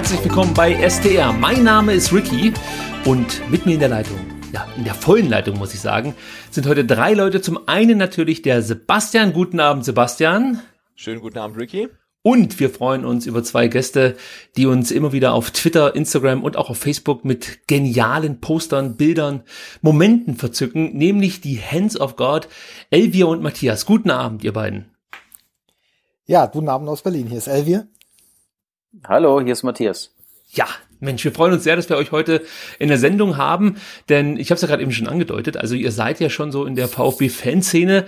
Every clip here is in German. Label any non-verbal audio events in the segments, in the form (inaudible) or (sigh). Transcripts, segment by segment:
Herzlich willkommen bei STR. Mein Name ist Ricky und mit mir in der Leitung ja, in der vollen Leitung muss ich sagen, sind heute drei Leute. Zum einen natürlich der Sebastian. Guten Abend, Sebastian. Schönen guten Abend, Ricky. Und wir freuen uns über zwei Gäste, die uns immer wieder auf Twitter, Instagram und auch auf Facebook mit genialen Postern, Bildern, Momenten verzücken, nämlich die Hands of God, Elvia und Matthias. Guten Abend, ihr beiden. Ja, guten Abend aus Berlin. Hier ist Elvia. Hallo, hier ist Matthias. Ja, Mensch, wir freuen uns sehr, dass wir euch heute in der Sendung haben, denn ich habe es ja gerade eben schon angedeutet, also ihr seid ja schon so in der VfB-Fanszene,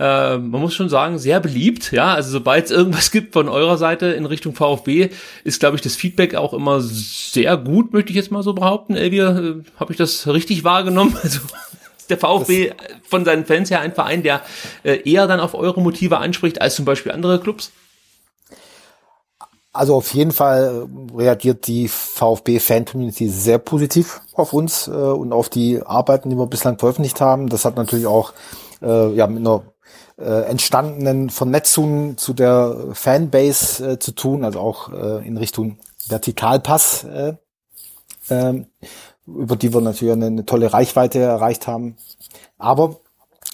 äh, man muss schon sagen, sehr beliebt, ja, also sobald es irgendwas (laughs) gibt von eurer Seite in Richtung VfB, ist, glaube ich, das Feedback auch immer sehr gut, möchte ich jetzt mal so behaupten, Elvia, äh, habe ich das richtig wahrgenommen? (laughs) Also der VfB das von seinen Fans her ein Verein, der äh, eher dann auf eure Motive anspricht als zum Beispiel andere Clubs? Also auf jeden Fall reagiert die VfB-Fan-Community sehr positiv auf uns äh, und auf die Arbeiten, die wir bislang veröffentlicht haben. Das hat natürlich auch äh, ja, mit einer äh, entstandenen Vernetzung zu der Fanbase äh, zu tun, also auch äh, in Richtung Vertikalpass, äh, äh, über die wir natürlich eine, eine tolle Reichweite erreicht haben. Aber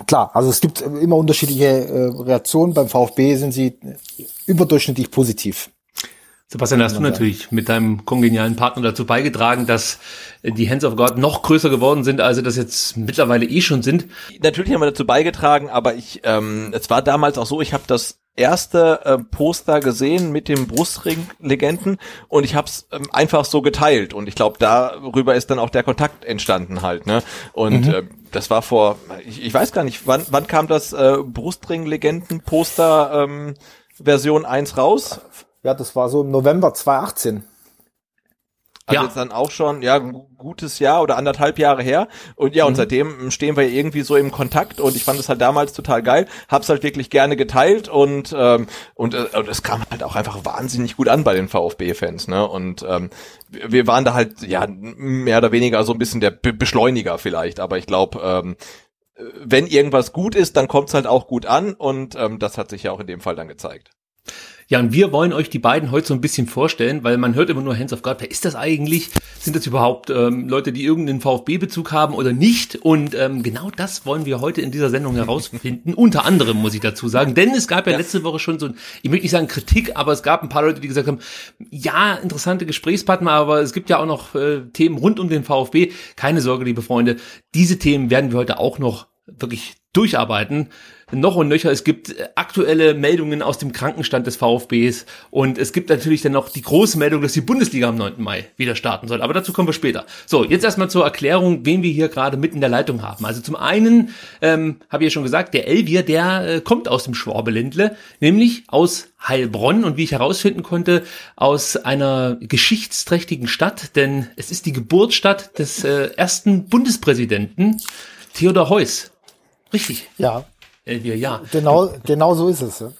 klar, also es gibt immer unterschiedliche äh, Reaktionen. Beim VfB sind sie überdurchschnittlich positiv. Sebastian, hast du natürlich mit deinem kongenialen Partner dazu beigetragen, dass die Hands of God noch größer geworden sind, als sie das jetzt mittlerweile eh schon sind. Natürlich haben wir dazu beigetragen, aber ich, ähm, es war damals auch so, ich habe das erste äh, Poster gesehen mit dem Brustring-Legenden und ich habe es ähm, einfach so geteilt und ich glaube darüber ist dann auch der Kontakt entstanden halt ne und mhm. äh, das war vor ich, ich weiß gar nicht wann wann kam das äh, Brustring-Legenden-Poster ähm, Version 1 raus ja, das war so im November 2018. Also ja. jetzt dann auch schon, ja, ein gutes Jahr oder anderthalb Jahre her. Und ja, mhm. und seitdem stehen wir irgendwie so im Kontakt und ich fand es halt damals total geil, hab's halt wirklich gerne geteilt und, ähm, und, äh, und es kam halt auch einfach wahnsinnig gut an bei den VfB-Fans, ne? Und ähm, wir waren da halt, ja, mehr oder weniger so ein bisschen der Be Beschleuniger vielleicht, aber ich glaube, ähm, wenn irgendwas gut ist, dann kommt's halt auch gut an und ähm, das hat sich ja auch in dem Fall dann gezeigt. Ja, und wir wollen euch die beiden heute so ein bisschen vorstellen, weil man hört immer nur Hands of God. Wer ist das eigentlich? Sind das überhaupt ähm, Leute, die irgendeinen VfB-Bezug haben oder nicht? Und ähm, genau das wollen wir heute in dieser Sendung herausfinden. (laughs) Unter anderem muss ich dazu sagen, denn es gab ja, ja, letzte Woche schon so, ein, ich möchte nicht sagen Kritik, aber es gab ein paar Leute, die gesagt haben, ja, interessante Gesprächspartner, aber es gibt ja auch noch äh, Themen rund um den VfB. Keine Sorge, liebe Freunde, diese Themen werden wir heute auch noch wirklich durcharbeiten noch und nöcher. Es gibt äh, aktuelle Meldungen aus dem Krankenstand des VfBs und es gibt natürlich dann noch die große Meldung, dass die Bundesliga am 9. Mai wieder starten soll. Aber dazu kommen wir später. So, jetzt erstmal zur Erklärung, wen wir hier gerade mitten in der Leitung haben. Also zum einen, ähm, habe ich ja schon gesagt, der Elvier, der äh, kommt aus dem Schwabeländle, nämlich aus Heilbronn und wie ich herausfinden konnte, aus einer geschichtsträchtigen Stadt, denn es ist die Geburtsstadt des äh, ersten Bundespräsidenten Theodor Heuss. Richtig. Ja, Elvia, ja. Genau, genau so ist es. Ja.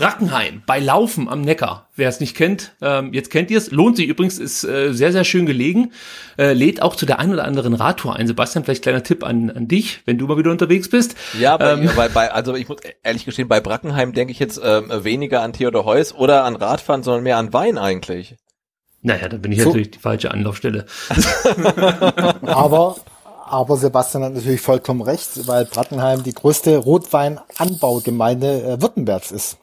Brackenheim bei Laufen am Neckar. Wer es nicht kennt, ähm, jetzt kennt ihr es. Lohnt sich übrigens, ist äh, sehr, sehr schön gelegen. Äh, lädt auch zu der ein oder anderen Radtour ein. Sebastian, vielleicht kleiner Tipp an, an dich, wenn du mal wieder unterwegs bist. Ja, bei, ähm, bei, bei, also ich muss ehrlich gestehen, bei Brackenheim denke ich jetzt äh, weniger an Theodor Heuss oder an Radfahren, sondern mehr an Wein eigentlich. Naja, da bin ich so. natürlich die falsche Anlaufstelle. aber Aber Sebastian hat natürlich vollkommen recht, weil Brattenheim die größte Rotweinanbaugemeinde äh, Württembergs ist.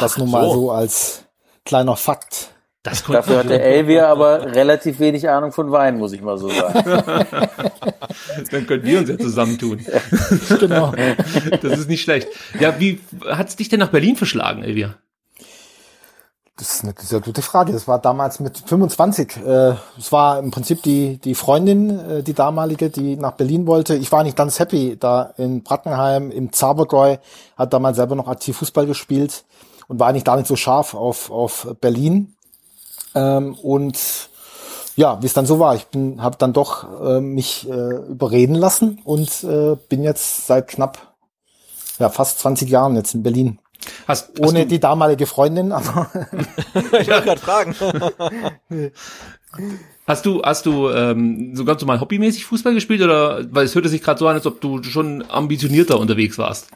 Das nun mal so als kleiner Fakt. Das Dafür hat der Elvier aber relativ wenig Ahnung von Wein, muss ich mal so sagen. (laughs) Dann können wir uns ja zusammentun. genau. (laughs) Das ist nicht schlecht. Ja, wie hat es dich denn nach Berlin verschlagen, Elvier? Das ist eine sehr gute Frage. Das war damals mit 25. Äh, es war im Prinzip die, die Freundin, äh, die damalige, die nach Berlin wollte. Ich war nicht ganz happy da in Brackenheim, im Zabergäu, hat damals selber noch aktiv Fußball gespielt und war eigentlich gar nicht so scharf auf, auf Berlin. Ähm, und ja, wie es dann so war, ich bin, habe dann doch äh, mich äh, überreden lassen und äh, bin jetzt seit knapp, ja, fast 20 Jahren jetzt in Berlin. Hast, hast Ohne die damalige Freundin, aber (laughs) (laughs) ich wollte gerade fragen. (laughs) Hast du, hast du ähm, so ganz normal hobbymäßig Fußball gespielt oder weil es hörte sich gerade so an, als ob du schon ambitionierter unterwegs warst?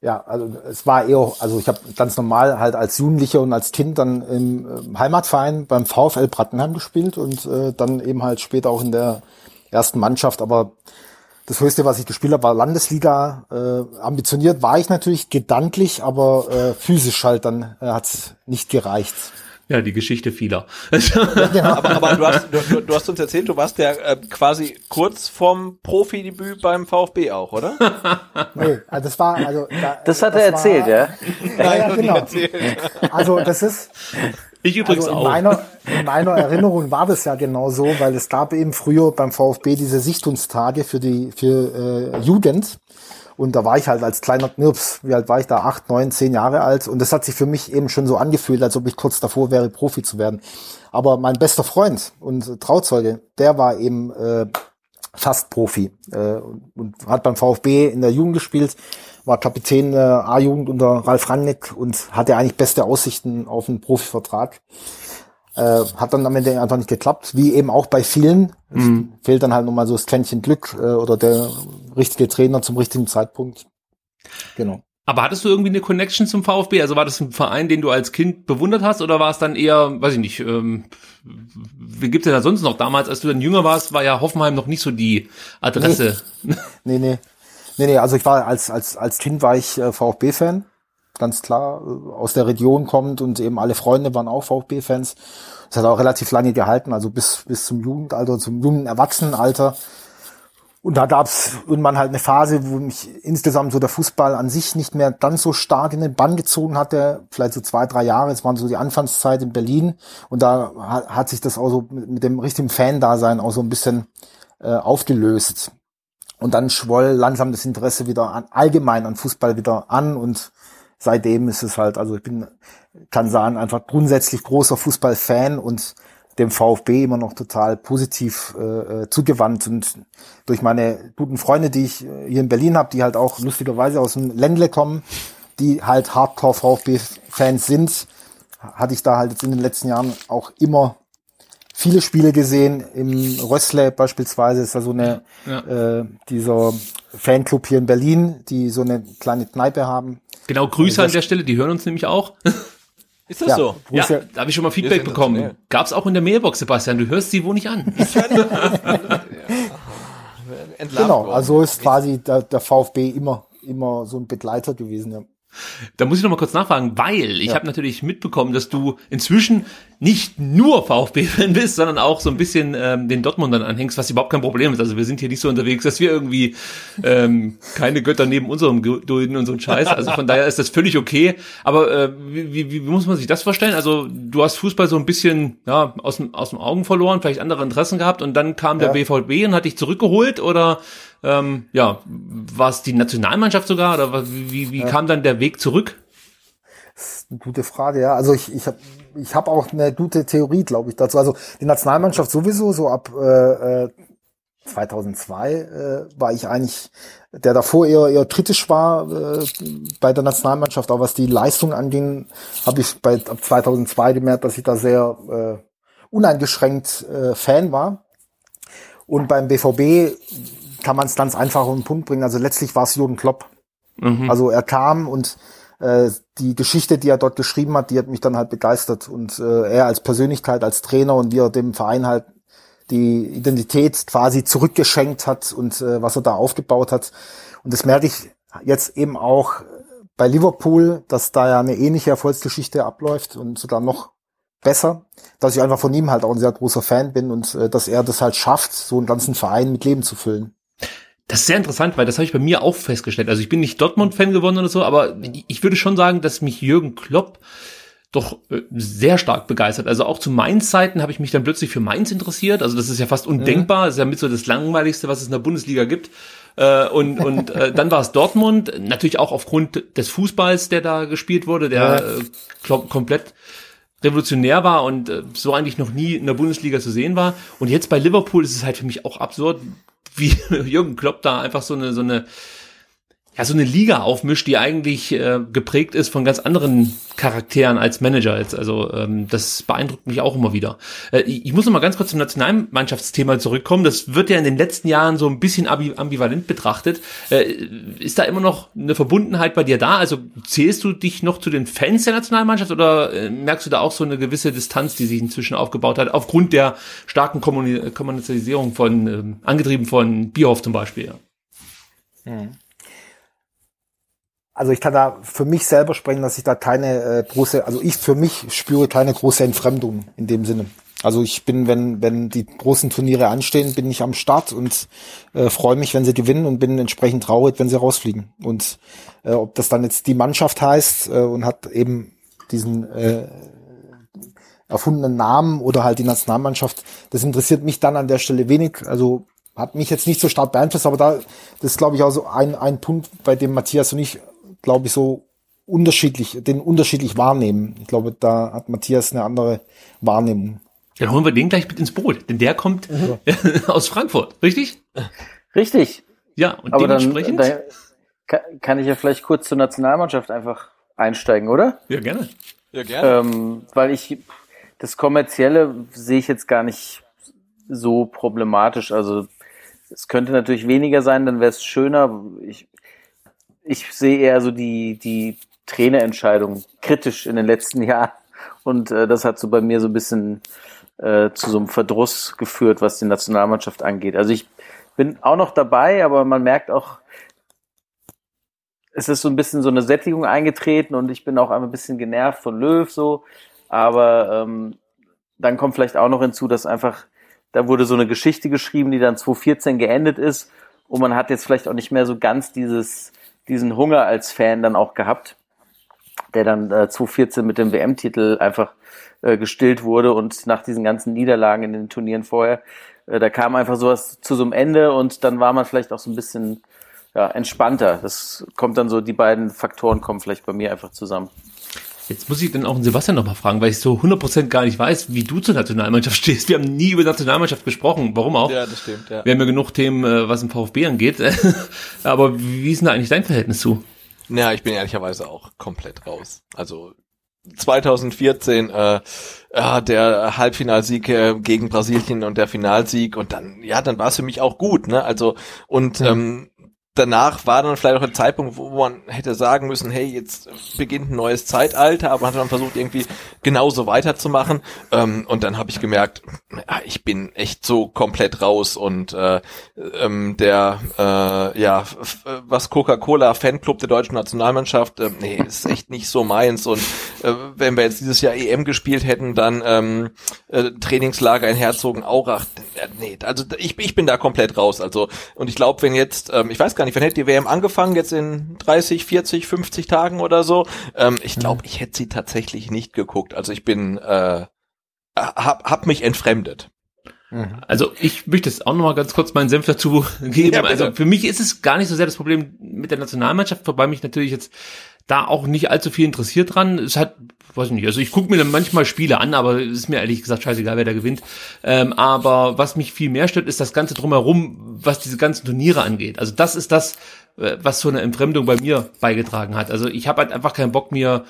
Ja, also es war eher, also ich habe ganz normal halt als Jugendlicher und als Kind dann im Heimatverein beim VfL Brattenheim gespielt und äh, dann eben halt später auch in der ersten Mannschaft. Aber das höchste, was ich gespielt habe, war Landesliga. Äh, ambitioniert war ich natürlich gedanklich, aber äh, physisch halt dann äh, hat's nicht gereicht. Ja, die Geschichte vieler. Ja, aber, aber du, hast, du, du, hast uns erzählt, du warst ja äh, quasi kurz vorm Profidebüt beim VfB auch, oder? nee, also das war, also da, das hat das er erzählt, war, ja. ja, ja genau. Also das ist. Ich übrigens also in auch. Meiner, in meiner Erinnerung war das ja genau so, weil es gab eben früher beim VfB diese Sichtungstage für die für äh, Jugend. Und da war ich halt als kleiner Knirps, wie alt war ich da? Acht, neun, zehn Jahre alt. Und das hat sich für mich eben schon so angefühlt, als ob ich kurz davor wäre, Profi zu werden. Aber mein bester Freund und Trauzeuge, der war eben äh, fast Profi äh, und hat beim VfB in der Jugend gespielt, war Kapitän der A-Jugend unter Ralf Rangnick und hatte eigentlich beste Aussichten auf einen Profivertrag. Äh, hat dann am Ende einfach nicht geklappt, wie eben auch bei vielen. Mhm. fehlt dann halt nochmal so das Quäntchen Glück äh, oder der richtige Trainer zum richtigen Zeitpunkt. Genau. Aber hattest du irgendwie eine Connection zum VfB? Also war das ein Verein, den du als Kind bewundert hast oder war es dann eher, weiß ich nicht, ähm, wie gibt's denn da sonst noch? Damals, als du dann jünger warst, war ja Hoffenheim noch nicht so die Adresse. Nee, nee, nee. Nee, nee, also ich war als, als, als Kind war ich äh, VfB-Fan ganz klar äh, aus der Region kommt und eben alle Freunde waren auch VfB-Fans. Das hat auch relativ lange gehalten, also bis, bis zum Jugendalter, zum jungen Erwachsenenalter. Und da gab es irgendwann halt eine Phase, wo mich insgesamt so der Fußball an sich nicht mehr ganz so stark in den Bann gezogen hatte. Vielleicht so zwei, drei Jahre. Es waren so die Anfangszeit in Berlin. Und da hat, sich das auch so mit dem richtigen Fan-Dasein auch so ein bisschen äh, aufgelöst. Und dann schwoll langsam das Interesse wieder an, allgemein an Fußball wieder an und seitdem ist es halt, also ich bin, kann sagen, einfach grundsätzlich großer Fußballfan und dem VfB immer noch total positiv äh, äh, zugewandt und durch meine guten Freunde, die ich äh, hier in Berlin habe, die halt auch lustigerweise aus dem Ländle kommen, die halt Hardcore VfB-Fans sind, hatte ich da halt jetzt in den letzten Jahren auch immer viele Spiele gesehen. Im Rössle beispielsweise ist da so eine ja. äh, dieser Fanclub hier in Berlin, die so eine kleine Kneipe haben. Genau, Grüße an der Stelle, die hören uns nämlich auch. (laughs) Ist das ja, so? Ja, da habe ich schon mal Feedback bekommen. Gab's auch in der Mailbox, Sebastian. Du hörst sie wohl nicht an. (laughs) genau, also ist quasi der, der VfB immer, immer so ein Begleiter gewesen. Ja. Da muss ich noch mal kurz nachfragen, weil ich ja. habe natürlich mitbekommen, dass du inzwischen nicht nur VfB-Fan bist, sondern auch so ein bisschen ähm, den Dortmundern anhängst, was überhaupt kein Problem ist. Also wir sind hier nicht so unterwegs, dass wir irgendwie ähm, keine Götter neben unserem dulden und so ein Scheiß. Also von daher ist das völlig okay. Aber äh, wie, wie, wie muss man sich das vorstellen? Also du hast Fußball so ein bisschen ja, aus, dem, aus dem Augen verloren, vielleicht andere Interessen gehabt und dann kam der ja. BVB und hat dich zurückgeholt oder ähm, ja, war es die Nationalmannschaft sogar oder wie, wie ja. kam dann der Weg zurück? Das ist eine gute Frage, ja. Also ich, ich habe ich hab auch eine gute Theorie, glaube ich, dazu. Also die Nationalmannschaft sowieso, so ab äh, 2002 äh, äh, war ich eigentlich, der davor eher, eher kritisch war äh, bei der Nationalmannschaft, auch was die Leistung anging, habe ich bei ab 2002 gemerkt, dass ich da sehr äh, uneingeschränkt äh, Fan war. Und beim BVB kann man es ganz einfach auf den Punkt bringen. Also letztlich war es Jürgen Klopp. Mhm. Also er kam und äh, die Geschichte, die er dort geschrieben hat, die hat mich dann halt begeistert. Und äh, er als Persönlichkeit, als Trainer und wie er dem Verein halt die Identität quasi zurückgeschenkt hat und äh, was er da aufgebaut hat. Und das merke ich jetzt eben auch bei Liverpool, dass da ja eine ähnliche Erfolgsgeschichte abläuft und sogar noch besser, dass ich einfach von ihm halt auch ein sehr großer Fan bin und äh, dass er das halt schafft, so einen ganzen Verein mit Leben zu füllen. Das ist sehr interessant, weil das habe ich bei mir auch festgestellt. Also ich bin nicht Dortmund-Fan geworden oder so, aber ich würde schon sagen, dass mich Jürgen Klopp doch äh, sehr stark begeistert. Also auch zu Mainz-Zeiten habe ich mich dann plötzlich für Mainz interessiert. Also das ist ja fast undenkbar. Das ist ja mit so das Langweiligste, was es in der Bundesliga gibt. Äh, und und äh, dann war es Dortmund, natürlich auch aufgrund des Fußballs, der da gespielt wurde, der äh, komplett revolutionär war und so eigentlich noch nie in der Bundesliga zu sehen war. Und jetzt bei Liverpool ist es halt für mich auch absurd, wie (laughs) Jürgen Klopp da einfach so eine so eine ja, so eine Liga aufmischt, die eigentlich äh, geprägt ist von ganz anderen Charakteren als Manager. Jetzt. Also ähm, das beeindruckt mich auch immer wieder. Äh, ich muss noch mal ganz kurz zum Nationalmannschaftsthema zurückkommen. Das wird ja in den letzten Jahren so ein bisschen ambivalent betrachtet. Äh, ist da immer noch eine Verbundenheit bei dir da? Also zählst du dich noch zu den Fans der Nationalmannschaft oder äh, merkst du da auch so eine gewisse Distanz, die sich inzwischen aufgebaut hat, aufgrund der starken Kommunikation von, äh, angetrieben von Bierhoff zum Beispiel? Ja. Hm also ich kann da für mich selber sprechen, dass ich da keine äh, große, also ich für mich spüre keine große Entfremdung in dem Sinne. Also ich bin, wenn, wenn die großen Turniere anstehen, bin ich am Start und äh, freue mich, wenn sie gewinnen und bin entsprechend traurig, wenn sie rausfliegen. Und äh, ob das dann jetzt die Mannschaft heißt äh, und hat eben diesen äh, erfundenen Namen oder halt die Nationalmannschaft, das interessiert mich dann an der Stelle wenig. Also hat mich jetzt nicht so stark beeinflusst, aber da, das ist glaube ich auch so ein, ein Punkt, bei dem Matthias und ich glaube ich, so unterschiedlich, den unterschiedlich wahrnehmen. Ich glaube, da hat Matthias eine andere Wahrnehmung. Dann holen wir den gleich mit ins Boot, denn der kommt mhm. (laughs) aus Frankfurt, richtig? Richtig. Ja, und Aber dementsprechend. Dann, dann kann ich ja vielleicht kurz zur Nationalmannschaft einfach einsteigen, oder? Ja, gerne. Ja, gerne. Ähm, weil ich das Kommerzielle sehe ich jetzt gar nicht so problematisch. Also es könnte natürlich weniger sein, dann wäre es schöner. Ich, ich sehe eher so die, die Trainerentscheidung kritisch in den letzten (laughs) Jahren. Und äh, das hat so bei mir so ein bisschen äh, zu so einem Verdruss geführt, was die Nationalmannschaft angeht. Also ich bin auch noch dabei, aber man merkt auch, es ist so ein bisschen so eine Sättigung eingetreten und ich bin auch ein bisschen genervt von Löw so. Aber ähm, dann kommt vielleicht auch noch hinzu, dass einfach, da wurde so eine Geschichte geschrieben, die dann 2014 geendet ist und man hat jetzt vielleicht auch nicht mehr so ganz dieses diesen Hunger als Fan dann auch gehabt, der dann äh, 2014 mit dem WM-Titel einfach äh, gestillt wurde und nach diesen ganzen Niederlagen in den Turnieren vorher, äh, da kam einfach sowas zu so einem Ende und dann war man vielleicht auch so ein bisschen ja, entspannter. Das kommt dann so, die beiden Faktoren kommen vielleicht bei mir einfach zusammen. Jetzt muss ich dann auch den Sebastian nochmal fragen, weil ich so 100% gar nicht weiß, wie du zur Nationalmannschaft (laughs) stehst. Wir haben nie über Nationalmannschaft gesprochen. Warum auch? Ja, das stimmt, ja. Wir haben ja genug Themen, äh, was im VfB angeht. (laughs) Aber wie ist denn da eigentlich dein Verhältnis zu? Ja, ich bin ehrlicherweise auch komplett raus. Also 2014 äh, ja, der Halbfinalsieg äh, gegen Brasilien und der Finalsieg und dann ja dann war es für mich auch gut ne also und ja. ähm, danach war dann vielleicht auch ein Zeitpunkt, wo man hätte sagen müssen, hey, jetzt beginnt ein neues Zeitalter, aber man hat dann versucht, irgendwie genauso weiterzumachen. Ähm, und dann habe ich gemerkt, ich bin echt so komplett raus und äh, ähm, der äh, ja, was Coca-Cola Fanclub der deutschen Nationalmannschaft, äh, nee, ist echt nicht so meins. Und äh, wenn wir jetzt dieses Jahr EM gespielt hätten, dann ähm, äh, Trainingslager in Herzogenaurach, nee, also ich, ich bin da komplett raus. Also und ich glaube, wenn jetzt, ähm, ich weiß gar nicht, wann hätte die WM angefangen, jetzt in 30, 40, 50 Tagen oder so. Ähm, ich glaube, ich hätte sie tatsächlich nicht geguckt. Also ich bin, äh, hab, hab mich entfremdet. Mhm. Also ich möchte jetzt auch noch mal ganz kurz meinen Senf dazu (laughs) geben. Ja, also für mich ist es gar nicht so sehr das Problem mit der Nationalmannschaft, wobei mich natürlich jetzt da auch nicht allzu viel interessiert dran. Es hat, weiß nicht, also ich gucke mir dann manchmal Spiele an, aber es ist mir ehrlich gesagt scheißegal, wer da gewinnt. Ähm, aber was mich viel mehr stört, ist das Ganze drumherum, was diese ganzen Turniere angeht. Also das ist das, äh, was so eine Entfremdung bei mir beigetragen hat. Also ich habe halt einfach keinen Bock mir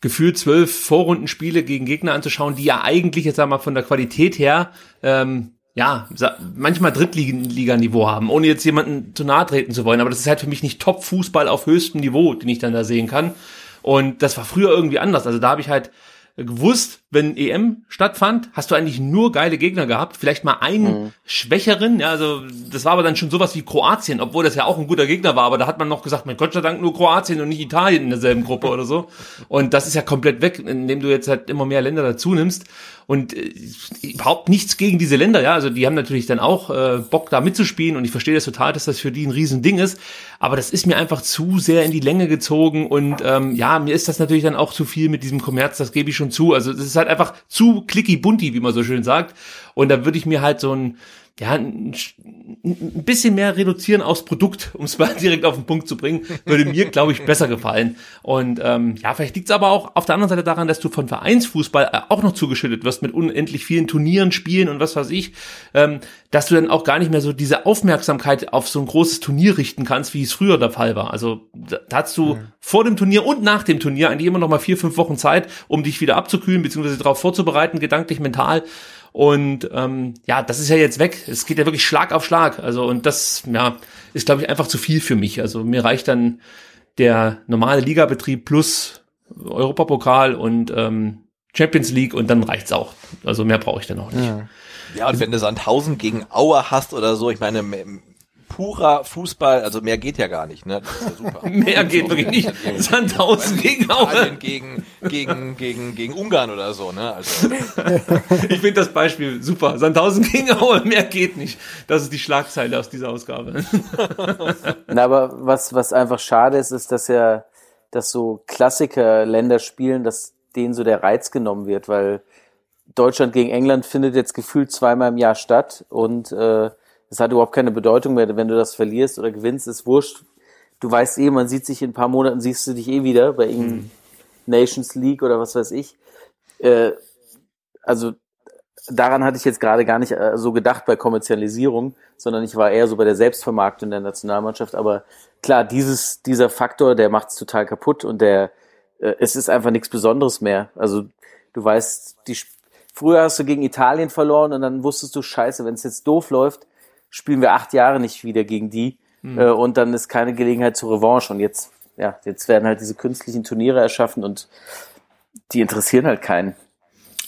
gefühlt zwölf Vorrundenspiele gegen Gegner anzuschauen, die ja eigentlich jetzt sag mal von der Qualität her ähm, ja, manchmal Drittliganiveau haben, ohne jetzt jemanden zu nahe treten zu wollen. Aber das ist halt für mich nicht Top-Fußball auf höchstem Niveau, den ich dann da sehen kann. Und das war früher irgendwie anders. Also da habe ich halt gewusst, wenn EM stattfand, hast du eigentlich nur geile Gegner gehabt. Vielleicht mal einen mhm. schwächeren. Ja, also das war aber dann schon sowas wie Kroatien, obwohl das ja auch ein guter Gegner war. Aber da hat man noch gesagt, mein Gott sei Dank nur Kroatien und nicht Italien in derselben Gruppe oder so. Und das ist ja komplett weg, indem du jetzt halt immer mehr Länder dazu nimmst. Und äh, überhaupt nichts gegen diese Länder, ja. Also die haben natürlich dann auch äh, Bock da mitzuspielen und ich verstehe das total, dass das für die ein Riesending ist. Aber das ist mir einfach zu sehr in die Länge gezogen und ähm, ja, mir ist das natürlich dann auch zu viel mit diesem Kommerz, das gebe ich schon zu. Also das ist halt einfach zu clicky bunti, wie man so schön sagt. Und da würde ich mir halt so ein ja, ein, ein bisschen mehr reduzieren aufs Produkt, um es mal (laughs) direkt auf den Punkt zu bringen, würde mir, glaube ich, besser gefallen. Und ähm, ja, vielleicht liegt es aber auch auf der anderen Seite daran, dass du von Vereinsfußball äh, auch noch zugeschüttet wirst mit unendlich vielen Turnieren, Spielen und was weiß ich, ähm, dass du dann auch gar nicht mehr so diese Aufmerksamkeit auf so ein großes Turnier richten kannst, wie es früher der Fall war. Also da, da hast du mhm. vor dem Turnier und nach dem Turnier eigentlich immer noch mal vier, fünf Wochen Zeit, um dich wieder abzukühlen, beziehungsweise darauf vorzubereiten, gedanklich, mental. Und ähm, ja, das ist ja jetzt weg. Es geht ja wirklich Schlag auf Schlag. Also und das ja ist glaube ich einfach zu viel für mich. Also mir reicht dann der normale Ligabetrieb plus Europapokal und ähm, Champions League und dann reicht's auch. Also mehr brauche ich dann auch nicht. Ja. Ja, und wenn du Sandhausen gegen Auer hast oder so, ich meine, purer Fußball, also mehr geht ja gar nicht, ne? Das ist ja super. (laughs) mehr geht wirklich nicht. Sandhausen gegen Aue. Gegen, gegen, gegen, gegen Ungarn oder so, ne? Also. (laughs) ich finde das Beispiel super. Sandhausen gegen Aue, mehr geht nicht. Das ist die Schlagzeile aus dieser Ausgabe. (laughs) Na, aber was, was einfach schade ist, ist, dass ja, dass so Klassiker-Länder spielen, dass denen so der Reiz genommen wird, weil Deutschland gegen England findet jetzt gefühlt zweimal im Jahr statt und äh, das hat überhaupt keine Bedeutung mehr, wenn du das verlierst oder gewinnst, ist wurscht. Du weißt eh, man sieht sich in ein paar Monaten, siehst du dich eh wieder bei irgendeinem mhm. Nations League oder was weiß ich. Äh, also daran hatte ich jetzt gerade gar nicht äh, so gedacht bei Kommerzialisierung, sondern ich war eher so bei der Selbstvermarktung der Nationalmannschaft. Aber klar, dieses, dieser Faktor, der macht es total kaputt und der, äh, es ist einfach nichts Besonderes mehr. Also du weißt, die, früher hast du gegen Italien verloren und dann wusstest du, scheiße, wenn es jetzt doof läuft, spielen wir acht Jahre nicht wieder gegen die mhm. äh, und dann ist keine Gelegenheit zur Revanche. Und jetzt, ja, jetzt werden halt diese künstlichen Turniere erschaffen und die interessieren halt keinen.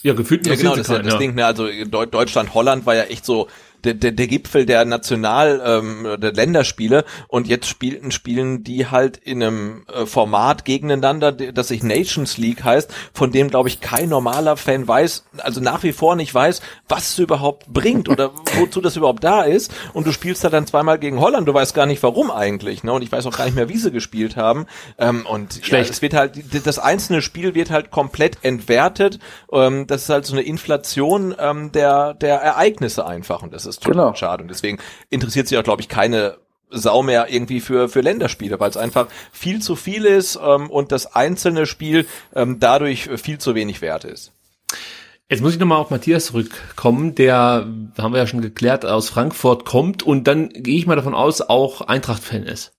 Ja, gefühlt ja, genau, das, keinen, das ja. Ding, ne, also Deutschland, Holland war ja echt so der, der, der Gipfel der National, ähm, der Länderspiele. Und jetzt spielten spielen die halt in einem äh, Format gegeneinander, das sich Nations League heißt, von dem glaube ich kein normaler Fan weiß, also nach wie vor nicht weiß, was es überhaupt bringt oder (laughs) wozu das überhaupt da ist. Und du spielst da dann zweimal gegen Holland, du weißt gar nicht warum eigentlich, ne? Und ich weiß auch gar nicht mehr, wie sie gespielt haben. Ähm, und Schlecht. Ja, es wird halt das einzelne Spiel wird halt komplett entwertet, ähm, das ist halt so eine Inflation ähm, der der Ereignisse einfach. Und das ist ist total genau. schade. Und deswegen interessiert sich auch, glaube ich, keine Sau mehr irgendwie für, für Länderspiele, weil es einfach viel zu viel ist ähm, und das einzelne Spiel ähm, dadurch viel zu wenig wert ist. Jetzt muss ich nochmal auf Matthias zurückkommen, der, haben wir ja schon geklärt, aus Frankfurt kommt und dann gehe ich mal davon aus, auch Eintracht-Fan ist.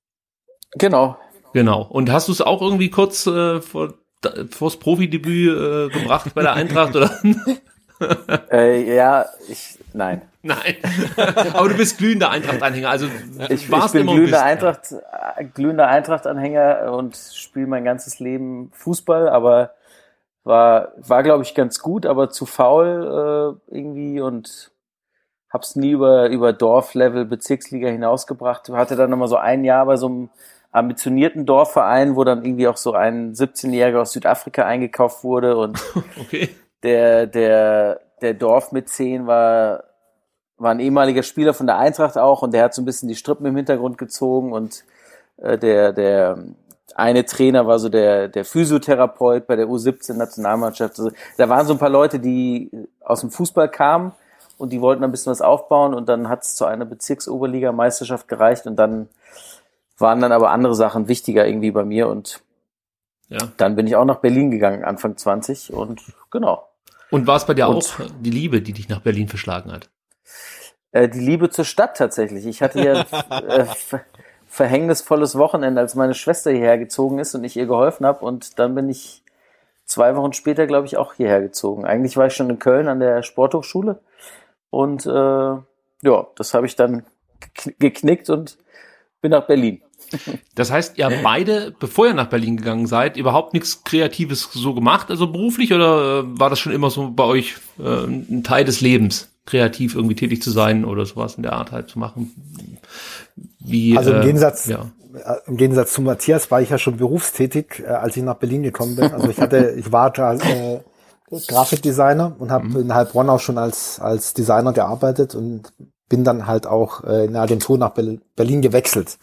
Genau. Genau. Und hast du es auch irgendwie kurz äh, vor, vors Profidebüt äh, gebracht bei der Eintracht oder? (laughs) äh, ja, ich, nein. Nein. (laughs) Aber du bist glühender Eintracht-Anhänger. Also ich, ich bin glühender Eintracht, äh, glühender Eintracht-Anhänger und spiele mein ganzes Leben Fußball, aber war, war glaube ich ganz gut, aber zu faul äh, irgendwie und hab's nie über, über Dorflevel Bezirksliga hinausgebracht. Hatte dann nochmal so ein Jahr bei so einem ambitionierten Dorfverein, wo dann irgendwie auch so ein 17-Jähriger aus Südafrika eingekauft wurde und (laughs) okay. Der, der, der Dorfmäzen war war ein ehemaliger Spieler von der Eintracht auch und der hat so ein bisschen die Strippen im Hintergrund gezogen und äh, der, der eine Trainer war so der, der Physiotherapeut bei der U17-Nationalmannschaft. Also, da waren so ein paar Leute, die aus dem Fußball kamen und die wollten ein bisschen was aufbauen und dann hat es zu einer Bezirksoberligameisterschaft gereicht und dann waren dann aber andere Sachen wichtiger irgendwie bei mir und ja. dann bin ich auch nach Berlin gegangen, Anfang 20 und genau. Und war es bei dir und, auch die Liebe, die dich nach Berlin verschlagen hat? Äh, die Liebe zur Stadt tatsächlich. Ich hatte ja (laughs) äh, verhängnisvolles Wochenende, als meine Schwester hierher gezogen ist und ich ihr geholfen habe. Und dann bin ich zwei Wochen später, glaube ich, auch hierher gezogen. Eigentlich war ich schon in Köln an der Sporthochschule. Und äh, ja, das habe ich dann geknickt und bin nach Berlin. Das heißt, ihr habt beide, bevor ihr nach Berlin gegangen seid, überhaupt nichts Kreatives so gemacht, also beruflich, oder äh, war das schon immer so bei euch äh, ein Teil des Lebens, kreativ irgendwie tätig zu sein oder sowas in der Art halt zu machen? Wie, also im äh, Gegensatz, ja. Äh, im Gegensatz zu Matthias war ich ja schon berufstätig, äh, als ich nach Berlin gekommen bin. Also ich hatte, ich war da äh, Grafikdesigner und habe mhm. in Heilbronn auch schon als als Designer gearbeitet und bin dann halt auch äh, in eine Agentur nach Berlin gewechselt.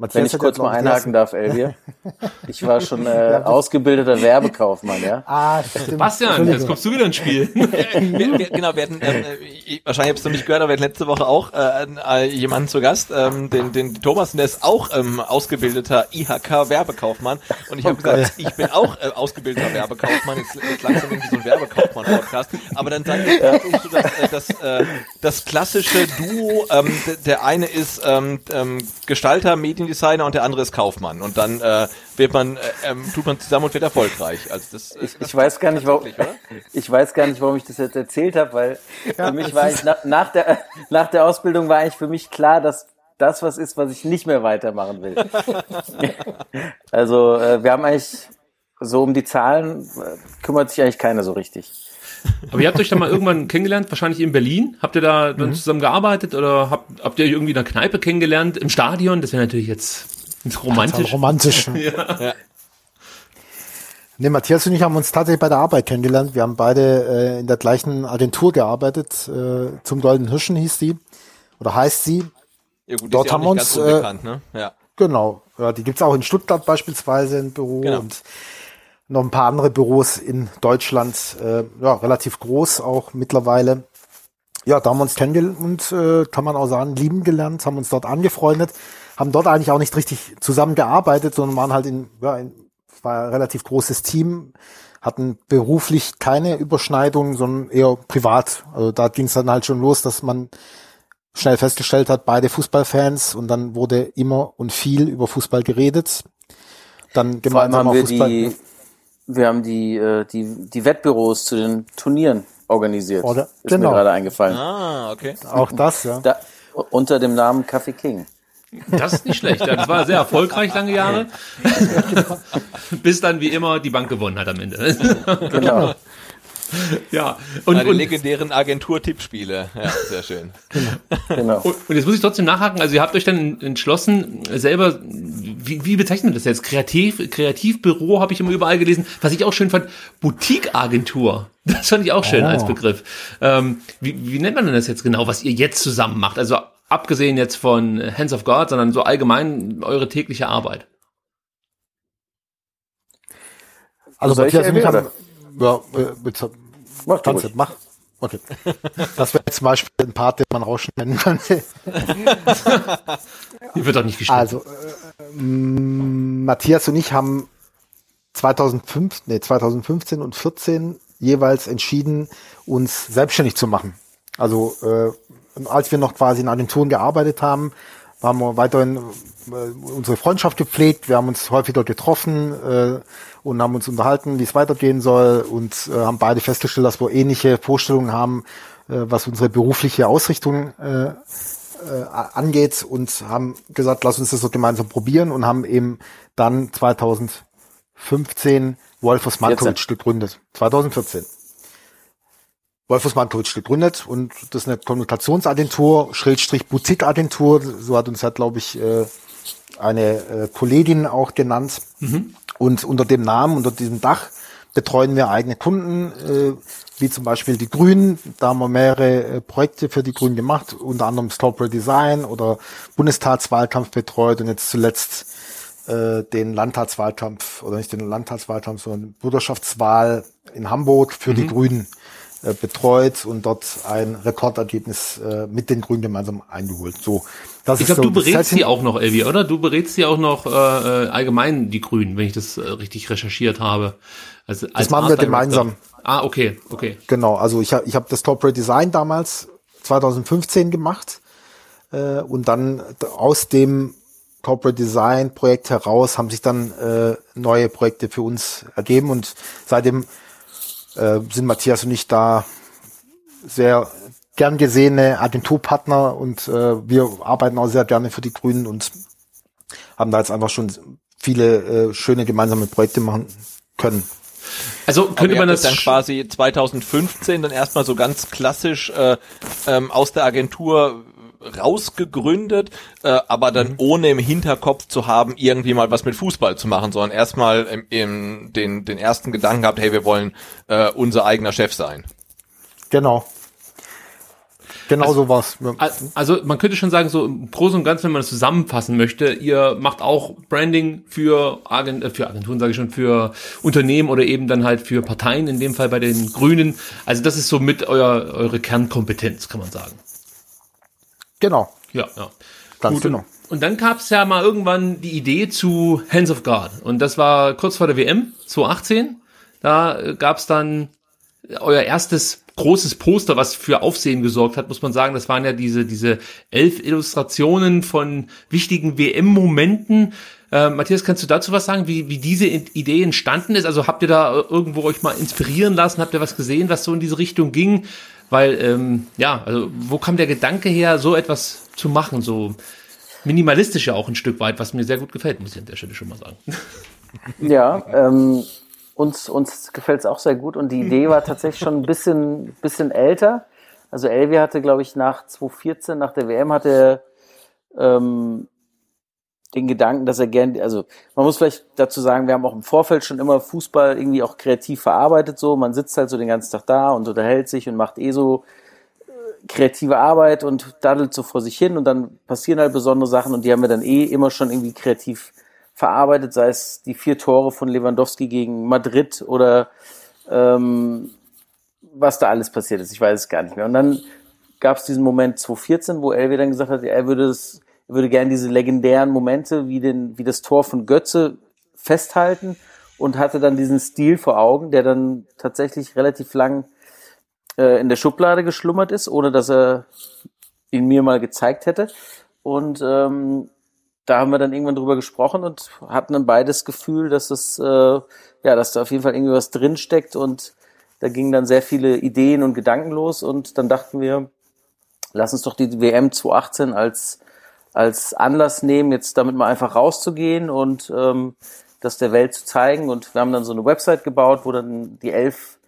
Matthias Wenn ich kurz mal einhaken darf, Elvier. (laughs) Ich war schon äh, ausgebildeter Werbekaufmann, ja. Ah, stimmt. Sebastian, jetzt kommst du wieder ins Spiel. (laughs) wir, wir, genau, wir hatten, ähm, äh, wahrscheinlich hast du nicht gehört, aber wir hatten letzte Woche auch äh, äh, jemanden zu Gast, ähm, den, den Thomas, und der ist auch ähm, ausgebildeter IHK-Werbekaufmann. Und ich habe oh, gesagt, ich bin auch äh, ausgebildeter Werbekaufmann. Jetzt, jetzt langsam irgendwie so ein Werbekaufmann-Podcast. Aber dann sage ich ja. so, dass äh, das, äh, das klassische Duo, ähm, der eine ist ähm, ähm, Gestalter, Medien Designer und der andere ist Kaufmann. Und dann äh, wird man, äh, ähm, tut man zusammen und wird erfolgreich. Also das, ich, das ich weiß gar nicht, warum ich weiß gar nicht, warum ich das jetzt erzählt habe, weil ja, für mich war ich nach, nach der nach der Ausbildung war eigentlich für mich klar, dass das was ist, was ich nicht mehr weitermachen will. (laughs) also äh, wir haben eigentlich so um die Zahlen äh, kümmert sich eigentlich keiner so richtig. Aber ihr habt euch dann mal irgendwann kennengelernt, wahrscheinlich in Berlin. Habt ihr da dann mhm. zusammen gearbeitet oder habt, habt ihr euch irgendwie in der Kneipe kennengelernt im Stadion? Das wäre natürlich jetzt romantisch. Romantisch. (laughs) ja. ja. Nee, Matthias und ich haben uns tatsächlich bei der Arbeit kennengelernt. Wir haben beide äh, in der gleichen Agentur gearbeitet. Äh, zum Golden Hirschen hieß die. Oder heißt sie. Ja gut, Dort haben wir uns. Äh, ne? ja. Genau. Ja, die gibt's auch in Stuttgart beispielsweise im Büro. Genau. Und noch ein paar andere Büros in Deutschland, äh, ja, relativ groß auch mittlerweile. Ja, da haben wir uns kennengelernt und äh, kann man auch sagen, lieben gelernt, haben uns dort angefreundet, haben dort eigentlich auch nicht richtig zusammengearbeitet, sondern waren halt in, ja, in, war ein relativ großes Team, hatten beruflich keine Überschneidungen, sondern eher privat. Also da ging es dann halt schon los, dass man schnell festgestellt hat, beide Fußballfans und dann wurde immer und viel über Fußball geredet. Dann gemeinsam haben wir Fußball die wir haben die, äh, die, die Wettbüros zu den Turnieren organisiert. Oder, ist genau. mir gerade eingefallen. Ah, okay. Auch das, ja. Da, unter dem Namen Kaffee King. Das ist nicht schlecht. Das war sehr erfolgreich lange Jahre. (laughs) Bis dann wie immer die Bank gewonnen hat am Ende. Genau. (laughs) (laughs) ja. Und, ja, die und, legendären Agentur-Tippspiele. Ja, sehr schön. Genau. Und, und, jetzt muss ich trotzdem nachhaken. Also ihr habt euch dann entschlossen, selber, wie, wie bezeichnet das jetzt? Kreativ, Kreativbüro habe ich immer überall gelesen. Was ich auch schön fand, Boutique-Agentur. Das fand ich auch schön oh. als Begriff. Ähm, wie, wie nennt man denn das jetzt genau, was ihr jetzt zusammen macht? Also abgesehen jetzt von Hands of God, sondern so allgemein eure tägliche Arbeit. Also Matthias und ich haben, ja, äh, mach, du, mach. Okay. Das wäre zum Beispiel ein Part, den man rausschneiden könnte. (laughs) Die wird doch nicht geschnitten. Also, äh, Matthias und ich haben 2005, nee, 2015 und 14 jeweils entschieden, uns selbstständig zu machen. Also, äh, als wir noch quasi in Agenturen gearbeitet haben, haben wir weiterhin äh, unsere Freundschaft gepflegt. Wir haben uns häufiger getroffen, äh, und haben uns unterhalten, wie es weitergehen soll und äh, haben beide festgestellt, dass wir ähnliche Vorstellungen haben, äh, was unsere berufliche Ausrichtung äh, äh, angeht und haben gesagt, lass uns das so gemeinsam probieren und haben eben dann 2015 Wolfers Mankovic gegründet. 2014. Wolfers Mankovic gegründet und das ist eine Kommunikationsagentur, Schrägstrich Boutique-Agentur, so hat uns halt, glaube ich, äh, eine äh, Kollegin auch genannt. Mhm. Und unter dem Namen, unter diesem Dach betreuen wir eigene Kunden, äh, wie zum Beispiel die Grünen. Da haben wir mehrere Projekte für die Grünen gemacht, unter anderem Corporate Design oder Bundestagswahlkampf betreut und jetzt zuletzt den Landtagswahlkampf oder nicht den Landtagswahlkampf, sondern Bürgerschaftswahl in Hamburg für mhm. die Grünen betreut und dort ein Rekordergebnis äh, mit den Grünen gemeinsam eingeholt. So, das ich glaube, so du berätst sie auch noch, Elvi, oder? Du berätst sie auch noch äh, äh, allgemein die Grünen, wenn ich das äh, richtig recherchiert habe. Also, als das machen wir gemeinsam. Ah, okay, okay. Genau, also ich habe ich hab das Corporate Design damals 2015 gemacht äh, und dann aus dem Corporate Design Projekt heraus haben sich dann äh, neue Projekte für uns ergeben und seitdem äh, sind Matthias und ich da sehr gern gesehene Agenturpartner und äh, wir arbeiten auch sehr gerne für die Grünen und haben da jetzt einfach schon viele äh, schöne gemeinsame Projekte machen können. Also könnte man das dann quasi 2015 dann erstmal so ganz klassisch äh, ähm, aus der Agentur rausgegründet, äh, aber dann mhm. ohne im Hinterkopf zu haben, irgendwie mal was mit Fußball zu machen, sondern erstmal im, im, den, den ersten Gedanken gehabt, hey, wir wollen äh, unser eigener Chef sein. Genau. Genau also, so was. Also man könnte schon sagen, so im Großen und Ganzen, wenn man das zusammenfassen möchte, ihr macht auch Branding für, Agent, äh, für Agenturen, sage ich schon, für Unternehmen oder eben dann halt für Parteien, in dem Fall bei den Grünen. Also das ist so mit euer, eure Kernkompetenz, kann man sagen. Genau. Ja, ja. Ganz Gut, genau. Und dann gab es ja mal irgendwann die Idee zu Hands of God. Und das war kurz vor der WM 2018. Da äh, gab es dann euer erstes großes Poster, was für Aufsehen gesorgt hat, muss man sagen. Das waren ja diese, diese elf Illustrationen von wichtigen WM-Momenten. Äh, Matthias, kannst du dazu was sagen, wie, wie diese Idee entstanden ist? Also habt ihr da irgendwo euch mal inspirieren lassen? Habt ihr was gesehen, was so in diese Richtung ging? Weil, ähm, ja, also wo kam der Gedanke her, so etwas zu machen? So minimalistisch ja auch ein Stück weit, was mir sehr gut gefällt, muss ich an der Stelle schon mal sagen. (laughs) Ja, ähm, uns, uns gefällt es auch sehr gut und die Idee war tatsächlich schon ein bisschen, bisschen älter. Also Elvi hatte, glaube ich, nach 2014, nach der WM, hatte ähm, den Gedanken, dass er gern, also man muss vielleicht dazu sagen, wir haben auch im Vorfeld schon immer Fußball irgendwie auch kreativ verarbeitet, so man sitzt halt so den ganzen Tag da und unterhält sich und macht eh so äh, kreative Arbeit und daddelt so vor sich hin und dann passieren halt besondere Sachen und die haben wir dann eh immer schon irgendwie kreativ verarbeitet, sei es die vier Tore von Lewandowski gegen Madrid oder ähm, was da alles passiert ist, ich weiß es gar nicht mehr. Und dann gab es diesen Moment 2014, wo Elvi dann gesagt hat, er würde es würde gerne diese legendären Momente wie, den, wie das Tor von Götze festhalten und hatte dann diesen Stil vor Augen, der dann tatsächlich relativ lang äh, in der Schublade geschlummert ist, ohne dass er ihn mir mal gezeigt hätte. Und ähm, da haben wir dann irgendwann drüber gesprochen und hatten dann beides Gefühl, dass es äh, ja, dass da auf jeden Fall irgendwie was drinsteckt und da gingen dann sehr viele Ideen und Gedanken los und dann dachten wir, lass uns doch die WM 2018 als als Anlass nehmen, jetzt damit mal einfach rauszugehen und ähm, das der Welt zu zeigen. Und wir haben dann so eine Website gebaut, wo dann die elf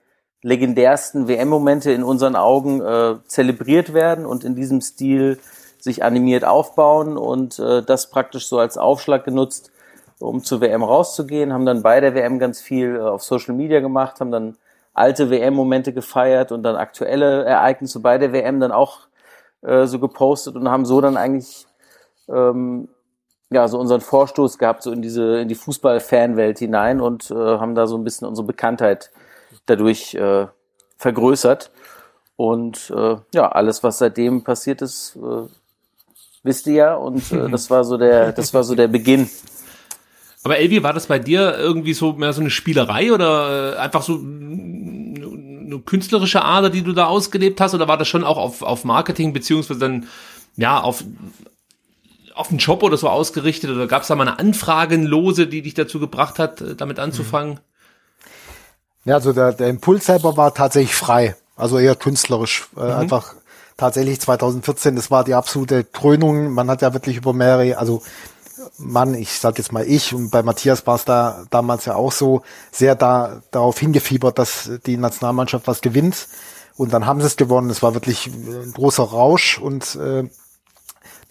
legendärsten WM-Momente in unseren Augen äh, zelebriert werden und in diesem Stil sich animiert aufbauen und äh, das praktisch so als Aufschlag genutzt, um zur WM rauszugehen, haben dann bei der WM ganz viel äh, auf Social Media gemacht, haben dann alte WM-Momente gefeiert und dann aktuelle Ereignisse bei der WM dann auch äh, so gepostet und haben so dann eigentlich ähm, ja, so unseren Vorstoß gehabt, so in diese, in die Fußball-Fanwelt hinein und äh, haben da so ein bisschen unsere Bekanntheit dadurch äh, vergrößert. Und äh, ja, alles, was seitdem passiert ist, äh, wisst ihr ja. Und äh, das war so der, das war so der Beginn. Aber Elvi, war das bei dir irgendwie so mehr so eine Spielerei oder äh, einfach so eine künstlerische Ader, die du da ausgelebt hast, oder war das schon auch auf, auf Marketing beziehungsweise dann ja auf auf den Job oder so ausgerichtet oder gab es da mal eine Anfragenlose, die dich dazu gebracht hat, äh, damit anzufangen? Ja, also der, der Impuls selber war tatsächlich frei, also eher künstlerisch. Äh, mhm. Einfach tatsächlich 2014, das war die absolute Krönung. Man hat ja wirklich über mehrere, also Mann, ich sag jetzt mal ich und bei Matthias war es da damals ja auch so, sehr da darauf hingefiebert, dass die Nationalmannschaft was gewinnt. Und dann haben sie es gewonnen. Es war wirklich ein großer Rausch und äh,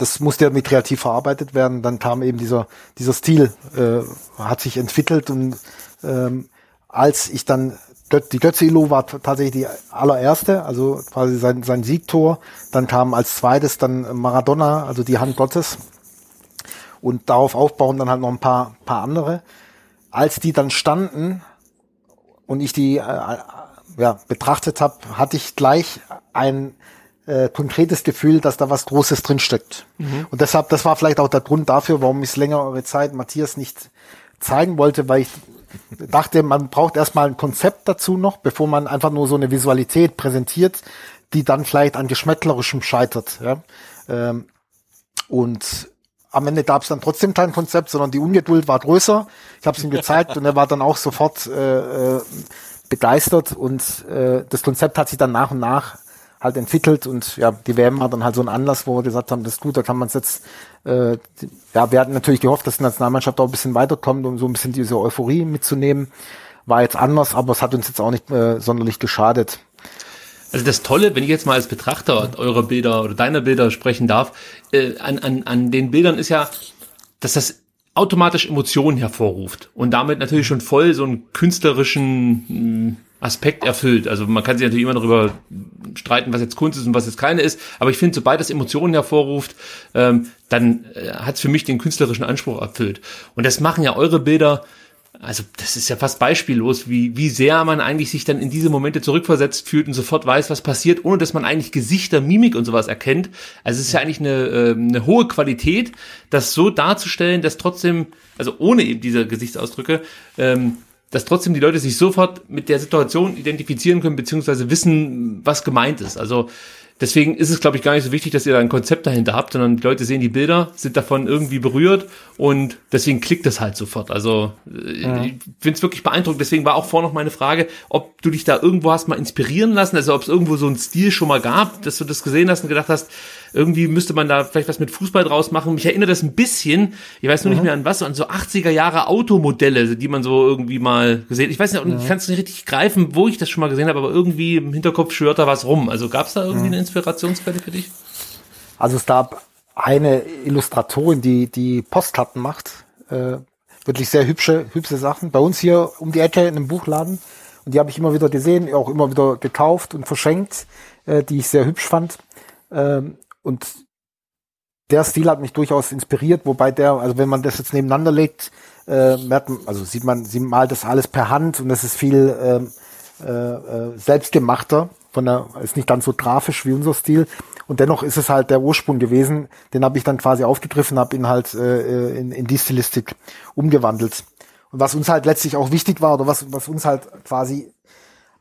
das musste irgendwie kreativ verarbeitet werden. Dann kam eben dieser, dieser Stil, äh, hat sich entwickelt und ähm, als ich dann die Götze-Ilo war tatsächlich die allererste, also quasi sein, sein Siegtor. Dann kam als zweites dann Maradona, also die Hand Gottes. Und darauf aufbauen dann halt noch ein paar, paar andere. Als die dann standen und ich die äh, ja, betrachtet habe, hatte ich gleich ein äh, konkretes Gefühl, dass da was Großes drinsteckt. Mhm. Und deshalb, das war vielleicht auch der Grund dafür, warum ich es längere Zeit Matthias nicht zeigen wollte, weil ich dachte, man braucht erstmal ein Konzept dazu noch, bevor man einfach nur so eine Visualität präsentiert, die dann vielleicht an Geschmäcklerischem scheitert. Ja? Ähm, und am Ende gab es dann trotzdem kein Konzept, sondern die Ungeduld war größer. Ich habe es ihm gezeigt und er war dann auch sofort äh, äh, begeistert und äh, das Konzept hat sich dann nach und nach halt entwickelt und ja, die WM war dann halt so ein Anlass, wo wir gesagt haben, das ist gut, da kann man es jetzt, äh, ja, wir hatten natürlich gehofft, dass die Nationalmannschaft auch ein bisschen weiterkommt, um so ein bisschen diese Euphorie mitzunehmen. War jetzt anders, aber es hat uns jetzt auch nicht äh, sonderlich geschadet. Also das Tolle, wenn ich jetzt mal als Betrachter eurer Bilder oder deiner Bilder sprechen darf, äh, an, an, an den Bildern ist ja, dass das automatisch Emotionen hervorruft und damit natürlich schon voll so einen künstlerischen hm, Aspekt erfüllt. Also man kann sich natürlich immer darüber streiten, was jetzt Kunst ist und was jetzt keine ist, aber ich finde, sobald das Emotionen hervorruft, ähm, dann äh, hat es für mich den künstlerischen Anspruch erfüllt. Und das machen ja eure Bilder also das ist ja fast beispiellos, wie, wie sehr man eigentlich sich dann in diese Momente zurückversetzt fühlt und sofort weiß, was passiert, ohne dass man eigentlich Gesichter, Mimik und sowas erkennt. Also es ist ja eigentlich eine, äh, eine hohe Qualität, das so darzustellen, dass trotzdem, also ohne eben diese Gesichtsausdrücke, ähm, dass trotzdem die Leute sich sofort mit der Situation identifizieren können, beziehungsweise wissen, was gemeint ist. Also Deswegen ist es, glaube ich, gar nicht so wichtig, dass ihr da ein Konzept dahinter habt, sondern die Leute sehen die Bilder, sind davon irgendwie berührt und deswegen klickt es halt sofort. Also äh, ja. ich finde es wirklich beeindruckend. Deswegen war auch vorher noch meine Frage, ob du dich da irgendwo hast mal inspirieren lassen, also ob es irgendwo so einen Stil schon mal gab, dass du das gesehen hast und gedacht hast, irgendwie müsste man da vielleicht was mit Fußball draus machen. Mich erinnert das ein bisschen, ich weiß nur mhm. nicht mehr an was, an so 80er Jahre Automodelle, die man so irgendwie mal gesehen. Ich weiß nicht, mhm. ich kann es nicht richtig greifen, wo ich das schon mal gesehen habe, aber irgendwie im Hinterkopf schwört da was rum. Also gab es da irgendwie mhm. eine Inspirationsquelle für dich? Also es gab eine Illustratorin, die die Postkarten macht. Äh, wirklich sehr hübsche, hübsche Sachen. Bei uns hier um die Ecke in einem Buchladen. Und die habe ich immer wieder gesehen, auch immer wieder gekauft und verschenkt, äh, die ich sehr hübsch fand. Ähm, und der Stil hat mich durchaus inspiriert, wobei der, also wenn man das jetzt nebeneinander legt, äh, merkt man, also sieht man, sie malt das alles per Hand und das ist viel ähm, äh, äh, selbstgemachter, von der, ist nicht ganz so grafisch wie unser Stil. Und dennoch ist es halt der Ursprung gewesen, den habe ich dann quasi aufgegriffen, habe ihn halt äh, in, in die Stilistik umgewandelt. Und was uns halt letztlich auch wichtig war, oder was, was uns halt quasi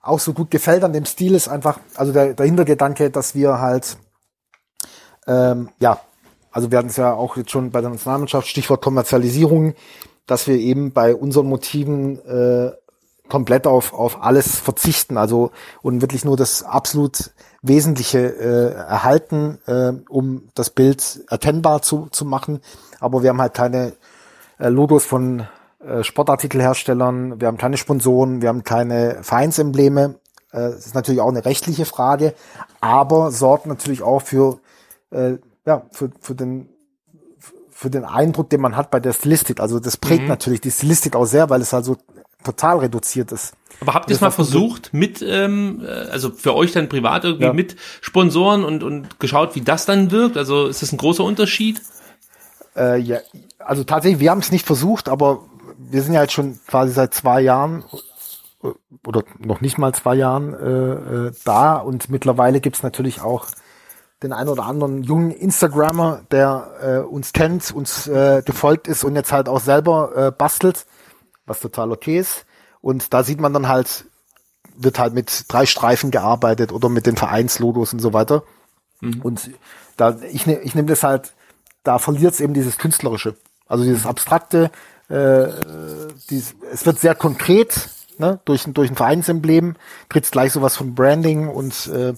auch so gut gefällt an dem Stil, ist einfach, also der, der Hintergedanke, dass wir halt ähm, ja, also wir hatten es ja auch jetzt schon bei der Nationalmannschaft, Stichwort Kommerzialisierung, dass wir eben bei unseren Motiven äh, komplett auf, auf alles verzichten, also und wirklich nur das absolut Wesentliche äh, erhalten, äh, um das Bild erkennbar zu, zu machen. Aber wir haben halt keine äh, Logos von äh, Sportartikelherstellern, wir haben keine Sponsoren, wir haben keine Vereinsembleme. Äh, das ist natürlich auch eine rechtliche Frage, aber sorgt natürlich auch für äh, ja, für, für den für den Eindruck, den man hat bei der Stilistik. Also das prägt mhm. natürlich die Stilistik auch sehr, weil es halt so total reduziert ist. Aber habt ihr es mal versucht mit, ähm, äh, also für euch dann privat irgendwie ja. mit Sponsoren und, und geschaut, wie das dann wirkt? Also ist das ein großer Unterschied? Äh, ja, also tatsächlich, wir haben es nicht versucht, aber wir sind ja jetzt schon quasi seit zwei Jahren äh, oder noch nicht mal zwei Jahren äh, äh, da und mittlerweile gibt's natürlich auch den einen oder anderen jungen Instagrammer, der äh, uns kennt, uns äh, gefolgt ist und jetzt halt auch selber äh, bastelt, was total okay ist. Und da sieht man dann halt, wird halt mit drei Streifen gearbeitet oder mit den Vereinslogos und so weiter. Mhm. Und da, ich, ne, ich nehme das halt, da verliert es eben dieses Künstlerische. Also dieses Abstrakte, äh, dies, es wird sehr konkret, ne, durch, durch ein Vereinsemblem, kriegt gleich sowas von Branding und äh,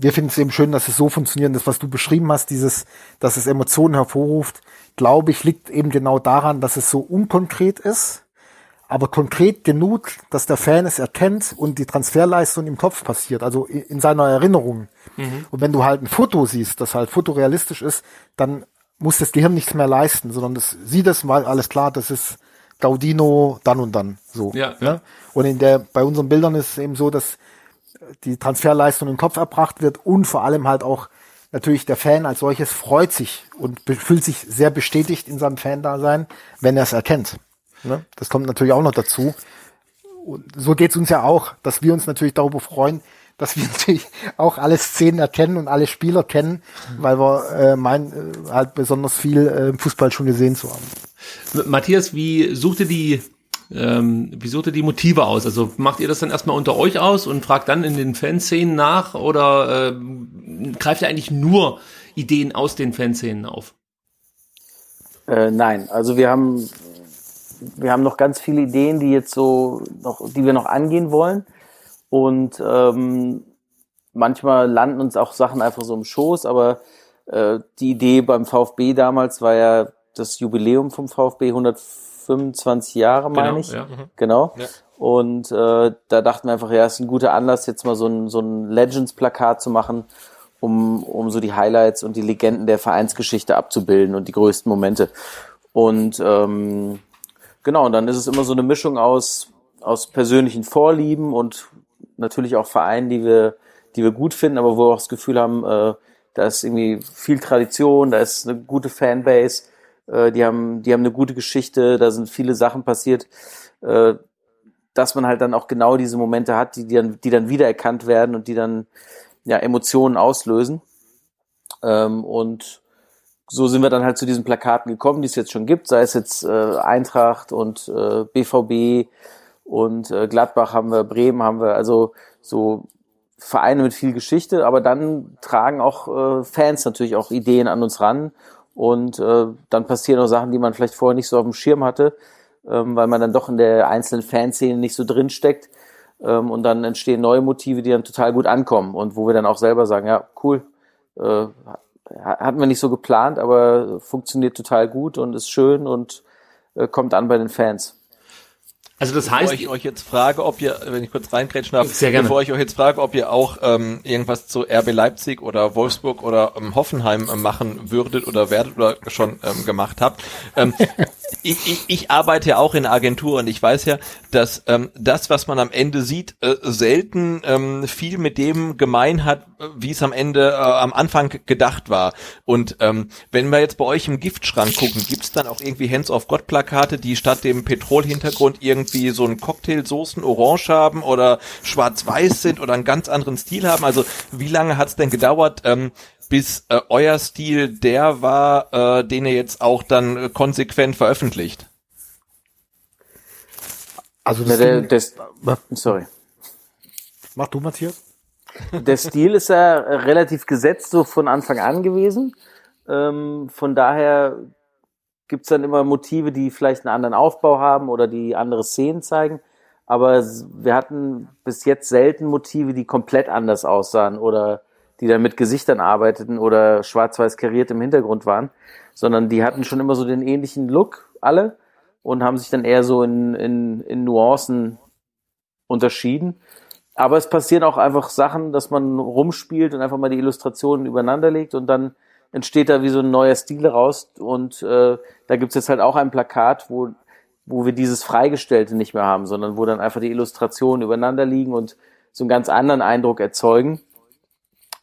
wir finden es eben schön, dass es so funktioniert. Das, was du beschrieben hast, dieses, dass es Emotionen hervorruft, glaube ich, liegt eben genau daran, dass es so unkonkret ist, aber konkret genug, dass der Fan es erkennt und die Transferleistung im Kopf passiert, also in seiner Erinnerung. Mhm. Und wenn du halt ein Foto siehst, das halt fotorealistisch ist, dann muss das Gehirn nichts mehr leisten, sondern das sieht es mal alles klar, das ist Gaudino dann und dann so. Ja, ja. Ne? Und in der bei unseren Bildern ist es eben so, dass die Transferleistung im Kopf erbracht wird und vor allem halt auch natürlich der Fan als solches freut sich und fühlt sich sehr bestätigt in seinem Fan-Dasein, wenn er es erkennt. Ne? Das kommt natürlich auch noch dazu. Und so geht's uns ja auch, dass wir uns natürlich darüber freuen, dass wir (laughs) natürlich auch alle Szenen erkennen und alle Spieler kennen, weil wir äh, meinen, äh, halt besonders viel äh, im Fußball schon gesehen zu haben. Matthias, wie sucht ihr die ähm, wie sucht ihr die Motive aus? Also macht ihr das dann erstmal unter euch aus und fragt dann in den Fanszenen nach oder äh, greift ihr eigentlich nur Ideen aus den Fanszenen auf? Äh, nein, also wir haben wir haben noch ganz viele Ideen, die jetzt so noch, die wir noch angehen wollen und ähm, manchmal landen uns auch Sachen einfach so im Schoß, aber äh, die Idee beim VfB damals war ja das Jubiläum vom VfB 125 Jahre, meine Genau, ich. ja. Genau. Ja. Und äh, da dachten wir einfach, ja, ist ein guter Anlass, jetzt mal so ein, so ein Legends-Plakat zu machen, um, um so die Highlights und die Legenden der Vereinsgeschichte abzubilden und die größten Momente. Und ähm, genau, und dann ist es immer so eine Mischung aus, aus persönlichen Vorlieben und natürlich auch Vereinen, die wir, die wir gut finden, aber wo wir auch das Gefühl haben, äh, da ist irgendwie viel Tradition, da ist eine gute Fanbase, äh, die haben, die haben eine gute Geschichte, da sind viele Sachen passiert, äh, dass man halt dann auch genau diese Momente hat, die, die dann, die dann wiedererkannt werden und die dann ja Emotionen auslösen. Ähm, und so sind wir dann halt zu diesen Plakaten gekommen, die es jetzt schon gibt, sei es jetzt äh, Eintracht und äh, BVB und äh, Gladbach haben wir, Bremen haben wir, also so Vereine mit viel Geschichte, aber dann tragen auch äh, Fans natürlich auch Ideen an uns ran und äh, dann passieren auch Sachen, die man vielleicht vorher nicht so auf dem Schirm hatte, ähm, weil man dann doch in der einzelnen Fanszene nicht so drin steckt ähm, und dann entstehen neue Motive, die dann total gut ankommen und wo wir dann auch selber sagen, ja cool, äh, hatten wir nicht so geplant, aber funktioniert total gut und ist schön und äh, kommt an bei den Fans. Also das Bevor heißt, ich euch jetzt frage, ob ihr, wenn ich kurz reingrätschen darf, Sehr gerne. bevor ich euch jetzt frage, ob ihr auch ähm, irgendwas zu RB Leipzig oder Wolfsburg oder ähm, Hoffenheim ähm, machen würdet oder werdet oder schon ähm, gemacht habt. Ähm, ich, ich, ich arbeite ja auch in Agenturen. Ich weiß ja, dass ähm, das, was man am Ende sieht, äh, selten ähm, viel mit dem gemein hat, wie es am Ende äh, am Anfang gedacht war. Und ähm, wenn wir jetzt bei euch im Giftschrank gucken, gibt's dann auch irgendwie Hands of God Plakate, die statt dem Petrol-Hintergrund irgendwie so einen Cocktailsoßen orange haben oder schwarz-weiß sind oder einen ganz anderen Stil haben? Also wie lange hat's denn gedauert, ähm, bis äh, euer Stil der war, äh, den ihr jetzt auch dann äh, konsequent veröffentlicht? Also Ja, das der, der, sorry. mach du, Matthias. (laughs) Der Stil ist ja relativ gesetzt so von Anfang an gewesen. Ähm, von daher gibt's dann immer Motive, die vielleicht einen anderen Aufbau haben oder die andere Szenen zeigen. Aber wir hatten bis jetzt selten Motive, die komplett anders aussahen oder die dann mit Gesichtern arbeiteten oder schwarz-weiß kariert im Hintergrund waren, sondern die hatten schon immer so den ähnlichen Look, alle, und haben sich dann eher so in, in, in Nuancen unterschieden. Aber es passieren auch einfach Sachen, dass man rumspielt und einfach mal die Illustrationen übereinander legt und dann entsteht da wie so ein neuer Stil raus. Und äh, da gibt's jetzt halt auch ein Plakat, wo, wo wir dieses Freigestellte nicht mehr haben, sondern wo dann einfach die Illustrationen übereinander liegen und so einen ganz anderen Eindruck erzeugen,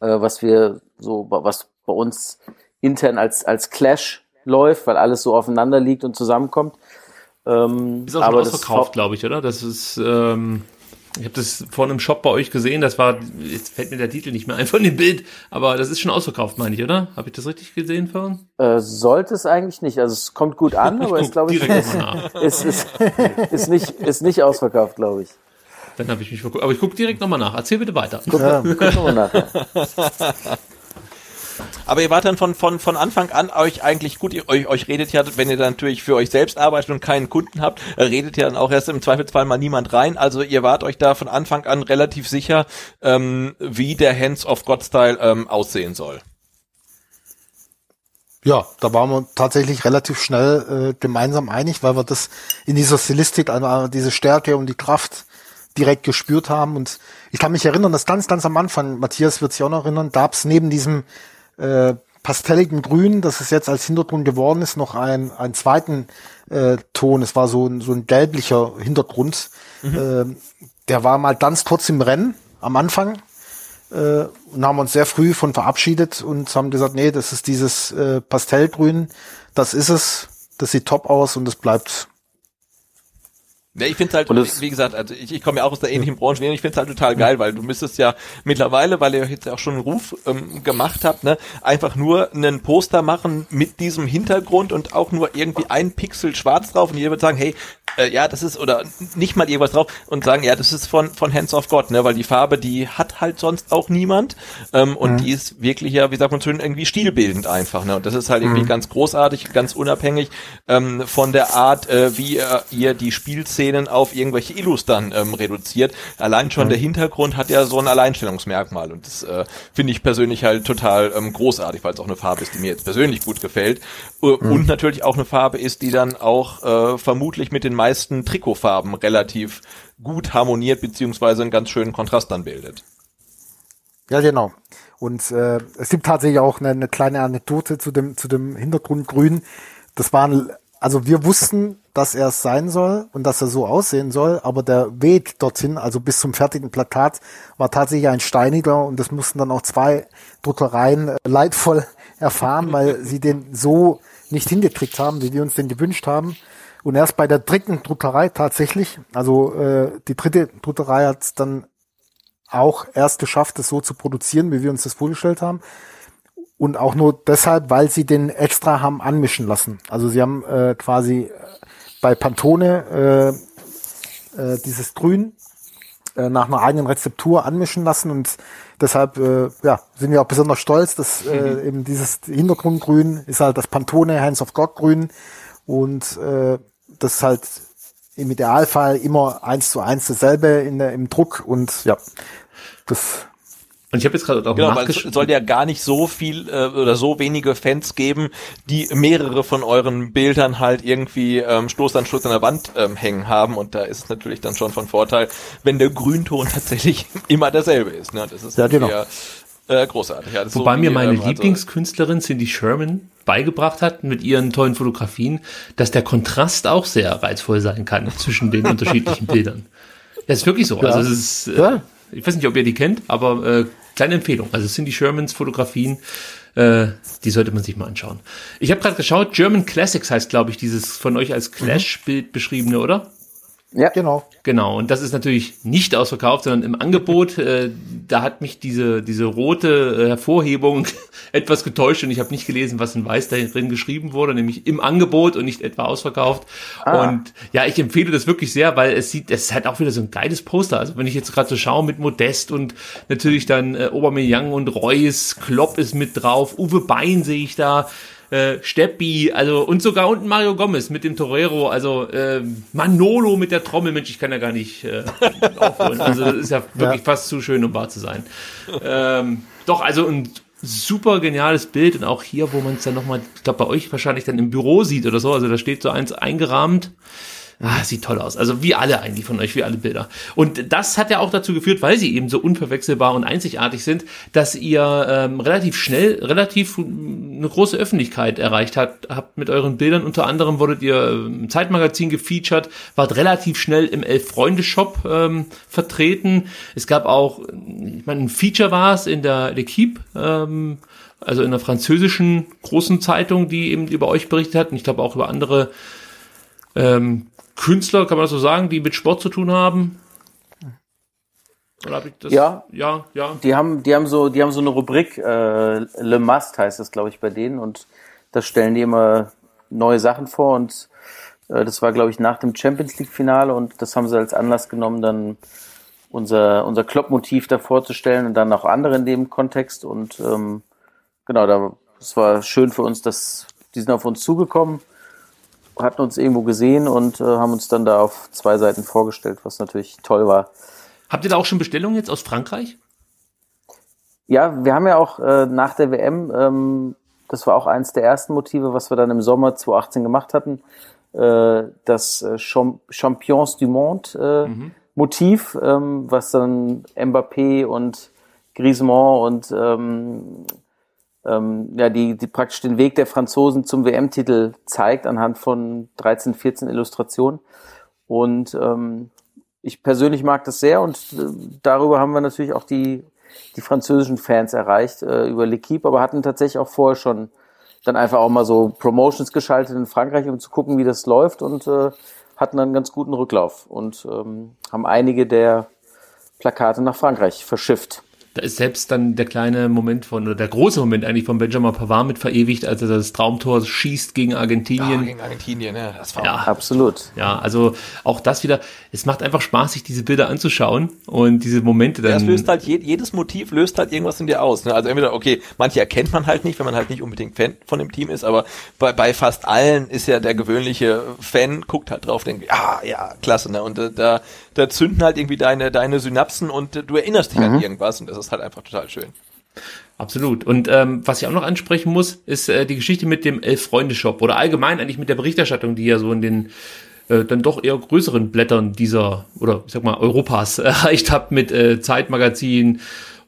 äh, was wir so, was bei uns intern als, als Clash läuft, weil alles so aufeinander liegt und zusammenkommt. Ähm, ist auch schon aber ausverkauft, glaube ich, oder? Das ist, ähm, ich habe das vor einem Shop bei euch gesehen, das war, jetzt fällt mir der Titel nicht mehr ein von dem Bild, aber das ist schon ausverkauft, meine ich, oder? Habe ich das richtig gesehen vorhin? Äh, sollte es eigentlich nicht. Also es kommt gut an, aber ist, glaube ich, ist, ist, (laughs) ist, ist, nicht, ist nicht ausverkauft, glaube ich. Dann habe ich mich verguckt. Aber ich gucke direkt nochmal nach. Erzähl bitte weiter. Guck, guck nochmal nach. Ja. (laughs) Aber ihr wart dann von, von, von Anfang an euch eigentlich gut, ihr, euch, euch redet ja, wenn ihr dann natürlich für euch selbst arbeitet und keinen Kunden habt, redet ja dann auch erst im Zweifelsfall mal niemand rein. Also ihr wart euch da von Anfang an relativ sicher, ähm, wie der Hands of God Style ähm, aussehen soll. Ja, da waren wir tatsächlich relativ schnell äh, gemeinsam einig, weil wir das in dieser Stilistik, also diese Stärke und die Kraft direkt gespürt haben. Und ich kann mich erinnern, dass ganz, ganz am Anfang, Matthias wird sich auch noch erinnern, gab's neben diesem äh, pastelligen Grün, das es jetzt als Hintergrund geworden ist, noch ein, einen zweiten äh, Ton. Es war so ein, so ein gelblicher Hintergrund. Äh, der war mal ganz kurz im Rennen am Anfang äh, und haben uns sehr früh von verabschiedet und haben gesagt, nee, das ist dieses äh, Pastellgrün, das ist es, das sieht top aus und das bleibt. Ja, ich finde halt, Und wie, es- wie gesagt, also ich, ich komme ja auch aus der ähnlichen Branche und ich finde es halt total geil, weil du müsstest ja mittlerweile, weil ihr jetzt ja auch schon einen Ruf ähm, gemacht habt, ne, einfach nur einen Poster machen mit diesem Hintergrund und auch nur irgendwie ein Pixel schwarz drauf und jeder wird sagen, hey, äh, ja, das ist, oder nicht mal irgendwas drauf und sagen, ja, das ist von, von Hands of God, ne, weil die Farbe, die hat halt sonst auch niemand ähm, und mhm. die ist wirklich ja, wie sagt man schön, irgendwie stilbildend einfach, ne, und das ist halt irgendwie mhm. ganz großartig, ganz unabhängig ähm, von der Art, äh, wie äh, ihr die Spielszenen auf irgendwelche Illus dann ähm, reduziert. Allein schon mhm. der Hintergrund hat ja so ein Alleinstellungsmerkmal und das äh, finde ich persönlich halt total ähm, großartig, weil es auch eine Farbe ist, die mir jetzt persönlich gut gefällt äh, mhm. und natürlich auch eine Farbe ist, die dann auch äh, vermutlich mit den meisten Trikotfarben relativ gut harmoniert beziehungsweise einen ganz schönen Kontrast dann bildet. Ja, genau. Und äh, es gibt tatsächlich auch eine, eine kleine Anekdote zu dem, zu dem Hintergrundgrün. Das waren, also wir wussten, dass er es sein soll und dass er so aussehen soll, aber der Weg dorthin, also bis zum fertigen Plakat, war tatsächlich ein steiniger und das mussten dann auch zwei Druckereien äh, leidvoll (laughs) erfahren, weil sie den so nicht hingekriegt haben, wie wir uns den gewünscht haben. Und erst bei der dritten Druckerei tatsächlich, also äh, die dritte Druckerei hat es dann auch erst geschafft, es so zu produzieren, wie wir uns das vorgestellt haben. Und auch nur deshalb, weil sie den extra haben anmischen lassen. Also sie haben äh, quasi bei Pantone äh, äh, dieses Grün äh, nach einer eigenen Rezeptur anmischen lassen. Und deshalb äh, ja, sind wir auch besonders stolz, dass äh, mhm. eben dieses Hintergrundgrün ist halt das Pantone Hands of God Grün. Und äh, das ist halt im Idealfall immer eins zu eins dasselbe in der, im Druck. Und ja, das und ich habe jetzt gerade auch genau, weil es soll ja gar nicht so viel äh, oder so wenige Fans geben, die mehrere von euren Bildern halt irgendwie ähm, Stoß an Stoß an der Wand ähm, hängen haben. Und da ist es natürlich dann schon von Vorteil, wenn der Grünton (laughs) tatsächlich immer derselbe ist. Ne? Das ist ja, genau. Eher, äh, großartig. Ja, Wobei so mir meine ähm, also Lieblingskünstlerin Cindy Sherman beigebracht hat mit ihren tollen Fotografien, dass der Kontrast auch sehr reizvoll sein kann (laughs) zwischen den unterschiedlichen Bildern. Das ist wirklich so. Ja. Also es ist, äh, ja. ich weiß nicht, ob ihr die kennt, aber äh, kleine Empfehlung. Also Cindy Shermans Fotografien, äh, die sollte man sich mal anschauen. Ich habe gerade geschaut, German Classics heißt, glaube ich, dieses von euch als Clash-Bild beschriebene, oder? Ja, genau. Genau, und das ist natürlich nicht ausverkauft, sondern im Angebot. Äh, da hat mich diese, diese rote äh, Hervorhebung (laughs) etwas getäuscht und ich habe nicht gelesen, was in Weiß da drin geschrieben wurde, nämlich im Angebot und nicht etwa ausverkauft. Ah. Und ja, ich empfehle das wirklich sehr, weil es sieht, es halt auch wieder so ein geiles Poster. Also wenn ich jetzt gerade so schaue mit Modest und natürlich dann äh, Aubameyang und Reus, Klopp ist mit drauf, Uwe Bein sehe ich da äh, Steppi, also und sogar unten Mario Gomez mit dem Torero, also äh, Manolo mit der Trommel, Mensch, ich kann ja gar nicht äh, (laughs) aufholen. Also das ist ja wirklich ja. fast zu schön, um wahr zu sein. Ähm, doch, also ein super geniales Bild und auch hier, wo man es dann nochmal, ich glaube bei euch wahrscheinlich dann im Büro sieht oder so, also da steht so eins eingerahmt. Ah, sieht toll aus. Also wie alle eigentlich von euch, wie alle Bilder. Und das hat ja auch dazu geführt, weil sie eben so unverwechselbar und einzigartig sind, dass ihr ähm, relativ schnell, relativ eine große Öffentlichkeit erreicht habt, habt mit euren Bildern. Unter anderem wurdet ihr im Zeitmagazin gefeatured, wart relativ schnell im Elf-Freunde-Shop ähm, vertreten. Es gab auch, ich meine, ein Feature war es in der L'Equipe, ähm, also in der französischen großen Zeitung, die eben über euch berichtet hat. Und ich glaube auch über andere ähm, Künstler, kann man das so sagen, die mit Sport zu tun haben? Hab das? Ja, ja, ja. Die haben, die haben so, die haben so eine Rubrik, äh, Le Must heißt das, glaube ich, bei denen und da stellen die immer neue Sachen vor und äh, das war, glaube ich, nach dem Champions League Finale und das haben sie als Anlass genommen, dann unser, unser Klopp-Motiv da vorzustellen und dann auch andere in dem Kontext und ähm, genau, da, das war schön für uns, dass die sind auf uns zugekommen hatten uns irgendwo gesehen und äh, haben uns dann da auf zwei Seiten vorgestellt, was natürlich toll war. Habt ihr da auch schon Bestellungen jetzt aus Frankreich? Ja, wir haben ja auch äh, nach der WM, ähm, das war auch eins der ersten Motive, was wir dann im Sommer 2018 gemacht hatten, äh, das äh, Champions du Monde äh, mhm. Motiv, ähm, was dann Mbappé und Griezmann und ähm, ähm, ja, die, die praktisch den Weg der Franzosen zum WM-Titel zeigt anhand von 13, 14 Illustrationen. Und ähm, ich persönlich mag das sehr und äh, darüber haben wir natürlich auch die, die französischen Fans erreicht, äh, über L'Equipe, aber hatten tatsächlich auch vorher schon dann einfach auch mal so Promotions geschaltet in Frankreich, um zu gucken, wie das läuft und äh, hatten dann einen ganz guten Rücklauf und ähm, haben einige der Plakate nach Frankreich verschifft. Da ist selbst dann der kleine Moment von, oder der große Moment eigentlich von Benjamin Pavard mit verewigt, als er das Traumtor schießt gegen Argentinien. Ja, gegen Argentinien, ja, das war ja, absolut. Ja, also auch das wieder, es macht einfach Spaß, sich diese Bilder anzuschauen und diese Momente dann. Ja, es löst halt, jedes Motiv löst halt irgendwas in dir aus. Ne? Also entweder, okay, manche erkennt man halt nicht, wenn man halt nicht unbedingt Fan von dem Team ist, aber bei, bei fast allen ist ja der gewöhnliche Fan, guckt halt drauf, denkt, ah, ja, klasse, ne? Und äh, da, da zünden halt irgendwie deine, deine Synapsen und du erinnerst dich mhm. an irgendwas und das ist halt einfach total schön. Absolut. Und ähm, was ich auch noch ansprechen muss, ist äh, die Geschichte mit dem Elf-Freunde-Shop oder allgemein eigentlich mit der Berichterstattung, die ja so in den äh, dann doch eher größeren Blättern dieser oder ich sag mal Europas (laughs) erreicht habt mit äh, Zeitmagazin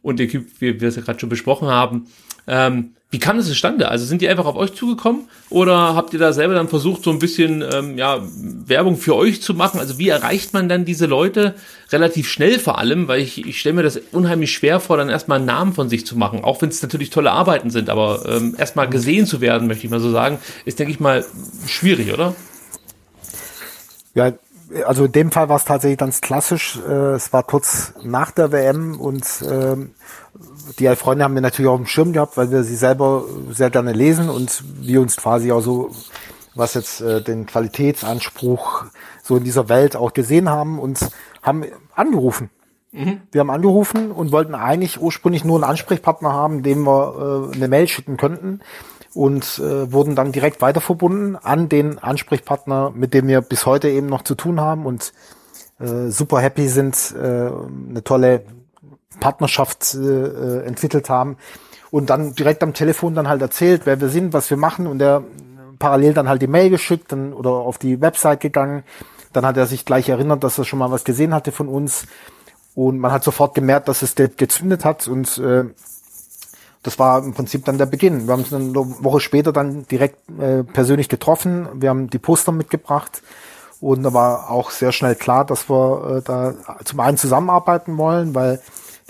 und Equipe, wie wir es ja gerade schon besprochen haben. Ähm, wie kam das zustande? Also sind die einfach auf euch zugekommen oder habt ihr da selber dann versucht, so ein bisschen ähm, ja, Werbung für euch zu machen? Also wie erreicht man dann diese Leute relativ schnell vor allem? Weil ich, ich stelle mir das unheimlich schwer vor, dann erstmal einen Namen von sich zu machen, auch wenn es natürlich tolle Arbeiten sind, aber ähm, erstmal gesehen zu werden, möchte ich mal so sagen, ist, denke ich mal, schwierig, oder? Ja, also in dem Fall war es tatsächlich ganz klassisch. Äh, es war kurz nach der WM und ähm, die Freunde haben wir natürlich auch im Schirm gehabt, weil wir sie selber sehr gerne lesen und wir uns quasi auch so, was jetzt äh, den Qualitätsanspruch so in dieser Welt auch gesehen haben und haben angerufen. Mhm. Wir haben angerufen und wollten eigentlich ursprünglich nur einen Ansprechpartner haben, dem wir äh, eine Mail schicken könnten und äh, wurden dann direkt weiter verbunden an den Ansprechpartner, mit dem wir bis heute eben noch zu tun haben und äh, super happy sind, äh, eine tolle Partnerschaft äh, äh, entwickelt haben und dann direkt am Telefon dann halt erzählt, wer wir sind, was wir machen und er parallel dann halt die Mail geschickt dann, oder auf die Website gegangen. Dann hat er sich gleich erinnert, dass er schon mal was gesehen hatte von uns und man hat sofort gemerkt, dass es gezündet hat und äh, das war im Prinzip dann der Beginn. Wir haben uns eine Woche später dann direkt äh, persönlich getroffen. Wir haben die Poster mitgebracht und da war auch sehr schnell klar, dass wir äh, da zum einen zusammenarbeiten wollen, weil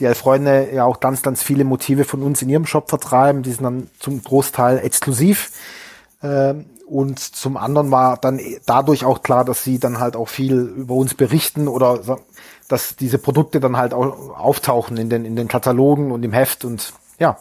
die Elf Freunde ja auch ganz, ganz viele Motive von uns in ihrem Shop vertreiben. Die sind dann zum Großteil exklusiv. Ähm, und zum anderen war dann dadurch auch klar, dass sie dann halt auch viel über uns berichten oder dass diese Produkte dann halt auch auftauchen in den, in den Katalogen und im Heft und ja,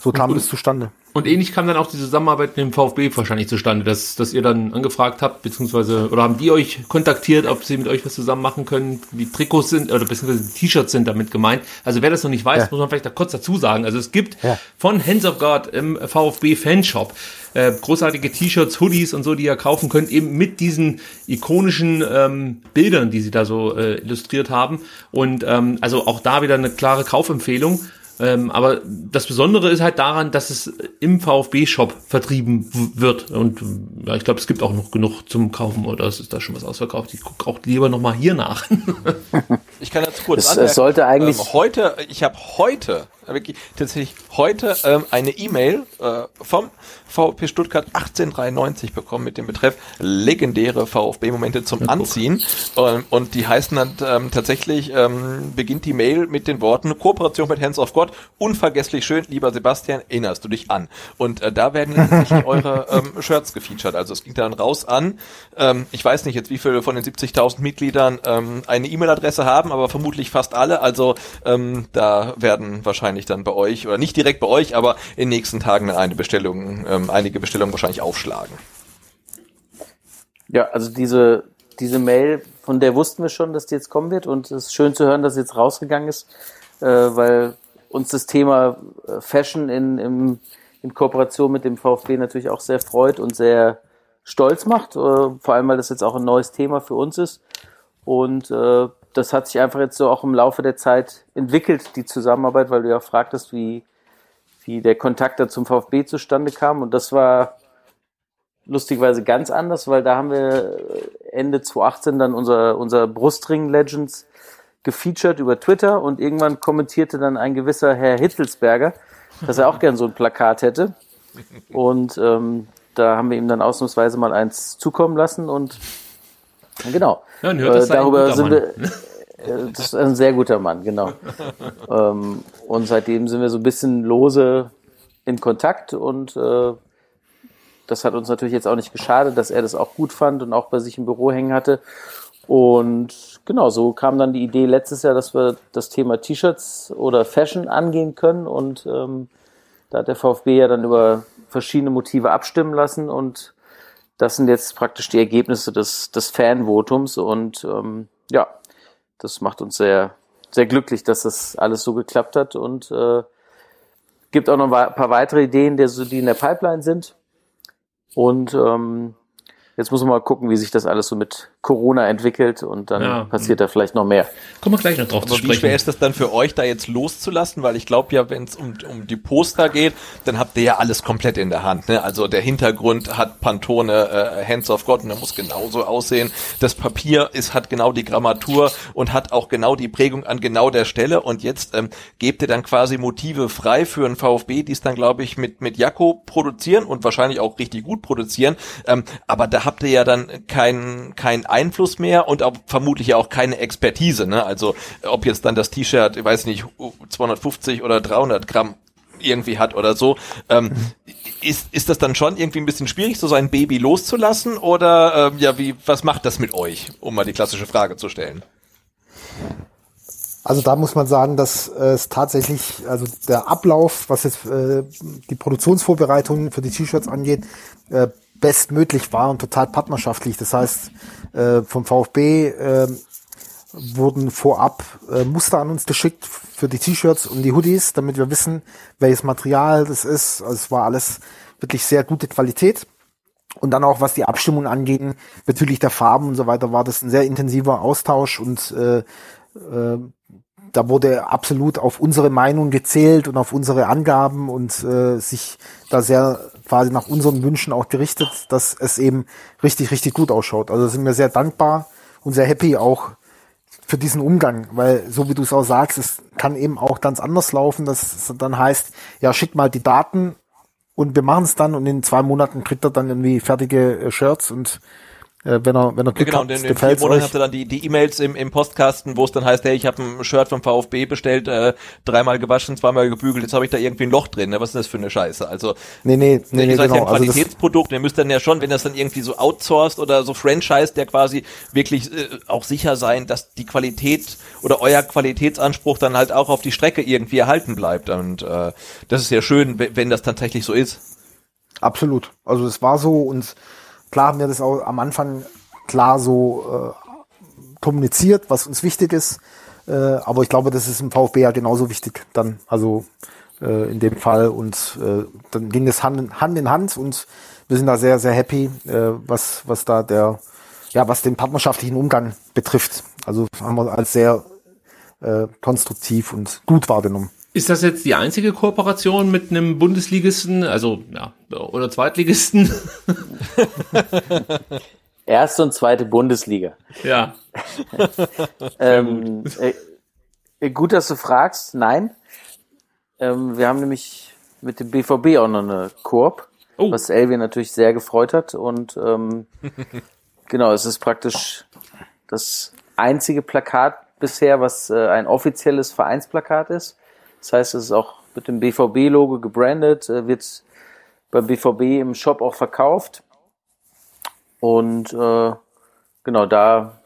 so kam es zustande. Und ähnlich kam dann auch die Zusammenarbeit mit dem VfB wahrscheinlich zustande, dass, dass ihr dann angefragt habt, beziehungsweise, oder haben die euch kontaktiert, ob sie mit euch was zusammen machen können? Die Trikots sind, oder beziehungsweise T-Shirts sind damit gemeint. Also wer das noch nicht weiß, ja. muss man vielleicht da kurz dazu sagen. Also es gibt ja. von Hands of God im VfB Fanshop äh, großartige T-Shirts, Hoodies und so, die ihr kaufen könnt, eben mit diesen ikonischen ähm, Bildern, die sie da so äh, illustriert haben. Und ähm, also auch da wieder eine klare Kaufempfehlung. Ähm, aber das Besondere ist halt daran, dass es im VfB-Shop vertrieben wird. Und ja, ich glaube, es gibt auch noch genug zum Kaufen oder es ist da schon was ausverkauft. Ich gucke auch lieber nochmal hier nach. (laughs) ich kann jetzt kurz es, es sollte eigentlich ähm, heute, ich habe heute wirklich tatsächlich heute ähm, eine E-Mail äh, vom VfB Stuttgart 1893 bekommen mit dem Betreff legendäre VfB-Momente zum Anziehen. Ähm, und die heißen dann ähm, tatsächlich, ähm, beginnt die Mail mit den Worten Kooperation mit Hands of God, unvergesslich schön, lieber Sebastian, erinnerst du dich an? Und äh, da werden (laughs) tatsächlich eure ähm, Shirts gefeatured. Also es ging dann raus an, ähm, ich weiß nicht jetzt, wie viele von den 70.000 Mitgliedern ähm, eine E-Mail-Adresse haben, aber vermutlich fast alle. Also ähm, da werden wahrscheinlich dann bei euch, oder nicht direkt bei euch, aber in den nächsten Tagen eine Bestellung ähm, einige Bestellungen wahrscheinlich aufschlagen. Ja, also diese, diese Mail, von der wussten wir schon, dass die jetzt kommen wird und es ist schön zu hören, dass sie jetzt rausgegangen ist, äh, weil uns das Thema äh, Fashion in, in, in Kooperation mit dem VfB natürlich auch sehr freut und sehr stolz macht, äh, vor allem weil das jetzt auch ein neues Thema für uns ist und äh, das hat sich einfach jetzt so auch im Laufe der Zeit entwickelt, die Zusammenarbeit, weil du ja fragtest, wie, wie der Kontakt da zum VfB zustande kam. Und das war lustigerweise ganz anders, weil da haben wir Ende 2018 dann unser, unser Brustring Legends gefeatured über Twitter und irgendwann kommentierte dann ein gewisser Herr Hitzelsberger, dass er auch gern so ein Plakat hätte. Und ähm, da haben wir ihm dann ausnahmsweise mal eins zukommen lassen und genau. Ja, äh, darüber sind wir. Äh, das ist ein sehr guter Mann, genau. (laughs) ähm, und seitdem sind wir so ein bisschen lose in Kontakt und äh, das hat uns natürlich jetzt auch nicht geschadet, dass er das auch gut fand und auch bei sich im Büro hängen hatte. Und genau, so kam dann die Idee letztes Jahr, dass wir das Thema T-Shirts oder Fashion angehen können. Und ähm, da hat der VfB ja dann über verschiedene Motive abstimmen lassen und das sind jetzt praktisch die Ergebnisse des, des Fanvotums und ähm, ja, das macht uns sehr, sehr glücklich, dass das alles so geklappt hat und äh, gibt auch noch ein paar weitere Ideen, die, die in der Pipeline sind. Und ähm, Jetzt muss man mal gucken, wie sich das alles so mit Corona entwickelt und dann ja. passiert da vielleicht noch mehr. Kommen wir gleich noch drauf Aber zu sprechen. Wie schwer ist das dann für euch, da jetzt loszulassen? Weil ich glaube ja, wenn es um, um die Poster geht, dann habt ihr ja alles komplett in der Hand. Ne? Also der Hintergrund hat Pantone äh, Hands of God und der muss genauso aussehen. Das Papier ist hat genau die Grammatur und hat auch genau die Prägung an genau der Stelle. Und jetzt ähm, gebt ihr dann quasi Motive frei für einen VfB, die es dann, glaube ich, mit, mit Jakko produzieren und wahrscheinlich auch richtig gut produzieren. Ähm, aber da habt ihr ja dann keinen keinen Einfluss mehr und auch vermutlich ja auch keine Expertise. Ne? Also ob jetzt dann das T-Shirt, ich weiß nicht, 250 oder 300 Gramm irgendwie hat oder so. Ähm, ist, ist das dann schon irgendwie ein bisschen schwierig, so sein Baby loszulassen? Oder ähm, ja, wie, was macht das mit euch, um mal die klassische Frage zu stellen? Also da muss man sagen, dass äh, es tatsächlich, also der Ablauf, was jetzt äh, die Produktionsvorbereitungen für die T-Shirts angeht, äh, bestmöglich war und total partnerschaftlich. Das heißt, äh, vom VfB äh, wurden vorab äh, Muster an uns geschickt für die T-Shirts und die Hoodies, damit wir wissen, welches Material das ist. Also es war alles wirklich sehr gute Qualität. Und dann auch, was die Abstimmung angeht, bezüglich der Farben und so weiter, war das ein sehr intensiver Austausch und äh, äh, da wurde absolut auf unsere Meinung gezählt und auf unsere Angaben und äh, sich da sehr quasi nach unseren Wünschen auch gerichtet, dass es eben richtig, richtig gut ausschaut. Also sind wir sehr dankbar und sehr happy auch für diesen Umgang, weil so wie du es auch sagst, es kann eben auch ganz anders laufen, dass es dann heißt, ja, schick mal die Daten und wir machen es dann und in zwei Monaten kriegt er dann irgendwie fertige äh, Shirts und äh, wenn er, wenn er Glück genau, hat, in, in vier Monaten habt ihr dann die, die E-Mails im, im Postkasten, wo es dann heißt, hey, ich habe ein Shirt vom VfB bestellt, äh, dreimal gewaschen, zweimal gebügelt, jetzt habe ich da irgendwie ein Loch drin. Ne? Was ist das für eine Scheiße? Also nee, nee, nee, nee, genau. ja ein Qualitätsprodukt, also ihr müsst dann ja schon, wenn das dann irgendwie so outsourced oder so Franchise, der quasi wirklich äh, auch sicher sein, dass die Qualität oder euer Qualitätsanspruch dann halt auch auf die Strecke irgendwie erhalten bleibt. Und äh, das ist ja schön, wenn das tatsächlich so ist. Absolut. Also es war so und klar haben wir das auch am Anfang klar so äh, kommuniziert, was uns wichtig ist. Äh, aber ich glaube, das ist im VfB ja genauso wichtig dann, also äh, in dem Fall. Und äh, dann ging es Hand in, Hand in Hand und wir sind da sehr, sehr happy, äh, was, was da der, ja, was den partnerschaftlichen Umgang betrifft. Also haben wir als sehr äh, konstruktiv und gut wahrgenommen. Ist das jetzt die einzige Kooperation mit einem Bundesligisten, also ja, oder Zweitligisten? (laughs) Erste und zweite Bundesliga. Ja. (laughs) ähm, gut. Äh, gut, dass du fragst. Nein. Ähm, wir haben nämlich mit dem BVB auch noch eine Koop, oh. was Elvin natürlich sehr gefreut hat. Und ähm, (laughs) genau, es ist praktisch das einzige Plakat bisher, was äh, ein offizielles Vereinsplakat ist. Das heißt, es ist auch mit dem BVB-Logo gebrandet, äh, wird beim BVB im Shop auch verkauft. Und äh, genau, da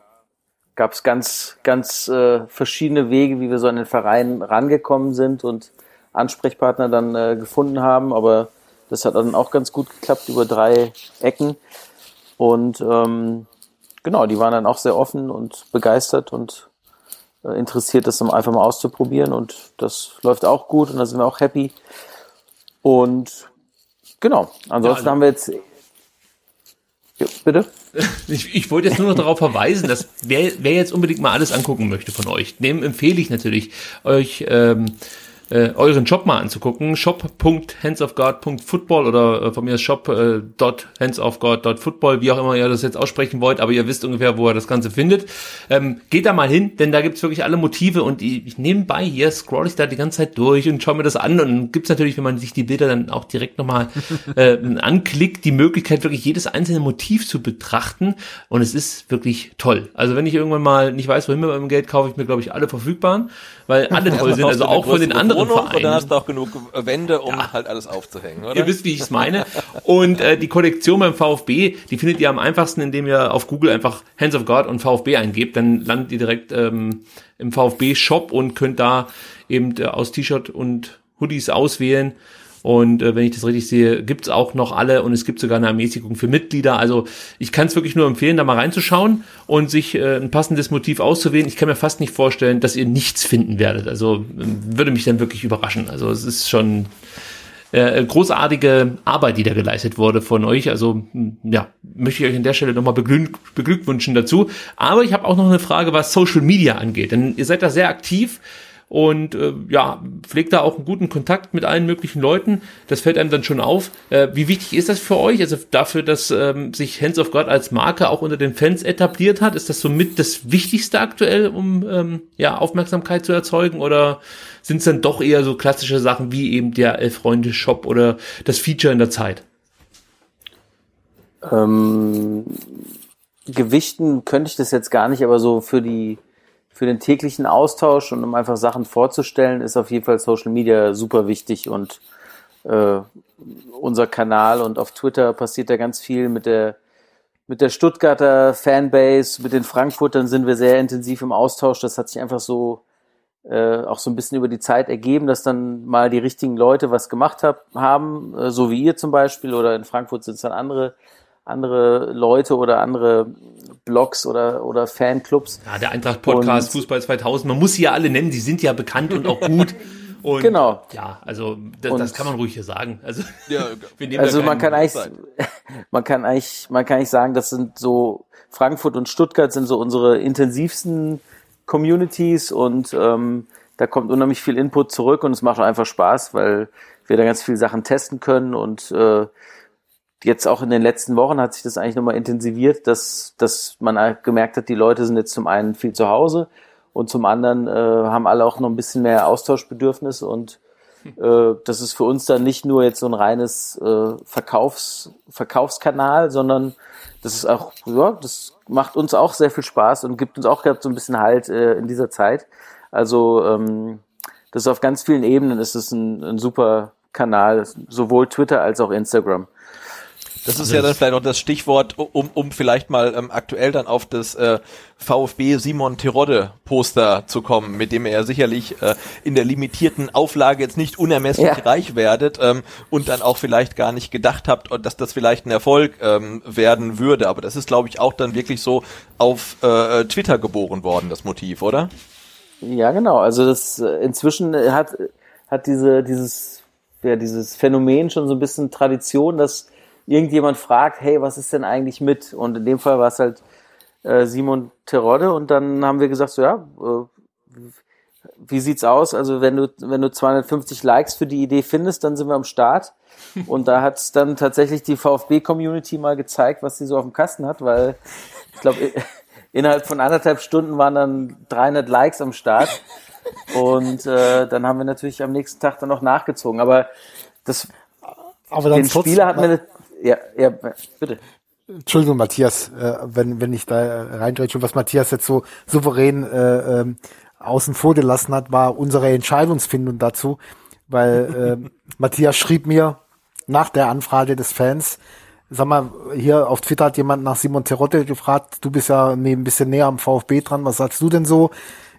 gab es ganz, ganz äh, verschiedene Wege, wie wir so an den Verein rangekommen sind und Ansprechpartner dann äh, gefunden haben. Aber das hat dann auch ganz gut geklappt über drei Ecken. Und ähm, genau, die waren dann auch sehr offen und begeistert und interessiert, das einfach mal auszuprobieren. Und das läuft auch gut und da sind wir auch happy. Und genau, ansonsten ja, also haben wir jetzt ja, bitte? (laughs) Ich, ich wollte jetzt nur noch darauf verweisen, dass wer, wer jetzt unbedingt mal alles angucken möchte von euch, dem empfehle ich natürlich, euch ähm, äh, euren Shop mal anzugucken. shop.handsofgod.football oder äh, von mir shop.handsofgod.football, äh, wie auch immer ihr das jetzt aussprechen wollt, aber ihr wisst ungefähr, wo ihr das Ganze findet. Ähm, geht da mal hin, denn da gibt's wirklich alle Motive und ich, ich nebenbei hier scroll ich da die ganze Zeit durch und schaue mir das an und gibt's natürlich, wenn man sich die Bilder dann auch direkt nochmal (laughs) äh, anklickt, die Möglichkeit, wirklich jedes einzelne Motiv zu betrachten und es ist wirklich toll. Also wenn ich irgendwann mal nicht weiß, wohin mit meinem Geld, kaufe ich mir, glaube ich, alle verfügbaren, weil alle toll sind, also auch von den anderen Wohnung und dann hast du auch genug Wände, um ja. halt alles aufzuhängen, oder? Ihr wisst, wie ich es meine. Und äh, die Kollektion beim VfB, die findet ihr am einfachsten, indem ihr auf Google einfach Hands of God und VfB eingebt. Dann landet ihr direkt ähm, im VfB-Shop und könnt da eben äh, aus T-Shirt und Hoodies auswählen. Und äh, wenn ich das richtig sehe, gibt's auch noch alle und es gibt sogar eine Ermäßigung für Mitglieder. Also ich kann es wirklich nur empfehlen, da mal reinzuschauen und sich äh, ein passendes Motiv auszuwählen. Ich kann mir fast nicht vorstellen, dass ihr nichts finden werdet. Also äh, würde mich dann wirklich überraschen. Also es ist schon äh, großartige Arbeit, die da geleistet wurde von euch. Also ja, möchte ich euch an der Stelle nochmal beglück beglückwünschen dazu. Aber ich habe auch noch eine Frage, was Social Media angeht. Denn ihr seid da sehr aktiv und äh, ja, pflegt da auch einen guten Kontakt mit allen möglichen Leuten. Das fällt einem dann schon auf. Äh, wie wichtig ist das für euch? Also dafür, dass ähm, sich Hands of God als Marke auch unter den Fans etabliert hat, ist das somit das Wichtigste aktuell, um ähm, ja, Aufmerksamkeit zu erzeugen? Oder sind es dann doch eher so klassische Sachen wie eben der Elf-Freunde-Shop oder das Feature in der Zeit? Ähm, gewichten könnte ich das jetzt gar nicht, aber so für die für den täglichen Austausch und um einfach Sachen vorzustellen, ist auf jeden Fall Social Media super wichtig und äh, unser Kanal und auf Twitter passiert da ganz viel mit der mit der Stuttgarter Fanbase, mit den Frankfurtern sind wir sehr intensiv im Austausch. Das hat sich einfach so äh, auch so ein bisschen über die Zeit ergeben, dass dann mal die richtigen Leute was gemacht hab, haben, äh, so wie ihr zum Beispiel, oder in Frankfurt sind es dann andere andere Leute oder andere Blogs oder, oder Fanclubs. Ja, der Eintracht Podcast, und, Fußball 2000, man muss sie ja alle nennen, die sind ja bekannt und auch gut. (laughs) Und genau. Ja, also das, das kann man ruhig hier sagen. Also, ja, (laughs) also man kann eigentlich, (laughs) man kann eigentlich, man kann eigentlich sagen, das sind so Frankfurt und Stuttgart sind so unsere intensivsten Communities und ähm, da kommt unheimlich viel Input zurück und es macht einfach Spaß, weil wir da ganz viele Sachen testen können und äh, jetzt auch in den letzten Wochen hat sich das eigentlich nochmal intensiviert, dass, dass man gemerkt hat, die Leute sind jetzt zum einen viel zu Hause und zum anderen äh, haben alle auch noch ein bisschen mehr Austauschbedürfnis und äh, das ist für uns dann nicht nur jetzt so ein reines äh, Verkaufs, Verkaufskanal, sondern das ist auch, ja, das macht uns auch sehr viel Spaß und gibt uns auch so ein bisschen Halt äh, in dieser Zeit. Also ähm, das ist auf ganz vielen Ebenen ist es ein, ein super Kanal, sowohl Twitter als auch Instagram. Das ist ja dann vielleicht auch das Stichwort, um, um vielleicht mal ähm, aktuell dann auf das äh, VfB Simon Terodde Poster zu kommen, mit dem er sicherlich äh, in der limitierten Auflage jetzt nicht unermesslich ja. reich werdet ähm, und dann auch vielleicht gar nicht gedacht habt, dass das vielleicht ein Erfolg ähm, werden würde. Aber das ist, glaube ich, auch dann wirklich so auf äh, Twitter geboren worden, das Motiv, oder? Ja, genau. Also das äh, inzwischen hat hat diese dieses ja dieses Phänomen schon so ein bisschen Tradition, dass irgendjemand fragt, hey, was ist denn eigentlich mit? Und in dem Fall war es halt äh, Simon Terodde und dann haben wir gesagt, so ja, äh, wie sieht's aus? Also wenn du wenn du 250 Likes für die Idee findest, dann sind wir am Start. (laughs) Und da hat dann tatsächlich die VfB-Community mal gezeigt, was sie so auf dem Kasten hat, weil ich glaube (laughs) innerhalb von anderthalb Stunden waren dann 300 Likes am Start. Und äh, dann haben wir natürlich am nächsten Tag dann noch nachgezogen. Aber das aber den Spieler hat mir ja, ja, bitte. Entschuldigung, Matthias, äh, wenn, wenn ich da reindrehe, was Matthias jetzt so souverän äh, äh, außen vor gelassen hat, war unsere Entscheidungsfindung dazu, weil äh, (laughs) Matthias schrieb mir nach der Anfrage des Fans, sag mal, hier auf Twitter hat jemand nach Simon Terotte gefragt, du bist ja ein bisschen näher am VfB dran, was sagst du denn so?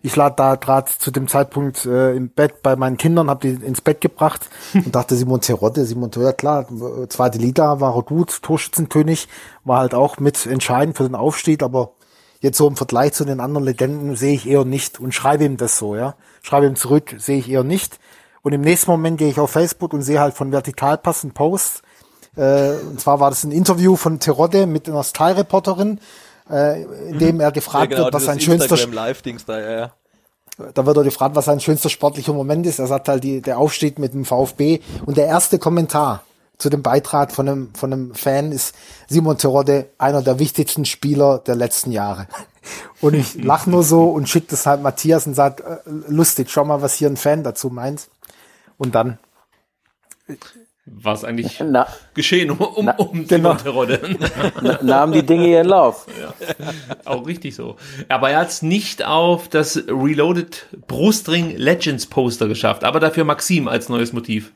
Ich lag da gerade zu dem Zeitpunkt äh, im Bett bei meinen Kindern, habe die ins Bett gebracht (laughs) und dachte Simon Terodde, Simon Terodde, klar, zweite Liga war er gut, Torschützenkönig, war halt auch mit entscheidend für den Aufstieg, aber jetzt so im Vergleich zu den anderen Legenden sehe ich eher nicht und schreibe ihm das so, ja. Schreibe ihm zurück, sehe ich eher nicht. Und im nächsten Moment gehe ich auf Facebook und sehe halt von Vertikalpass einen Post. Äh, und zwar war das ein Interview von Terodde mit einer Style-Reporterin, äh, in dem er gefragt ja, genau, wird, was sein schönster da, ja, ja. da wird er gefragt, was sein schönster sportlicher Moment ist. Er sagt halt, die, der Aufstieg mit dem VfB. Und der erste Kommentar zu dem Beitrag von einem, von einem Fan ist Simon Terodde, einer der wichtigsten Spieler der letzten Jahre. (laughs) Und ich (laughs) lach nur so und schicke das halt Matthias und sagt, äh, lustig, schau mal, was hier ein Fan dazu meint. Und dann Was eigentlich Na, geschehen um, um, Na, um genau. Terodde. (laughs) Nahmen die Dinge ihren Lauf. Ja, auch richtig so. Aber er hat es nicht auf das Reloaded Brustring Legends Poster geschafft, aber dafür Maxim als neues Motiv.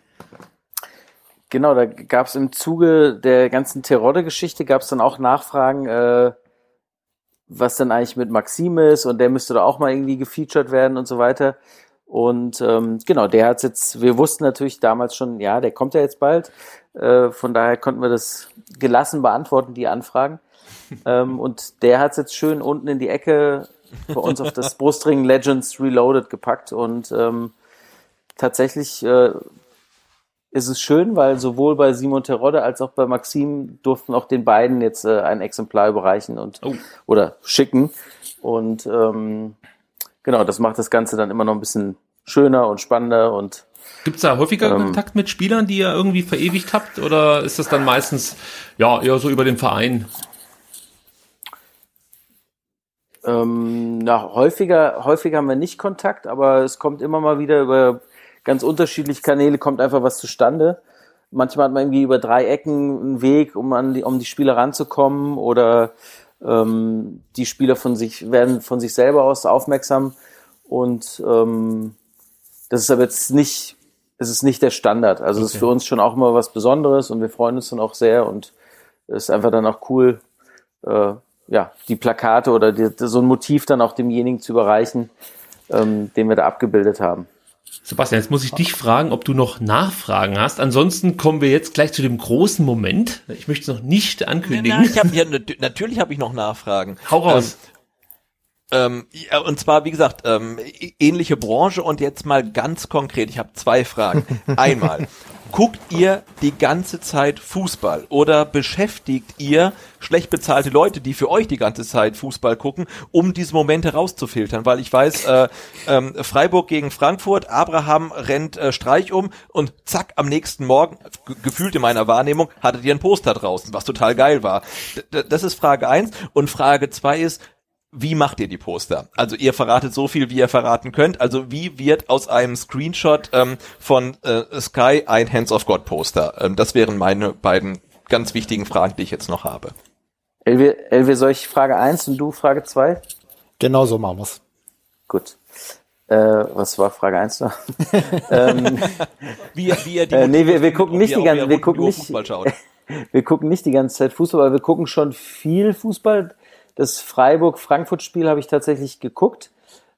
Genau, da gab es im Zuge der ganzen Terodde-Geschichte gab es dann auch Nachfragen, äh, was denn eigentlich mit Maxim ist und der müsste da auch mal irgendwie gefeatured werden und so weiter. Und ähm, genau, der hat jetzt, wir wussten natürlich damals schon, ja, der kommt ja jetzt bald. Äh, von daher konnten wir das gelassen beantworten, die Anfragen. (laughs) ähm, und der hat es jetzt schön unten in die Ecke bei uns auf das (laughs) Brustring Legends Reloaded gepackt. Und ähm, tatsächlich äh, ist es schön, weil sowohl bei Simon Terodde als auch bei Maxim durften auch den beiden jetzt äh, ein Exemplar überreichen und oh. oder schicken. Und ähm, genau, das macht das Ganze dann immer noch ein bisschen schöner und spannender und Gibt es da häufiger ähm, Kontakt mit Spielern, die ihr irgendwie verewigt habt? Oder ist das dann meistens ja eher so über den Verein? Ähm, na, häufiger, häufiger haben wir nicht Kontakt, aber es kommt immer mal wieder über ganz unterschiedliche Kanäle, kommt einfach was zustande. Manchmal hat man irgendwie über drei Ecken einen Weg, um an die, um die Spieler ranzukommen oder ähm, die Spieler von sich werden von sich selber aus aufmerksam und ähm, das ist aber jetzt nicht, es ist nicht der Standard. Also es okay. ist für uns schon auch immer was Besonderes und wir freuen uns dann auch sehr und es ist einfach dann auch cool, äh, ja, die Plakate oder die, so ein Motiv dann auch demjenigen zu überreichen, ähm, den wir da abgebildet haben. Sebastian, jetzt muss ich dich fragen, ob du noch Nachfragen hast. Ansonsten kommen wir jetzt gleich zu dem großen Moment. Ich möchte es noch nicht ankündigen. Nein, ich hab, ja, natürlich habe ich noch Nachfragen. Hau raus. Ähm, ja, und zwar, wie gesagt, ähm, ähnliche Branche und jetzt mal ganz konkret. Ich habe zwei Fragen. (laughs) Einmal, guckt ihr die ganze Zeit Fußball oder beschäftigt ihr schlecht bezahlte Leute, die für euch die ganze Zeit Fußball gucken, um diese Momente rauszufiltern? Weil ich weiß, äh, ähm, Freiburg gegen Frankfurt, Abraham rennt äh, Streich um und zack, am nächsten Morgen, gefühlt in meiner Wahrnehmung, hattet ihr ein Poster draußen, was total geil war. D das ist Frage eins Und Frage zwei ist, wie macht ihr die Poster? Also ihr verratet so viel, wie ihr verraten könnt. Also wie wird aus einem Screenshot ähm, von äh, Sky ein Hands of God Poster? Ähm, das wären meine beiden ganz wichtigen Fragen, die ich jetzt noch habe. Elvi, Elvi soll ich Frage 1 und du Frage 2? Genau so machen wir's. Gut. Äh, was war Frage 1 noch? (laughs) ähm, wie, wie er die äh, nee, wir, wir gucken nicht die ganze, wir gucken nicht, (laughs) wir gucken nicht die ganze Zeit Fußball, aber wir gucken schon viel Fußball das Freiburg-Frankfurt-Spiel habe ich tatsächlich geguckt.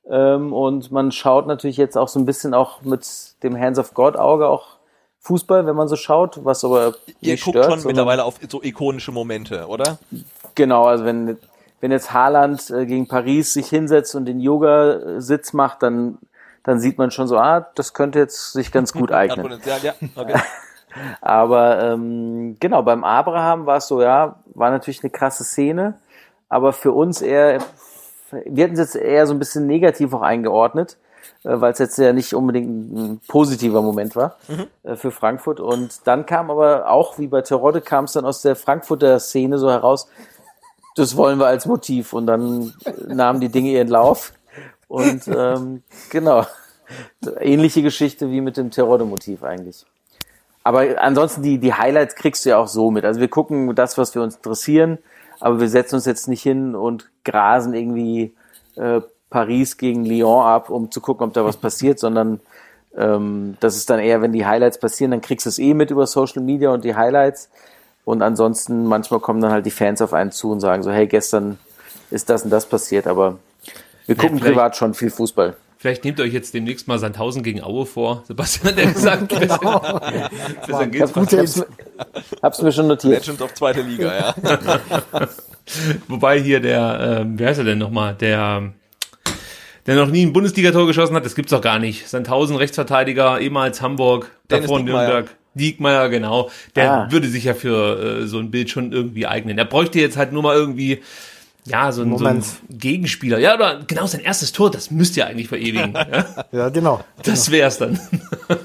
Ähm, und man schaut natürlich jetzt auch so ein bisschen auch mit dem Hands of God Auge auch Fußball, wenn man so schaut, was aber Ihr guckt stört, schon mittlerweile auf so ikonische Momente, oder? Genau, also wenn wenn jetzt Haaland äh, gegen Paris sich hinsetzt und den Yoga-Sitz macht, dann dann sieht man schon so, ah, das könnte jetzt sich ganz gut (laughs) eignen. ja. okay. (laughs) Aber ähm, genau, beim Abraham war es so, ja, war natürlich eine krasse Szene aber für uns eher, wir hätten es jetzt eher so ein bisschen negativ auch eingeordnet, äh, weil es jetzt ja nicht unbedingt ein positiver Moment war mhm. Äh, für Frankfurt. Und dann kam aber auch, wie bei Terodde, kam es dann aus der Frankfurter Szene so heraus, das wollen wir als Motiv. Und dann nahmen die Dinge ihren Lauf. Und ähm, genau, ähnliche Geschichte wie mit dem Terodde-Motiv eigentlich. Aber ansonsten, die, die Highlights kriegst du ja auch so mit. Also wir gucken das, was wir uns interessieren aber wir setzen uns jetzt nicht hin und grasen irgendwie äh, Paris gegen Lyon ab, um zu gucken, ob da was (laughs) passiert, sondern ähm, das ist dann eher, wenn die Highlights passieren, dann kriegst du es eh mit über Social Media und die Highlights. Und ansonsten, manchmal kommen dann halt die Fans auf einen zu und sagen so, hey, gestern ist das und das passiert, aber wir gucken ja, privat schon viel Fußball. Vielleicht nehmt ihr euch jetzt demnächst mal Sandhausen gegen Aue vor. Sebastian hat ja gesagt, genau. (laughs) besser geht's gute, hab's, hab's mir schon notiert. Legend auf zweite Liga, ja. (laughs) Wobei hier der, ähm, wer heißt er denn nochmal? Der, der noch nie ein Bundesligator geschossen hat, das gibt's doch gar nicht. Sandhausen, Rechtsverteidiger, ehemals Hamburg, Dennis davor Nürnberg. Diekmeyer, genau. Der ah. würde sich ja für äh, so ein Bild schon irgendwie eignen. Er bräuchte jetzt halt nur mal irgendwie ja, so ein, so ein, Gegenspieler. Ja, oder genau sein erstes Tor, das müsst ihr eigentlich verewigen. (laughs) ja, ja genau. Das genau. wär's dann.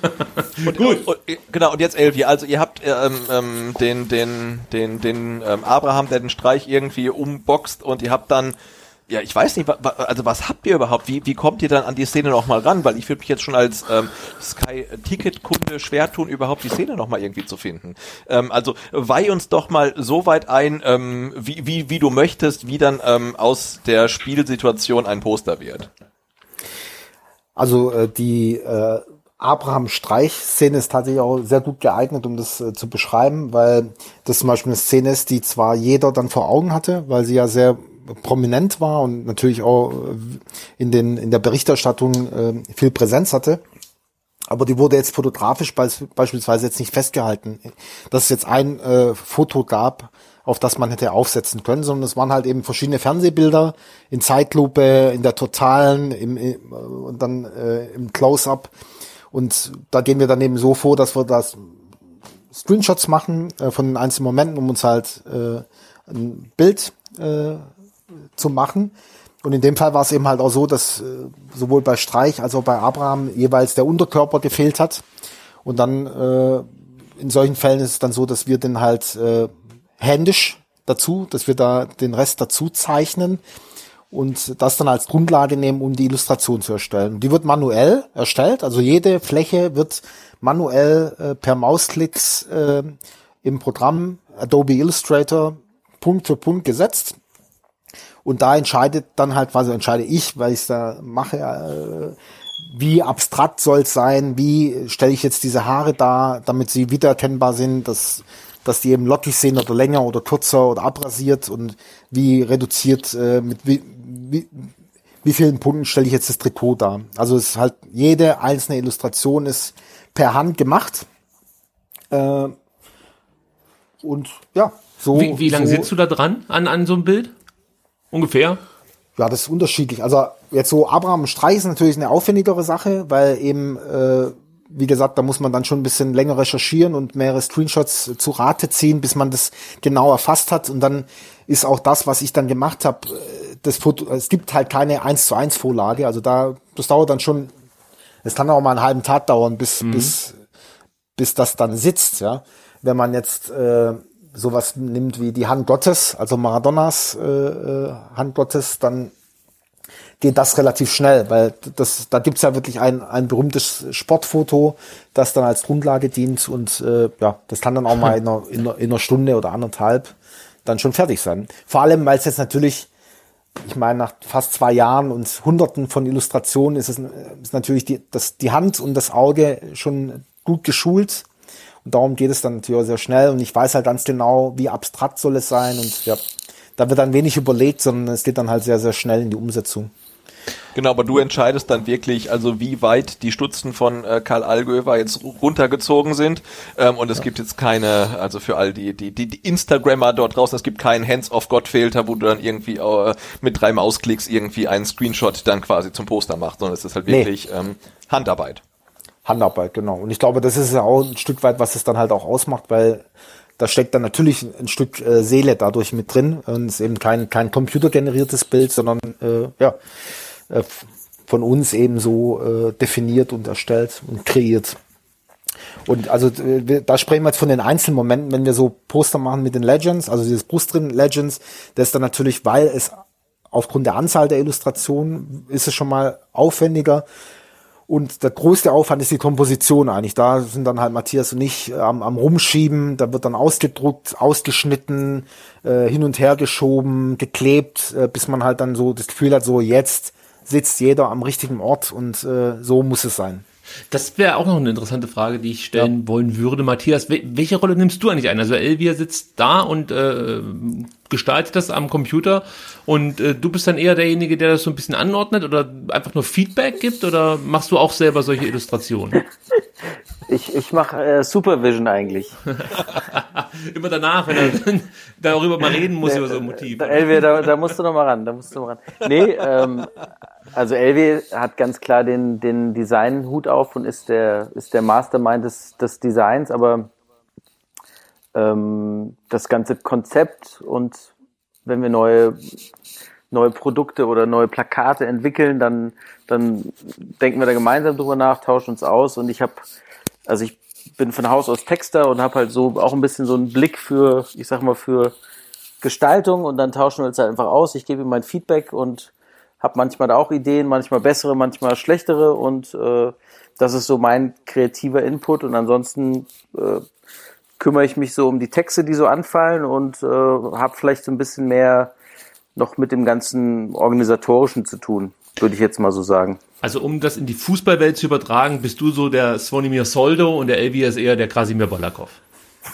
(laughs) und, Gut. Und, genau, und jetzt Elvi, also ihr habt ähm, ähm, den, den, den, den ähm, Abraham, der den Streich irgendwie umboxt und ihr habt dann ja, ich weiß nicht, also was habt ihr überhaupt? Wie, wie kommt ihr dann an die Szene nochmal ran? Weil ich würde mich jetzt schon als ähm, Sky-Ticket-Kunde schwer tun, überhaupt die Szene nochmal irgendwie zu finden. Ähm, also weih uns doch mal so weit ein, ähm, wie, wie, wie du möchtest, wie dann ähm, aus der Spielsituation ein Poster wird. Also äh, die äh, Abraham Streich-Szene ist tatsächlich auch sehr gut geeignet, um das äh, zu beschreiben, weil das zum Beispiel eine Szene ist, die zwar jeder dann vor Augen hatte, weil sie ja sehr prominent war und natürlich auch äh, in, den, in der Berichterstattung äh, viel Präsenz hatte. Aber die wurde jetzt fotografisch beispielsweise jetzt nicht festgehalten, dass es jetzt ein äh, Foto gab, auf das man hätte aufsetzen können, sondern es waren halt eben verschiedene Fernsehbilder in Zeitlupe, in der totalen, im, im und dann äh, im Close-up. Und da gehen wir dann eben so vor, dass wir das Screenshots machen äh, von den einzelnen Momenten, um uns halt äh, ein Bild äh, zu machen. Und in dem Fall war es eben halt auch so, dass äh, sowohl bei Streich als auch bei Abraham jeweils der Unterkörper gefehlt hat. Und dann äh, in solchen Fällen ist es dann so, dass wir den halt äh, händisch dazu, dass wir da den Rest dazu zeichnen und das dann als Grundlage nehmen, um die Illustration zu erstellen. Die wird manuell erstellt, also jede Fläche wird manuell äh, per Mausklicks äh, im Programm Adobe Illustrator Punkt für Punkt gesetzt. Und da entscheidet dann halt, also entscheide ich, weil ich es da mache, äh, wie abstrakt soll es sein, wie stelle ich jetzt diese Haare da, damit sie wiedererkennbar sind, dass dass die eben lockig sind oder länger oder kürzer oder abrasiert und wie reduziert, äh, mit wie, wie, wie vielen Punkten stelle ich jetzt das Trikot dar. Also es ist halt, jede einzelne Illustration ist per Hand gemacht. Äh, und ja, so. Wie, wie lange so, sitzt du da dran an, an so einem Bild? Ungefähr? Ja, das ist unterschiedlich. Also jetzt so Abraham Streich ist natürlich eine aufwendigere Sache, weil eben äh, wie gesagt, da muss man dann schon ein bisschen länger recherchieren und mehrere Screenshots zu Rate ziehen, bis man das genau erfasst hat. Und dann ist auch das, was ich dann gemacht habe, äh, das Foto, es gibt halt keine 1 zu 1 Vorlage. Also da, das dauert dann schon, es kann auch mal einen halben Tag dauern, bis, mhm. bis, bis das dann sitzt, ja. Wenn man jetzt äh, sowas nimmt wie die Hand Gottes, also Maradonas äh, äh Hand Gottes, dann geht das relativ schnell, weil das, da gibt's ja wirklich ein, ein berühmtes Sportfoto, das dann als Grundlage dient und äh, ja, das kann dann auch mal in einer, (laughs) in einer, in einer Stunde oder anderthalb dann schon fertig sein. Vor allem, weil es jetzt natürlich, ich meine, nach fast zwei Jahren und Hunderten von Illustrationen ist es ist natürlich die, das, die Hand und das Auge schon gut geschult. Und darum geht es dann natürlich auch sehr schnell. Und ich weiß halt ganz genau, wie abstrakt soll es sein. Und ja, da wird dann wenig überlegt, sondern es geht dann halt sehr, sehr schnell in die Umsetzung. Genau, aber du entscheidest dann wirklich, also wie weit die Stutzen von äh, Karl Allgöwer jetzt runtergezogen sind. Ähm, und es ja. gibt jetzt keine, also für all die, die, die, die Instagrammer dort draußen, es gibt keinen Hands-of-God-Filter, wo du dann irgendwie äh, mit drei Mausklicks irgendwie einen Screenshot dann quasi zum Poster machst, sondern es ist halt wirklich nee. ähm, Handarbeit. Handarbeit, genau. Und ich glaube, das ist ja auch ein Stück weit, was es dann halt auch ausmacht, weil da steckt dann natürlich ein Stück äh, Seele dadurch mit drin. Und es ist eben kein, kein computergeneriertes Bild, sondern äh, ja, äh, von uns eben so äh, definiert und erstellt und kreiert. Und also äh, da sprechen wir jetzt von den einzelnen Momenten, wenn wir so Poster machen mit den Legends, also dieses Brust drin Legends, das ist dann natürlich, weil es aufgrund der Anzahl der Illustrationen ist es schon mal aufwendiger. Und der größte Aufwand ist die Komposition eigentlich. Da sind dann halt Matthias und ich am, am Rumschieben. Da wird dann ausgedruckt, ausgeschnitten, äh, hin und her geschoben, geklebt, äh, bis man halt dann so das Gefühl hat, so jetzt sitzt jeder am richtigen Ort und äh, so muss es sein. Das wäre auch noch eine interessante Frage, die ich stellen ja. wollen würde. Matthias, welche Rolle nimmst du eigentlich ein? Also Elvia sitzt da und äh, gestaltet das am Computer und äh, du bist dann eher derjenige, der das so ein bisschen anordnet oder einfach nur Feedback gibt oder machst du auch selber solche Illustrationen? (laughs) Ich, ich mache äh, Supervision eigentlich. (laughs) Immer danach, wenn er (laughs) darüber mal reden muss, über so ein Motiv. Elvia, da, da musst du noch mal ran, da musst du noch mal ran. Nee, ähm, also Elvi hat ganz klar den, den Design-Hut auf und ist der, ist der Mastermind des, des Designs, aber ähm, das ganze Konzept und wenn wir neue, neue Produkte oder neue Plakate entwickeln, dann, dann denken wir da gemeinsam drüber nach, tauschen uns aus und ich habe, also ich bin von Haus aus Texter und habe halt so auch ein bisschen so einen Blick für, ich sag mal, für Gestaltung und dann tauschen wir uns halt einfach aus. Ich gebe ihm mein Feedback und habe manchmal da auch Ideen, manchmal bessere, manchmal schlechtere und äh, das ist so mein kreativer Input und ansonsten äh, kümmere ich mich so um die Texte, die so anfallen und äh, habe vielleicht so ein bisschen mehr noch mit dem ganzen organisatorischen zu tun, würde ich jetzt mal so sagen. Also um das in die Fußballwelt zu übertragen, bist du so der Svonimir Soldo und der Elvi ist eher der Krasimir Bolakov.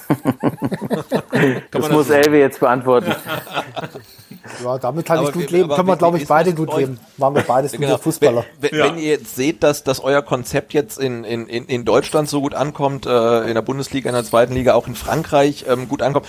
(laughs) das muss Elvi jetzt beantworten. (laughs) Ja, damit kann aber ich gut leben. Können wir, glaube ich, beide gut leben. Waren wir beides genau. gute Fußballer. Wenn, wenn, ja. ihr jetzt seht, dass, dass euer Konzept jetzt in, in, in Deutschland so gut ankommt, äh, in der Bundesliga, in der zweiten Liga, auch in Frankreich ähm, gut ankommt,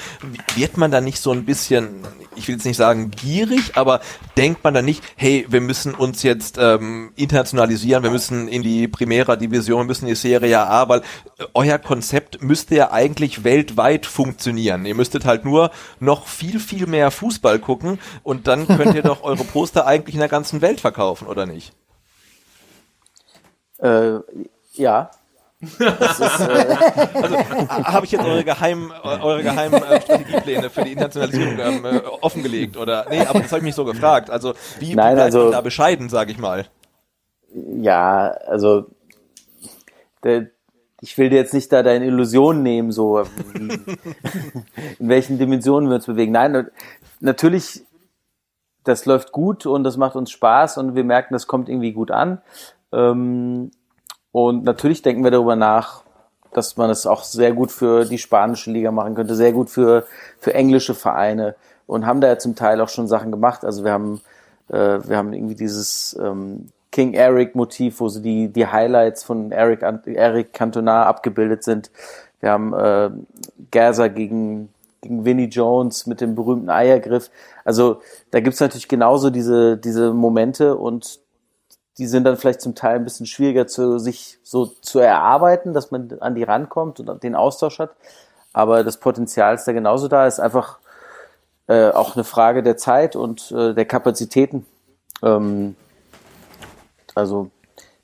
wird man da nicht so ein bisschen, ich will jetzt nicht sagen gierig, aber denkt man da nicht, hey, wir müssen uns jetzt ähm, internationalisieren, wir müssen in die Primera Division, wir müssen in die Serie A, weil äh, euer Konzept müsste ja eigentlich weltweit funktionieren. Ihr müsstet halt nur noch viel, viel mehr Fußball gucken und dann könnt ihr doch eure Poster eigentlich in der ganzen Welt verkaufen, oder nicht? Äh, ja. Das ist, äh (laughs) also habe ich jetzt eure geheimen, eure geheimen äh, Strategiepläne für die Internationalisierung ähm, äh, offengelegt oder nee, aber das habe ich mich so gefragt. Also wie Nein, bleibt also, da bescheiden, sage ich mal? Ja, also der, ich will dir jetzt nicht da deine Illusion nehmen, so (laughs) in welchen Dimensionen wir uns bewegen. Nein, natürlich das läuft gut und das macht uns Spaß und wir merken, das kommt irgendwie gut an. Ähm, und natürlich denken wir darüber nach, dass man es auch sehr gut für die spanische Liga machen könnte, sehr gut für, für englische Vereine und haben da ja zum Teil auch schon Sachen gemacht. Also wir haben, äh, wir haben irgendwie dieses ähm, King Eric Motiv, wo so die, die Highlights von Eric, Eric Cantona abgebildet sind. Wir haben äh, Gaza gegen gegen Vinnie Jones mit dem berühmten Eiergriff. Also da gibt's natürlich genauso diese, diese Momente und die sind dann vielleicht zum Teil ein bisschen schwieriger zu sich so zu erarbeiten, dass man an die rankommt und den Austausch hat. Aber das Potenzial ist da genauso da, ist einfach äh, auch eine Frage der Zeit und äh, der Kapazitäten. Ähm, also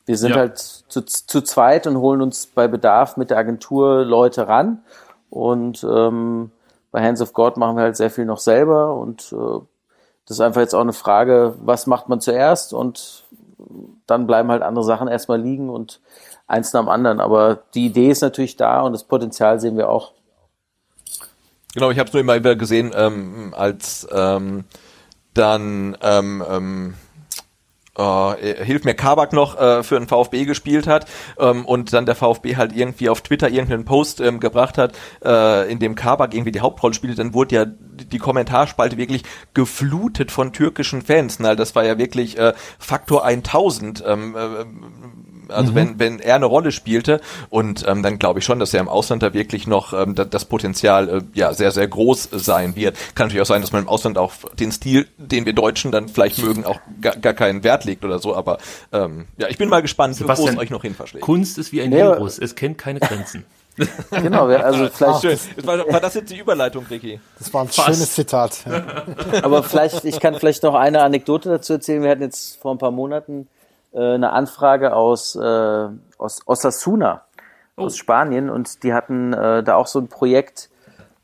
wir sind ja. halt zu, zu zweit und holen uns bei Bedarf mit der Agentur Leute ran und ähm, bei Hands of God machen wir halt sehr viel noch selber und äh, das ist einfach jetzt auch eine Frage, was macht man zuerst und dann bleiben halt andere Sachen erstmal liegen und eins nach dem anderen. Aber die Idee ist natürlich da und das Potenzial sehen wir auch. Genau, ich habe es nur immer wieder gesehen, ähm, als ähm, dann ähm, ähm, äh, hilf mir Kabak noch äh, für den VfB gespielt hat ähm, und dann der VfB halt irgendwie auf Twitter irgendeinen Post ähm, gebracht hat, äh, in dem Kabak irgendwie die Hauptrolle spielte, dann wurde ja die Kommentarspalte wirklich geflutet von türkischen Fans. Na, das war ja wirklich äh, Faktor 1000. Ähm, äh, also mhm. wenn, wenn er eine Rolle spielte und ähm, dann glaube ich schon, dass er im Ausland da wirklich noch ähm, das, das Potenzial äh, ja sehr, sehr groß sein wird. Kann natürlich auch sein, dass man im Ausland auch den Stil, den wir Deutschen dann vielleicht mögen, auch gar, gar keinen Wert legt oder so, aber ähm, ja, ich bin mal gespannt, wo es euch noch hin verschlägt. Kunst ist wie ein ja. Virus, es kennt keine Grenzen. (laughs) genau, also vielleicht. Schön. War, war, das jetzt die Überleitung, Ricky? Das war ein Fast. schönes Zitat. Aber vielleicht, ich kann vielleicht noch eine Anekdote dazu erzählen. Wir hatten jetzt vor ein paar Monaten äh, eine Anfrage aus, äh, aus Osasuna, oh. aus Spanien, und die hatten äh, da auch so ein Projekt,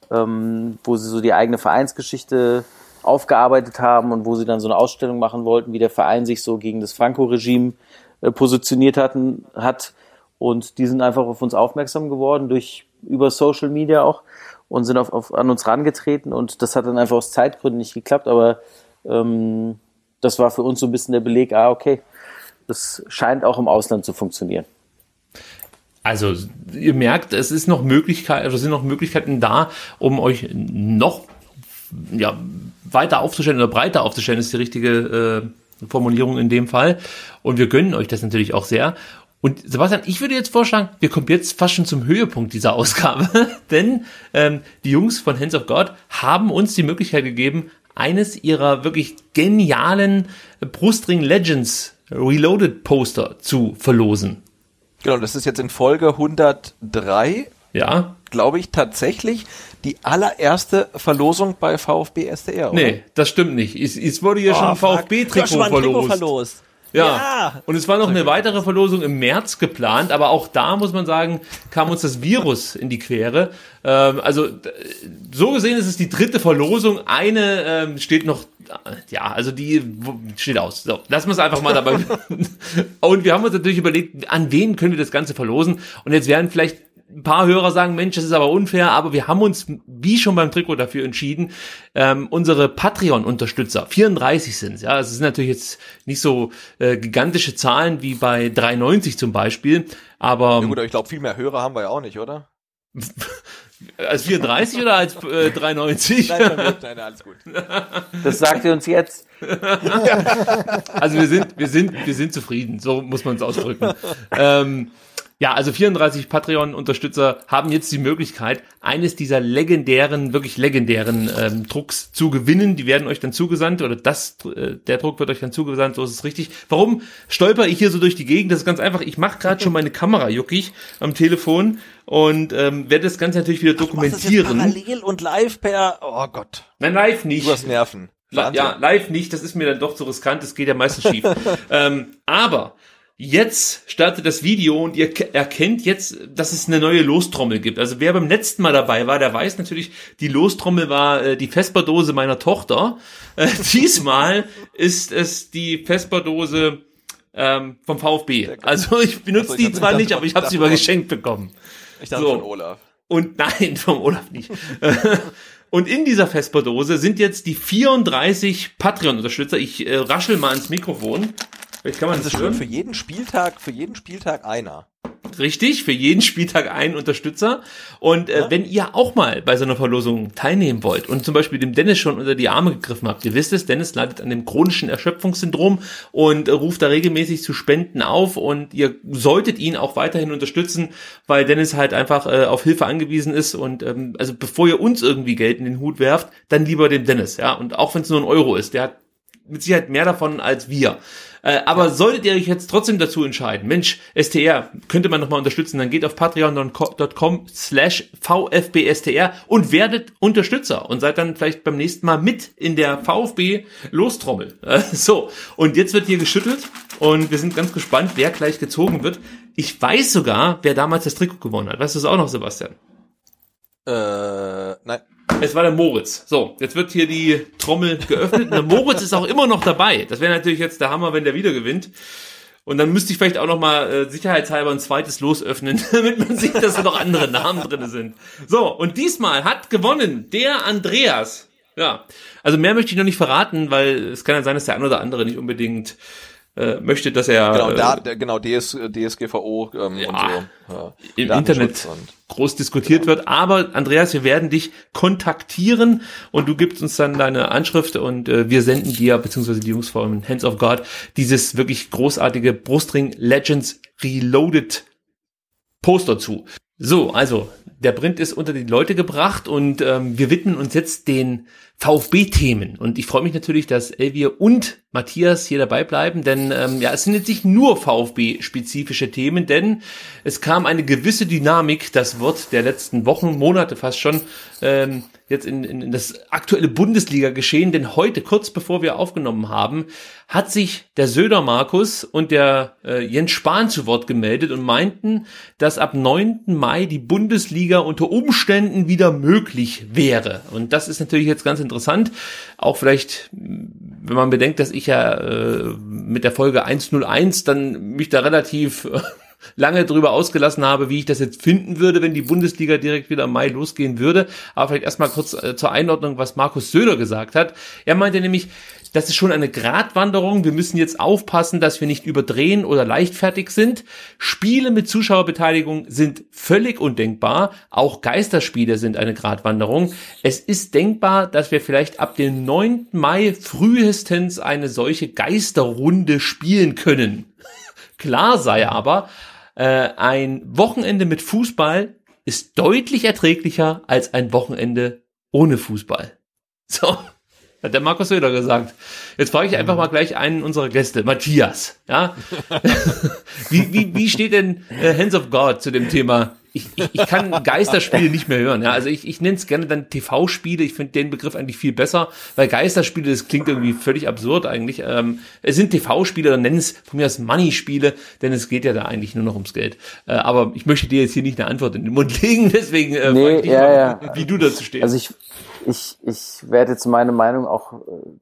ähm, wo sie so die eigene Vereinsgeschichte aufgearbeitet haben und wo sie dann so eine Ausstellung machen wollten, wie der Verein sich so gegen das Franco-Regime äh, positioniert hatten, hat. Und die sind einfach auf uns aufmerksam geworden durch über Social Media auch und sind auf, auf, an uns rangetreten und das hat dann einfach aus Zeitgründen nicht geklappt, aber ähm, das war für uns so ein bisschen der Beleg, ah, okay, das scheint auch im Ausland zu funktionieren. Also, ihr merkt, es ist noch Möglichkeit, also sind noch Möglichkeiten da, um euch noch ja, weiter aufzustellen oder breiter aufzustellen, ist die richtige äh, Formulierung in dem Fall. Und wir gönnen euch das natürlich auch sehr. Und Sebastian, ich würde jetzt vorschlagen, wir kommen jetzt fast schon zum Höhepunkt dieser Ausgabe, (laughs) denn ähm, die Jungs von Hands of God haben uns die Möglichkeit gegeben, eines ihrer wirklich genialen Brustring Legends Reloaded Poster zu verlosen. Genau, das ist jetzt in Folge 103. Ja. Glaube ich tatsächlich die allererste Verlosung bei VfB SDR. Oder? Nee, das stimmt nicht. Es, es wurde ja oh, schon VfB-Trikot verlost. verlost. Ja. ja. Und es war noch eine weitere Verlosung im März geplant, aber auch da muss man sagen, kam uns das Virus in die Quere. Ähm, also so gesehen ist es die dritte Verlosung. Eine ähm, steht noch, ja, also die steht aus. So, lassen wir es einfach mal dabei. (laughs) und wir haben uns natürlich überlegt, an wen können wir das Ganze verlosen? Und jetzt werden vielleicht ein paar Hörer sagen, Mensch, das ist aber unfair, aber wir haben uns, wie schon beim Trikot, dafür entschieden, ähm, unsere Patreon-Unterstützer, 34 sind ja, es sind natürlich jetzt nicht so äh, gigantische Zahlen wie bei 3,90 zum Beispiel, aber... Ja gut, aber ich glaube, viel mehr Hörer haben wir ja auch nicht, oder? (laughs) als 34 oder als äh, 3,90? Nein, nein, alles gut. (laughs) Das sagt ihr uns jetzt. (laughs) also wir sind, wir sind, wir sind zufrieden, so muss man es ausdrücken. Ähm, ja, also 34 Patreon-Unterstützer haben jetzt die Möglichkeit, eines dieser legendären, wirklich legendären ähm, Drucks zu gewinnen. Die werden euch dann zugesandt oder das, äh, der Druck wird euch dann zugesandt, so ist es richtig. Warum stolper ich hier so durch die Gegend? Das ist ganz einfach. Ich mache gerade schon (laughs) meine Kamera juckig am Telefon und ähm, werde das Ganze natürlich wieder dokumentieren. Ach, parallel und live per, oh Gott. Nein, live nicht. Du hast Nerven. Ja, live nicht, das ist mir dann doch zu riskant, das geht ja meistens schief. (laughs) ähm, aber Jetzt startet das Video und ihr erkennt jetzt, dass es eine neue Lostrommel gibt. Also wer beim letzten Mal dabei war, der weiß natürlich, die Lostrommel war äh, die Vesperdose meiner Tochter. Äh, (laughs) diesmal ist es die Vesperdose ähm, vom VfB. Also ich benutze also, die zwar nicht, aber ich habe sie über geschenkt bekommen. Ich dachte so. von Olaf. Und (laughs) nein, vom Olaf nicht. (laughs) Und in dieser Vesperdose sind jetzt die 34 Patreon-Unterstützer. Ich äh, raschel mal ins Mikrofon. Vielleicht kann man das, das ist schön für jeden Spieltag, für jeden Spieltag einer. Richtig, für jeden Spieltag einen Unterstützer. Und äh, ja. wenn ihr auch mal bei so einer Verlosung teilnehmen wollt und zum Beispiel dem Dennis schon unter die Arme gegriffen habt, ihr wisst es, Dennis leidet an dem chronischen Erschöpfungssyndrom und äh, ruft da regelmäßig zu Spenden auf und ihr solltet ihn auch weiterhin unterstützen, weil Dennis halt einfach äh, auf Hilfe angewiesen ist und ähm, also bevor ihr uns irgendwie Geld in den Hut werft, dann lieber dem Dennis, ja. Und auch wenn es nur ein Euro ist, der hat mit Sicherheit mehr davon als wir. Äh, aber ja. solltet ihr euch jetzt trotzdem dazu entscheiden, Mensch, STR, könnte man nochmal unterstützen, dann geht auf patreon.com slash vfbstr und werdet Unterstützer und seid dann vielleicht beim nächsten Mal mit in der VfB Lostrommel. Äh, (laughs) so, und jetzt wird hier geschüttelt und wir sind ganz gespannt, wer gleich gezogen wird. Ich weiß sogar, wer damals das Trikot gewonnen hat. Weißt du es auch noch, Sebastian? Äh, nein. Es war der Moritz. So, jetzt wird hier die Trommel geöffnet. Und der Moritz ist auch immer noch dabei. Das wäre natürlich jetzt der Hammer, wenn der wieder gewinnt. Und dann müsste ich vielleicht auch noch mal äh, sicherheitshalber ein zweites Los öffnen, (laughs) damit man sieht, dass da noch andere Namen drin sind. So, und diesmal hat gewonnen der Andreas. Ja, also mehr möchte ich noch nicht verraten, weil es kann ja sein, dass der ein oder andere nicht unbedingt äh, möchte, dass er genau, da, äh, genau DS, DSGVO ähm, ja, und so ja, im Internet groß diskutiert wird. Aber Andreas, wir werden dich kontaktieren und du gibst uns dann deine Anschrift und äh, wir senden dir beziehungsweise die Jungs von Hands of God dieses wirklich großartige Brustring Legends Reloaded Poster zu. So, also der Print ist unter die Leute gebracht und ähm, wir widmen uns jetzt den VfB-Themen. Und ich freue mich natürlich, dass Elvier und Matthias hier dabei bleiben, denn ähm, ja, es sind jetzt nicht nur VfB-spezifische Themen, denn es kam eine gewisse Dynamik, das Wort der letzten Wochen, Monate fast schon, ähm, jetzt in, in, in das aktuelle Bundesliga geschehen, denn heute, kurz bevor wir aufgenommen haben, hat sich der Söder Markus und der äh, Jens Spahn zu Wort gemeldet und meinten, dass ab 9. Mai die Bundesliga unter Umständen wieder möglich wäre. Und das ist natürlich jetzt ganz interessant. Auch vielleicht, wenn man bedenkt, dass ich ja äh, mit der Folge 101 dann mich da relativ äh, lange drüber ausgelassen habe, wie ich das jetzt finden würde, wenn die Bundesliga direkt wieder im Mai losgehen würde. Aber vielleicht erstmal kurz äh, zur Einordnung, was Markus Söder gesagt hat. Er meinte nämlich, das ist schon eine Gratwanderung. Wir müssen jetzt aufpassen, dass wir nicht überdrehen oder leichtfertig sind. Spiele mit Zuschauerbeteiligung sind völlig undenkbar. Auch Geisterspiele sind eine Gratwanderung. Es ist denkbar, dass wir vielleicht ab dem 9. Mai frühestens eine solche Geisterrunde spielen können. (laughs) Klar sei aber, äh, ein Wochenende mit Fußball ist deutlich erträglicher als ein Wochenende ohne Fußball. So. Hat der Markus Söder gesagt. Jetzt frage ich einfach mal gleich einen unserer Gäste, Matthias. Ja? (laughs) wie, wie, wie steht denn äh, Hands of God zu dem Thema ich, ich, ich kann Geisterspiele nicht mehr hören. Ja? Also ich, ich nenne es gerne dann TV-Spiele. Ich finde den Begriff eigentlich viel besser, weil Geisterspiele, das klingt irgendwie völlig absurd eigentlich. Ähm, es sind TV-Spiele, dann nennen es von mir aus Money-Spiele, denn es geht ja da eigentlich nur noch ums Geld. Äh, aber ich möchte dir jetzt hier nicht eine Antwort in den Mund (laughs) legen, deswegen äh, nee, ich ja, mal, ja. wie du dazu stehst. Also ich, ich, ich werde jetzt meine Meinung auch äh,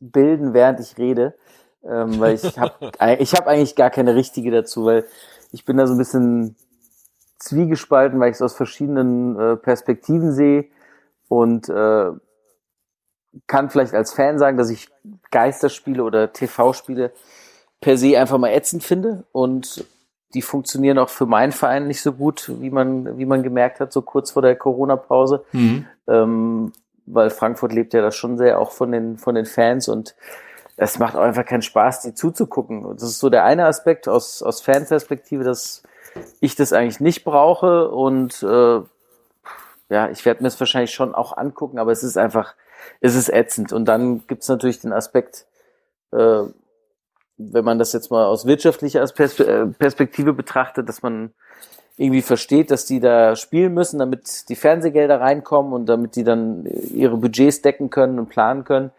bilden, während ich rede, ähm, weil ich habe (laughs) ich hab eigentlich gar keine richtige dazu, weil ich bin da so ein bisschen zwiegespalten, weil ich es aus verschiedenen äh, Perspektiven sehe und äh, kann vielleicht als Fan sagen, dass ich Geisterspiele oder TV-Spiele per se einfach mal ätzend finde und die funktionieren auch für meinen Verein nicht so gut, wie man, wie man gemerkt hat, so kurz vor der Corona-Pause. Mhm. Ähm, weil Frankfurt lebt ja da schon sehr auch von den, von den Fans und es macht auch einfach keinen Spaß, die zuzugucken. Und das ist so der eine Aspekt aus, aus Fanperspektive, dass ich das eigentlich nicht brauche und äh, ja, ich werde mir es wahrscheinlich schon auch angucken, aber es ist einfach, es ist ätzend. Und dann gibt's natürlich den Aspekt, äh, wenn man das jetzt mal aus wirtschaftlicher äh, Perspektive betrachtet, dass man irgendwie versteht, dass die da spielen müssen, damit die Fernsehgelder reinkommen und damit die dann ihre Budgets decken können und planen können.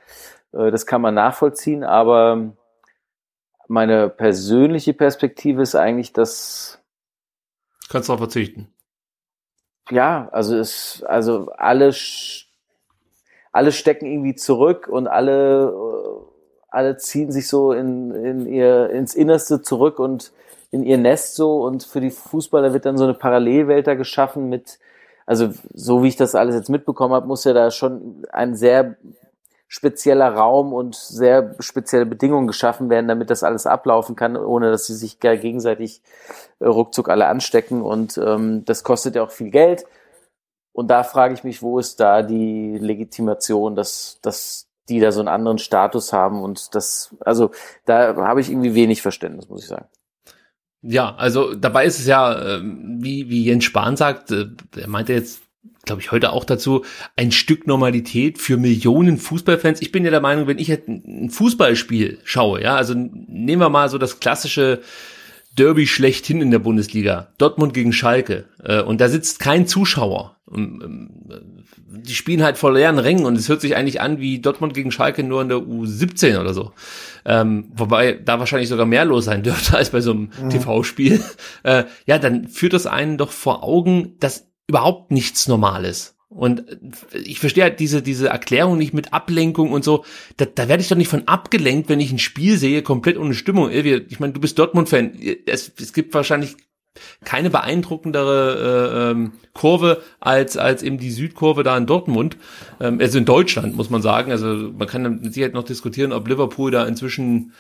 Äh, das kann man nachvollziehen, aber meine persönliche Perspektive ist eigentlich, dass Kannst du auch verzichten. Ja, also es, also alle, alle stecken irgendwie zurück und alle, alle ziehen sich so in, in ihr, ins Innerste zurück und in ihr Nest so und für die Fußballer wird dann so eine Parallelwelt da geschaffen mit, also so wie ich das alles jetzt mitbekommen habe, muss ja da schon ein sehr spezieller Raum und sehr spezielle Bedingungen geschaffen werden, damit das alles ablaufen kann, ohne dass sie sich gegenseitig äh, ruckzuck alle anstecken. Und ähm, das kostet ja auch viel Geld. Und da frage ich mich, wo ist da die Legitimation, dass, dass die da so einen anderen Status haben und das, also da habe ich irgendwie wenig Verständnis, muss ich sagen. Ja, also dabei ist es ja, ähm, wie, wie Jens Spahn sagt, äh, er meinte jetzt glaube ich, heute auch dazu, ein Stück Normalität für Millionen Fußballfans. Ich bin ja der Meinung, wenn ich ein Fußballspiel schaue, ja, also nehmen wir mal so das klassische Derby schlechthin in der Bundesliga, Dortmund gegen Schalke, äh, und da sitzt kein Zuschauer. Ähm, die spielen halt vor leeren Rängen und es hört sich eigentlich an wie Dortmund gegen Schalke nur in der U17 oder so. Ähm, wobei da wahrscheinlich sogar mehr los sein dürfte (laughs) als bei so einem mhm. TV-Spiel. Äh, ja, dann führt das einen doch vor Augen, dass überhaupt nichts Normales. Und ich verstehe halt diese, diese Erklärung nicht mit Ablenkung und so. Da, da werde ich doch nicht von abgelenkt, wenn ich ein Spiel sehe, komplett ohne Stimmung. Ich meine, du bist Dortmund-Fan. Es, es gibt wahrscheinlich keine beeindruckendere äh, ähm, Kurve als als eben die Südkurve da in Dortmund, ähm, also in Deutschland muss man sagen. Also man kann mit Sicherheit noch diskutieren, ob Liverpool da inzwischen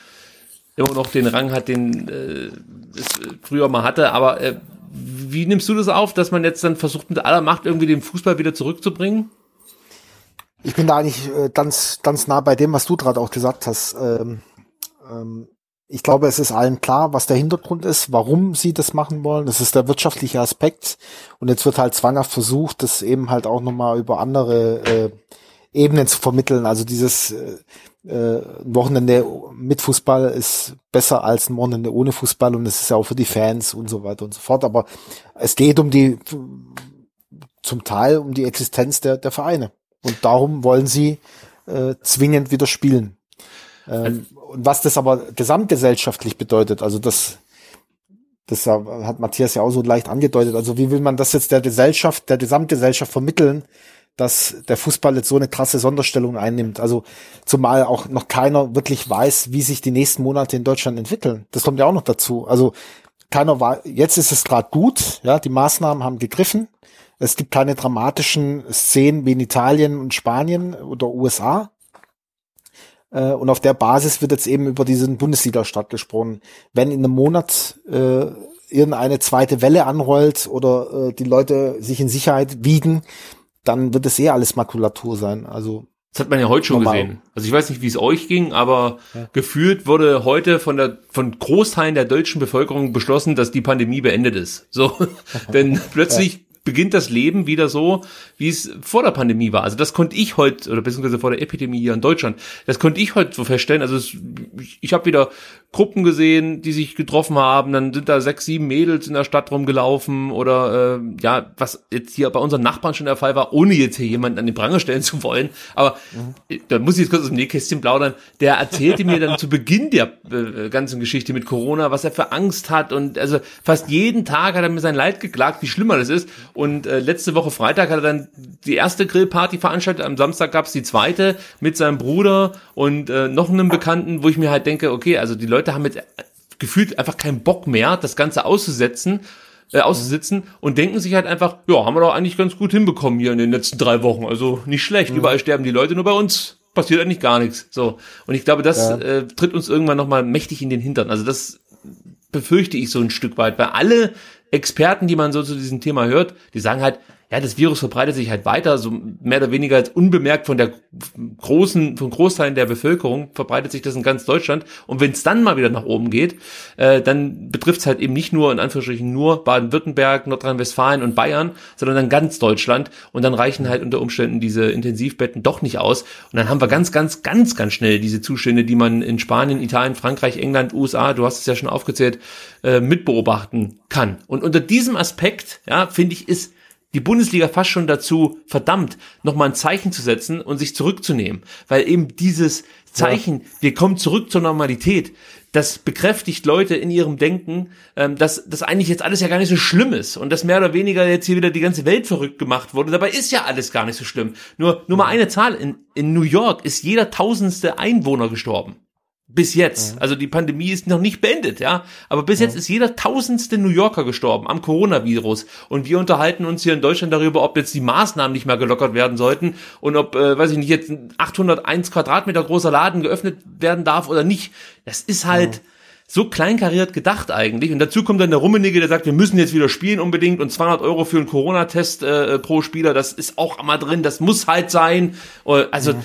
immer noch den Rang hat, den äh, es früher mal hatte. Aber äh, wie nimmst du das auf, dass man jetzt dann versucht, mit aller Macht irgendwie den Fußball wieder zurückzubringen? Ich bin da eigentlich äh, ganz, ganz nah bei dem, was du gerade auch gesagt hast. Ähm, ähm, ich glaube, es ist allen klar, was der Hintergrund ist, warum sie das machen wollen. Das ist der wirtschaftliche Aspekt. Und jetzt wird halt zwanghaft versucht, das eben halt auch nochmal über andere äh, Ebenen zu vermitteln. Also dieses äh, äh, ein Wochenende mit Fußball ist besser als ein Wochenende ohne Fußball und es ist ja auch für die Fans und so weiter und so fort. Aber es geht um die, zum Teil um die Existenz der, der Vereine. Und darum wollen sie äh, zwingend wieder spielen. Ähm, und was das aber gesamtgesellschaftlich bedeutet, also das, das hat Matthias ja auch so leicht angedeutet. Also wie will man das jetzt der Gesellschaft, der Gesamtgesellschaft vermitteln, dass der Fußball jetzt so eine krasse Sonderstellung einnimmt. Also zumal auch noch keiner wirklich weiß, wie sich die nächsten Monate in Deutschland entwickeln. Das kommt ja auch noch dazu. Also keiner war, jetzt ist es gerade gut, ja, die Maßnahmen haben gegriffen. Es gibt keine dramatischen Szenen wie in Italien und Spanien oder USA. Äh, und auf der Basis wird jetzt eben über diesen Bundesliga-Start gesprochen. Wenn in einem Monat äh, irgendeine zweite Welle anrollt oder äh, die Leute sich in Sicherheit wiegen, dann wird es eh alles Makulatur sein. Also das hat man ja heute schon normal. gesehen. Also ich weiß nicht, wie es euch ging, aber ja. gefühlt wurde heute von der von Großteilen der deutschen Bevölkerung beschlossen, dass die Pandemie beendet ist. So, (laughs) denn plötzlich beginnt das Leben wieder so, wie es vor der Pandemie war. Also das konnte ich heute, oder beziehungsweise vor der Epidemie hier in Deutschland, das konnte ich heute so feststellen. Also es, ich, ich habe wieder Gruppen gesehen, die sich getroffen haben, dann sind da sechs, sieben Mädels in der Stadt rumgelaufen oder äh, ja, was jetzt hier bei unseren Nachbarn schon der Fall war, ohne jetzt hier jemanden an den Pranger stellen zu wollen. Aber mhm. da muss ich jetzt kurz aus dem Nähkästchen plaudern. Der erzählte mir dann zu Beginn der äh, ganzen Geschichte mit Corona, was er für Angst hat und also fast jeden Tag hat er mir sein Leid geklagt, wie schlimmer das ist. Und äh, letzte Woche Freitag hat er dann die erste Grillparty veranstaltet, am Samstag gab's die zweite mit seinem Bruder und äh, noch einem Bekannten, wo ich mir halt denke, okay, also die Leute haben jetzt gefühlt einfach keinen Bock mehr, das Ganze auszusetzen, äh, auszusitzen und denken sich halt einfach, ja, haben wir doch eigentlich ganz gut hinbekommen hier in den letzten drei Wochen. Also nicht schlecht. Mhm. Überall sterben die Leute, nur bei uns passiert eigentlich gar nichts. So. Und ich glaube, das ja. äh, tritt uns irgendwann nochmal mächtig in den Hintern. Also das befürchte ich so ein Stück weit, weil alle Experten, die man so zu diesem Thema hört, die sagen halt, ja, das Virus verbreitet sich halt weiter, so mehr oder weniger als unbemerkt von der großen, von Großteilen der Bevölkerung verbreitet sich das in ganz Deutschland. Und wenn es dann mal wieder nach oben geht, äh, dann betrifft es halt eben nicht nur, in Anführungsstrichen, nur Baden-Württemberg, Nordrhein-Westfalen und Bayern, sondern dann ganz Deutschland. Und dann reichen halt unter Umständen diese Intensivbetten doch nicht aus. Und dann haben wir ganz, ganz, ganz, ganz schnell diese Zustände, die man in Spanien, Italien, Frankreich, England, USA, du hast es ja schon aufgezählt, äh, mitbeobachten kann. Und unter diesem Aspekt, ja, finde ich, ist die Bundesliga fast schon dazu verdammt, nochmal ein Zeichen zu setzen und sich zurückzunehmen. Weil eben dieses Zeichen, ja. wir kommen zurück zur Normalität, das bekräftigt Leute in ihrem Denken, ähm, dass das eigentlich jetzt alles ja gar nicht so schlimm ist und dass mehr oder weniger jetzt hier wieder die ganze Welt verrückt gemacht wurde. Dabei ist ja alles gar nicht so schlimm. Nur, nur mal eine Zahl. In, in New York ist jeder tausendste Einwohner gestorben. Bis jetzt. Mhm. Also die Pandemie ist noch nicht beendet, ja. Aber bis mhm. jetzt ist jeder tausendste New Yorker gestorben am Coronavirus. Und wir unterhalten uns hier in Deutschland darüber, ob jetzt die Maßnahmen nicht mehr gelockert werden sollten und ob, äh, weiß ich nicht, jetzt ein 801 Quadratmeter großer Laden geöffnet werden darf oder nicht. Das ist halt, mhm so kleinkariert gedacht eigentlich. Und dazu kommt dann der Rummenigge, der sagt, wir müssen jetzt wieder spielen unbedingt und 200 Euro für einen Corona-Test äh, pro Spieler, das ist auch immer drin, das muss halt sein. Also mhm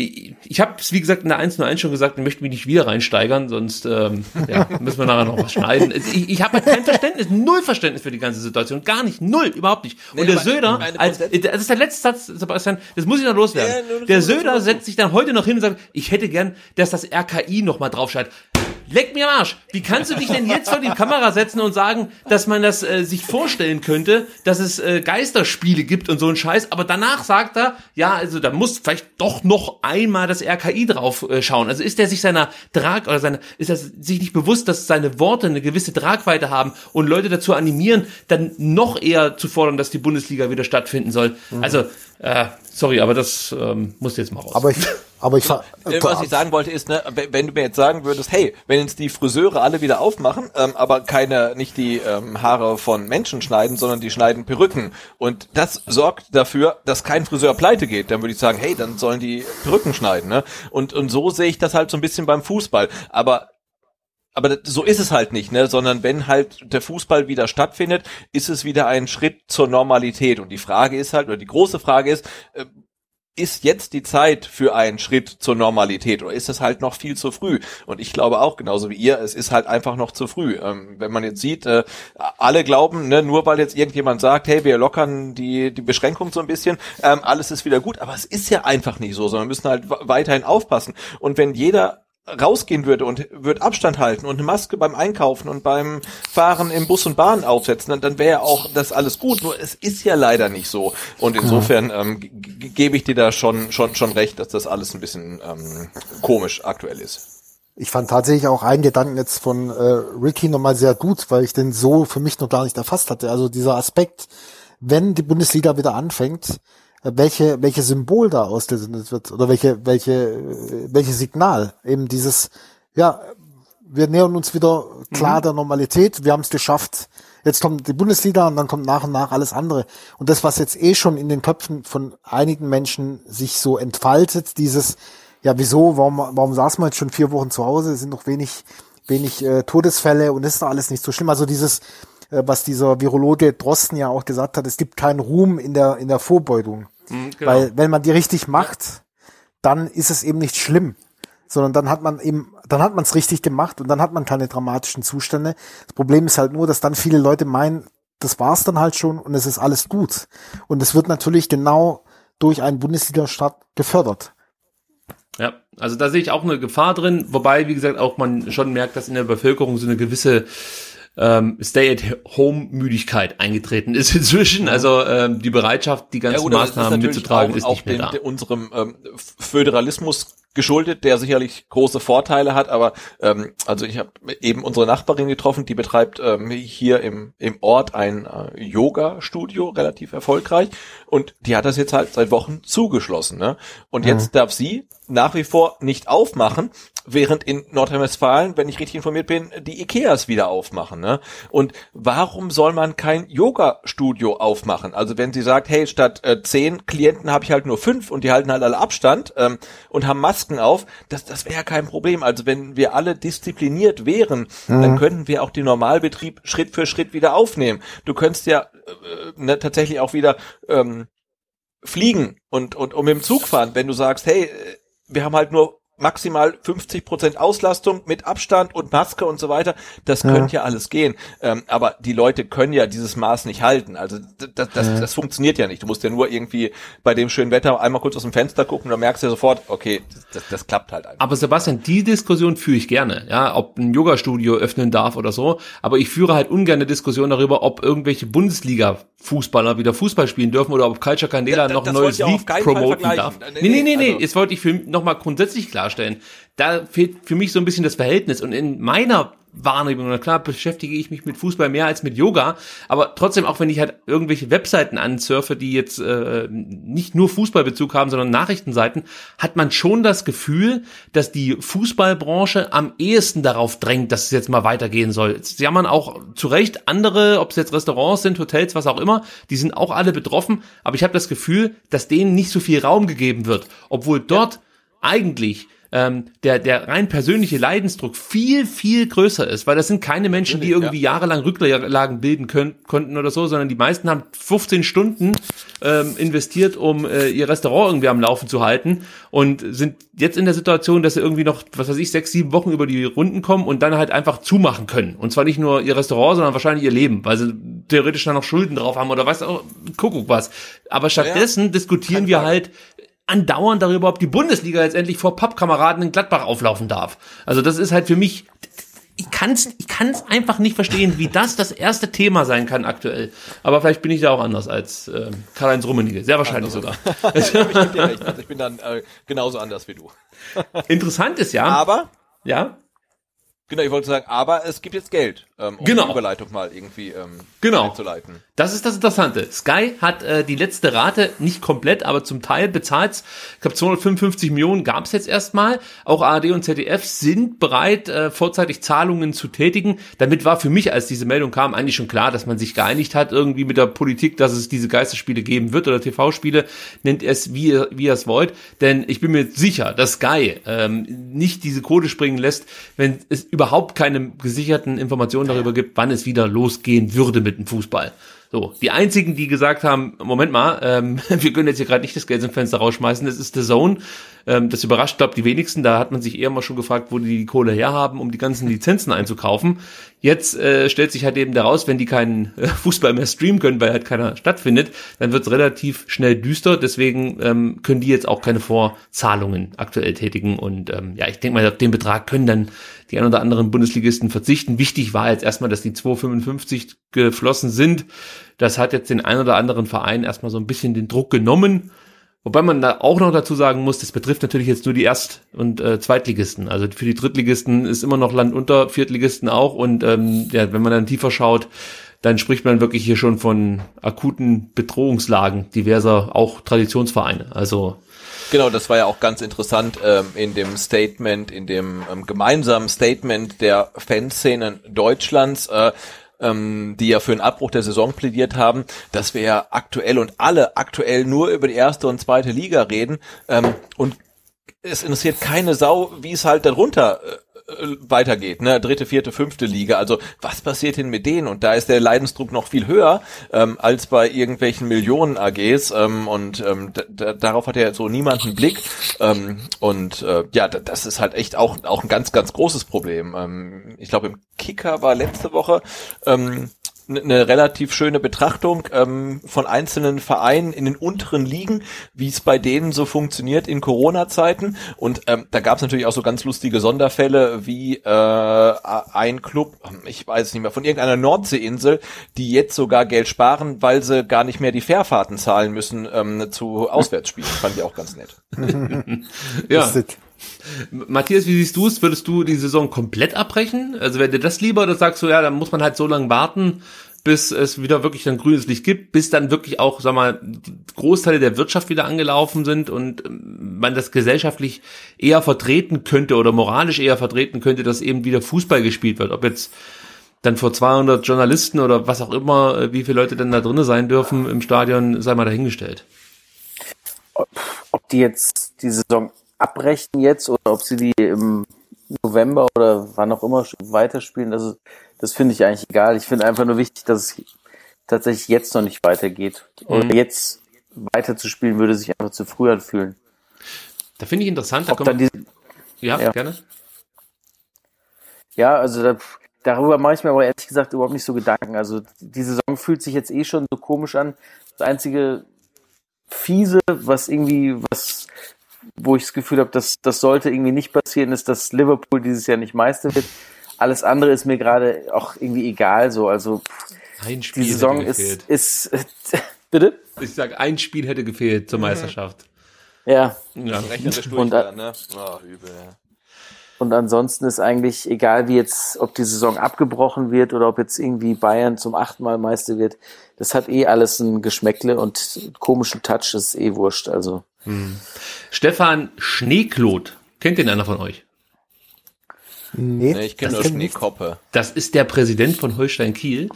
ich, ich habe es, wie gesagt, in der 101 schon gesagt, ich möchte mich nicht wieder reinsteigern, sonst ähm, ja, (laughs) müssen wir nachher noch was schneiden. Ich, ich habe halt kein Verständnis, null Verständnis für die ganze Situation. Gar nicht, null, überhaupt nicht. Und nee, der Söder, als, das ist der letzte Satz, Sebastian, das muss ich noch loswerden. Ja, der Söder setzt sich dann heute noch hin und sagt, ich hätte gern, dass das RKI noch mal draufschreibt. Leck mir am Arsch. Wie kannst du dich denn jetzt vor die Kamera setzen und sagen, dass man das äh, sich vorstellen könnte, dass es äh, Geisterspiele gibt und so ein Scheiß, aber danach sagt er, ja, also da muss vielleicht doch noch einmal das RKI drauf äh, schauen. Also ist er sich seiner Trag oder seine ist er sich nicht bewusst, dass seine Worte eine gewisse Tragweite haben und Leute dazu animieren, dann noch eher zu fordern, dass die Bundesliga wieder stattfinden soll. Mhm. Also äh, sorry, aber das ähm, muss jetzt mal raus. Aber ich, aber ich, äh, was ich sagen wollte ist, ne, wenn du mir jetzt sagen würdest, hey, wenn jetzt die Friseure alle wieder aufmachen, ähm, aber keine, nicht die ähm, Haare von Menschen schneiden, sondern die schneiden Perücken und das sorgt dafür, dass kein Friseur pleite geht, dann würde ich sagen, hey, dann sollen die Perücken schneiden, ne? Und und so sehe ich das halt so ein bisschen beim Fußball, aber aber so ist es halt nicht, ne? Sondern wenn halt der Fußball wieder stattfindet, ist es wieder ein Schritt zur Normalität. Und die Frage ist halt, oder die große Frage ist, äh, ist jetzt die Zeit für einen Schritt zur Normalität oder ist es halt noch viel zu früh? Und ich glaube auch genauso wie ihr, es ist halt einfach noch zu früh. Ähm, wenn man jetzt sieht, äh, alle glauben, ne, nur weil jetzt irgendjemand sagt, hey, wir lockern die, die Beschränkung so ein bisschen, ähm, alles ist wieder gut, aber es ist ja einfach nicht so, sondern wir müssen halt weiterhin aufpassen. Und wenn jeder rausgehen würde und würde Abstand halten und eine Maske beim Einkaufen und beim Fahren im Bus und Bahn aufsetzen, dann, dann wäre auch das alles gut. Nur es ist ja leider nicht so. Und insofern ähm, gebe ich dir da schon, schon, schon recht, dass das alles ein bisschen ähm, komisch aktuell ist. Ich fand tatsächlich auch einen Gedanken jetzt von äh, Ricky nochmal sehr gut, weil ich den so für mich noch gar nicht erfasst hatte. Also dieser Aspekt, wenn die Bundesliga wieder anfängt, welche, welche Symbol da ausgesendet wird oder welche, welche, welche Signal. Eben dieses, ja, wir nähern uns wieder klar mhm. der Normalität, wir haben es geschafft. Jetzt kommt die Bundesliga und dann kommt nach und nach alles andere. Und das, was jetzt eh schon in den Köpfen von einigen Menschen sich so entfaltet, dieses, ja, wieso, warum, warum saßen wir jetzt schon vier Wochen zu Hause, es sind noch wenig, wenig äh, Todesfälle und ist doch alles nicht so schlimm. Also dieses, was dieser Virologe Drosten ja auch gesagt hat, es gibt keinen Ruhm in der, in der Vorbeugung. Mhm, genau. Weil wenn man die richtig macht, dann ist es eben nicht schlimm, sondern dann hat man eben, dann hat man es richtig gemacht und dann hat man keine dramatischen Zustände. Das Problem ist halt nur, dass dann viele Leute meinen, das war's dann halt schon und es ist alles gut. Und es wird natürlich genau durch einen Bundesliga-Start gefördert. Ja, also da sehe ich auch eine Gefahr drin, wobei, wie gesagt, auch man schon merkt, dass in der Bevölkerung so eine gewisse ähm, Stay-at-Home-Müdigkeit eingetreten ist inzwischen. Also ähm, die Bereitschaft, die ganzen ja, Maßnahmen mitzutragen, auch, ist nicht mehr den, da. Unserem ähm, Föderalismus geschuldet, der sicherlich große Vorteile hat, aber ähm, also ich habe eben unsere Nachbarin getroffen, die betreibt ähm, hier im, im Ort ein äh, Yoga-Studio, relativ erfolgreich und die hat das jetzt halt seit Wochen zugeschlossen. Ne? Und mhm. jetzt darf sie nach wie vor nicht aufmachen, während in Nordrhein-Westfalen, wenn ich richtig informiert bin, die Ikeas wieder aufmachen. Ne? Und warum soll man kein Yoga-Studio aufmachen? Also wenn sie sagt, hey, statt äh, zehn Klienten habe ich halt nur fünf und die halten halt alle Abstand ähm, und haben Masken auf, das, das wäre ja kein Problem. Also wenn wir alle diszipliniert wären, mhm. dann könnten wir auch den Normalbetrieb Schritt für Schritt wieder aufnehmen. Du könntest ja äh, ne, tatsächlich auch wieder ähm, fliegen und, und, und mit dem Zug fahren, wenn du sagst, hey, äh, wir haben halt nur maximal 50 Prozent Auslastung mit Abstand und Maske und so weiter. Das ja. könnte ja alles gehen. Ähm, aber die Leute können ja dieses Maß nicht halten. Also das, das, ja. das funktioniert ja nicht. Du musst ja nur irgendwie bei dem schönen Wetter einmal kurz aus dem Fenster gucken, dann merkst du ja sofort, okay, das, das klappt halt einfach. Aber Sebastian, die Diskussion führe ich gerne, ja, ob ein Yoga-Studio öffnen darf oder so. Aber ich führe halt ungern eine Diskussion darüber, ob irgendwelche Bundesliga-Fußballer wieder Fußball spielen dürfen oder ob Culture Candela noch ein neues Lied promoten darf. Nee, nee, nee, nee, also, jetzt wollte ich für nochmal grundsätzlich klar darstellen. Da fehlt für mich so ein bisschen das Verhältnis. Und in meiner Wahrnehmung, na klar beschäftige ich mich mit Fußball mehr als mit Yoga, aber trotzdem, auch wenn ich halt irgendwelche Webseiten ansurfe, die jetzt äh, nicht nur Fußballbezug haben, sondern Nachrichtenseiten, hat man schon das Gefühl, dass die Fußballbranche am ehesten darauf drängt, dass es jetzt mal weitergehen soll. Jetzt jammern auch zu Recht andere, ob es jetzt Restaurants sind, Hotels, was auch immer, die sind auch alle betroffen, aber ich habe das Gefühl, dass denen nicht so viel Raum gegeben wird, obwohl dort ja eigentlich ähm, der, der rein persönliche Leidensdruck viel, viel größer ist, weil das sind keine Menschen, die irgendwie ja. jahrelang Rücklagen bilden können, konnten oder so, sondern die meisten haben 15 Stunden ähm, investiert, um äh, ihr Restaurant irgendwie am Laufen zu halten und sind jetzt in der Situation, dass sie irgendwie noch, was weiß ich, sechs, sieben Wochen über die Runden kommen und dann halt einfach zumachen können. Und zwar nicht nur ihr Restaurant, sondern wahrscheinlich ihr Leben, weil sie theoretisch dann noch Schulden drauf haben oder weiß auch, Kuckuck was. Aber stattdessen ja, diskutieren wir halt andauernd darüber, ob die Bundesliga jetzt endlich vor Pappkameraden in Gladbach auflaufen darf. Also das ist halt für mich, ich kann's, ich kann's einfach nicht verstehen, wie das das erste Thema sein kann aktuell. Aber vielleicht bin ich da auch anders als äh, Karl-Heinz Rummenigge. Sehr wahrscheinlich also, sogar. (laughs) ich, also ich bin dann äh, genauso anders wie du. Interessant ist ja. Aber ja. Genau, ich wollte sagen, aber es gibt jetzt Geld, ähm, um genau. die Überleitung mal irgendwie ähm, genau. einzuleiten. Das ist das Interessante. Sky hat äh, die letzte Rate nicht komplett, aber zum Teil bezahlt. Ich glaube 255 Millionen gab es jetzt erstmal. Auch ARD und ZDF sind bereit, äh, vorzeitig Zahlungen zu tätigen. Damit war für mich, als diese Meldung kam, eigentlich schon klar, dass man sich geeinigt hat irgendwie mit der Politik, dass es diese Geisterspiele geben wird oder TV-Spiele, nennt es wie ihr, wie ihr es wollt. Denn ich bin mir sicher, dass Sky ähm, nicht diese Kohle springen lässt, wenn es überhaupt keine gesicherten Informationen darüber gibt, wann es wieder losgehen würde mit dem Fußball. So, die einzigen, die gesagt haben, Moment mal, ähm, (laughs) wir können jetzt hier gerade nicht das Geld im Fenster rausschmeißen, das ist The Zone. Ähm, das überrascht, glaube die wenigsten. Da hat man sich eher mal schon gefragt, wo die die Kohle herhaben, um die ganzen Lizenzen einzukaufen. Jetzt äh, stellt sich halt eben daraus, wenn die keinen äh, (laughs) Fußball mehr streamen können, weil halt keiner stattfindet, dann wird es relativ schnell düster. Deswegen ähm, können die jetzt auch keine Vorzahlungen aktuell tätigen. Und ähm, ja, ich denke mal, auf den Betrag können dann die ein oder anderen Bundesligisten verzichten. Wichtig war jetzt erstmal, dass die 2,55 geflossen sind. Das hat jetzt den ein oder anderen Verein erstmal so ein bisschen den Druck genommen. Wobei man da auch noch dazu sagen muss, das betrifft natürlich jetzt nur die Erst- und äh, Zweitligisten. Also für die Drittligisten ist immer noch Land unter, Viertligisten auch. Und ähm, ja, wenn man dann tiefer schaut, dann spricht man wirklich hier schon von akuten Bedrohungslagen diverser auch Traditionsvereine. Also Genau, das war ja auch ganz interessant ähm, in dem Statement, in dem ähm, gemeinsamen Statement der Fanszenen Deutschlands. Äh, ähm, die ja für einen Abbruch der Saison plädiert haben, dass wir ja aktuell und alle aktuell nur über die erste und zweite Liga reden ähm, und es interessiert keine Sau, wie es halt darunter äh, weitergeht, ne, dritte, vierte, fünfte Liga. Also was passiert denn mit denen? Und da ist der Leidensdruck noch viel höher ähm, als bei irgendwelchen Millionen AGs. Ähm, und ähm, darauf hat ja so niemand einen Blick. Ähm, und äh, ja, das ist halt echt auch auch ein ganz, ganz großes Problem. Ähm, ich glaube, im Kicker war letzte Woche ähm, eine relativ schöne Betrachtung ähm, von einzelnen Vereinen in den unteren Ligen, wie es bei denen so funktioniert in Corona-Zeiten. Und ähm, da gab es natürlich auch so ganz lustige Sonderfälle wie äh, ein Club, ich weiß es nicht mehr, von irgendeiner Nordseeinsel, die jetzt sogar Geld sparen, weil sie gar nicht mehr die Fährfahrten zahlen müssen ähm, zu Auswärtsspielen. Fand ich auch ganz nett. (laughs) ja. Matthias, wie siehst du es? Würdest du die Saison komplett abbrechen? Also wäre dir das lieber oder sagst du, ja, dann muss man halt so lange warten, bis es wieder wirklich dann grünes Licht gibt, bis dann wirklich auch, sag mal, Großteile der Wirtschaft wieder angelaufen sind und ähm, man das gesellschaftlich eher vertreten könnte oder moralisch eher vertreten könnte, dass eben wieder Fußball gespielt wird. Ob jetzt dann vor 200 Journalisten oder was auch immer, äh, wie viele Leute denn da drinnen sein dürfen im Stadion, sei mal dahingestellt. Ob die jetzt die Saison abbrechen jetzt oder ob sie die im November oder wann auch immer weiterspielen, das, das finde ich eigentlich egal. Ich finde einfach nur wichtig, dass es tatsächlich jetzt noch nicht weitergeht. Oder mhm. jetzt weiterzuspielen würde sich einfach zu früh anfühlen. Da finde ich interessant. Da dann diese, ja, ja, gerne. Ja, also da, darüber mache ich mir aber ehrlich gesagt überhaupt nicht so Gedanken. Also die Saison fühlt sich jetzt eh schon so komisch an. Das einzige fiese, was irgendwie, was wo ich das Gefühl habe, dass das sollte irgendwie nicht passieren, ist, dass Liverpool dieses Jahr nicht Meister wird. Alles andere ist mir gerade auch irgendwie egal so. Also ein Spiel die Saison ist, ist (laughs) bitte? Ich sag, ein Spiel hätte gefehlt zur mhm. Meisterschaft. Ja. ja. Und, dann, ne? oh, übel, ja. Und ansonsten ist eigentlich egal, wie jetzt, ob die Saison abgebrochen wird oder ob jetzt irgendwie Bayern zum achten Mal Meister wird. Das hat eh alles ein Geschmäckle und komischen Touch, das ist eh wurscht. Also hm. Stefan Schneeklot. Kennt den einer von euch? Nee, nee ich kenne nur Schneekoppe. Das ist der Präsident von Holstein Kiel.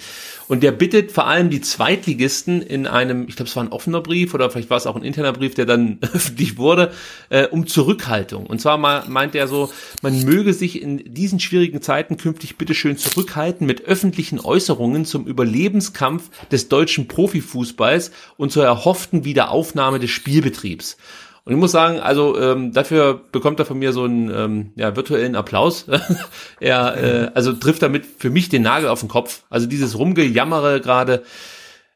Und der bittet vor allem die Zweitligisten in einem, ich glaube, es war ein offener Brief oder vielleicht war es auch ein interner Brief, der dann (laughs) öffentlich wurde, äh, um Zurückhaltung. Und zwar mal meint er so, man möge sich in diesen schwierigen Zeiten künftig bitteschön zurückhalten mit öffentlichen Äußerungen zum Überlebenskampf des deutschen Profifußballs und zur erhofften Wiederaufnahme des Spielbetriebs. Und ich muss sagen, also ähm, dafür bekommt er von mir so einen ähm, ja, virtuellen Applaus. (laughs) er äh, also trifft damit für mich den Nagel auf den Kopf. Also dieses Rumgejammere gerade,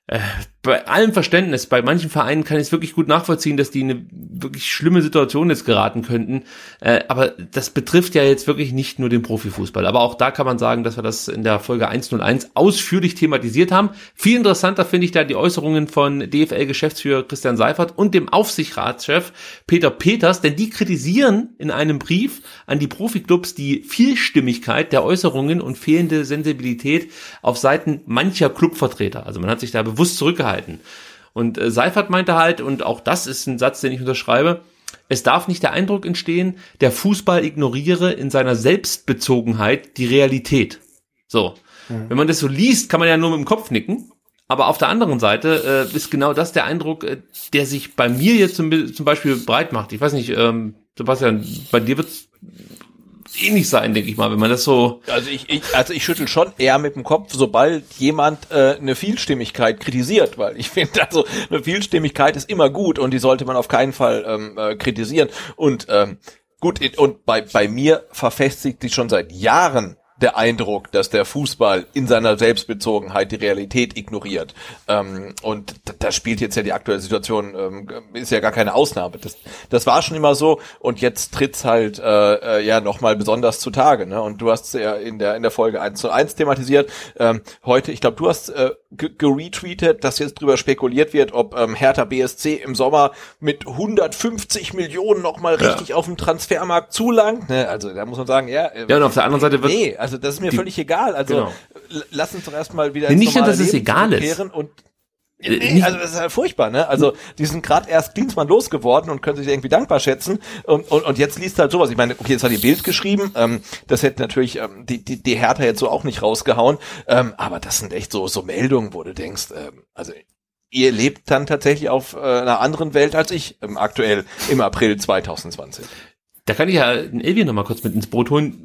äh, bei allem Verständnis, bei manchen Vereinen kann ich es wirklich gut nachvollziehen, dass die eine wirklich schlimme Situation jetzt geraten könnten. Äh, aber das betrifft ja jetzt wirklich nicht nur den Profifußball. Aber auch da kann man sagen, dass wir das in der Folge 101 ausführlich thematisiert haben. Viel interessanter finde ich da die Äußerungen von DFL-Geschäftsführer Christian Seifert und dem Aufsichtsratschef Peter Peters, denn die kritisieren in einem Brief an die Profiklubs die Vielstimmigkeit der Äußerungen und fehlende Sensibilität auf Seiten mancher Clubvertreter. Also man hat sich da bewusst zurückgehalten halten. Und äh, Seifert meinte halt, und auch das ist ein Satz, den ich unterschreibe, es darf nicht der Eindruck entstehen, der Fußball ignoriere in seiner Selbstbezogenheit die Realität. So. Mhm. Wenn man das so liest, kann man ja nur mit dem Kopf nicken. Aber auf der anderen Seite äh, ist genau das der Eindruck, äh, der sich bei mir jetzt zum, zum Beispiel breit macht. Ich weiß nicht, ähm, Sebastian, bei dir wird's ähnlich sein, denke ich mal, wenn man das so. Also ich, ich also ich schüttel schon eher mit dem Kopf, sobald jemand äh, eine Vielstimmigkeit kritisiert, weil ich finde, also eine Vielstimmigkeit ist immer gut und die sollte man auf keinen Fall ähm, äh, kritisieren. Und ähm, gut, und bei, bei mir verfestigt sich schon seit Jahren der Eindruck, dass der Fußball in seiner Selbstbezogenheit die Realität ignoriert. Ähm, und da spielt jetzt ja die aktuelle Situation, ähm, ist ja gar keine Ausnahme. Das, das war schon immer so und jetzt tritt's halt äh, äh, ja nochmal besonders zutage. Ne? Und du hast ja in der in der Folge 1 zu 1 thematisiert. Ähm, heute, ich glaube, du hast äh, geretweetet, dass jetzt drüber spekuliert wird, ob ähm, Hertha BSC im Sommer mit 150 Millionen nochmal richtig ja. auf dem Transfermarkt zulangt. Ne? Also da muss man sagen, ja. Äh, ja, und auf der anderen Seite wird nee, also das ist mir völlig egal. Also genau. lass uns doch erstmal wieder nee, nicht nur, dass es egal ist. Und Nee, also das ist halt furchtbar, ne? Also die sind gerade erst Klinsmann losgeworden und können sich irgendwie dankbar schätzen und, und, und jetzt liest halt sowas. Ich meine, okay, jetzt hat die Bild geschrieben, ähm, das hätte natürlich ähm, die, die, die Hertha jetzt so auch nicht rausgehauen, ähm, aber das sind echt so, so Meldungen, wo du denkst, ähm, also ihr lebt dann tatsächlich auf äh, einer anderen Welt als ich ähm, aktuell im April 2020. Da kann ich ja den Elvin noch mal kurz mit ins Boot holen.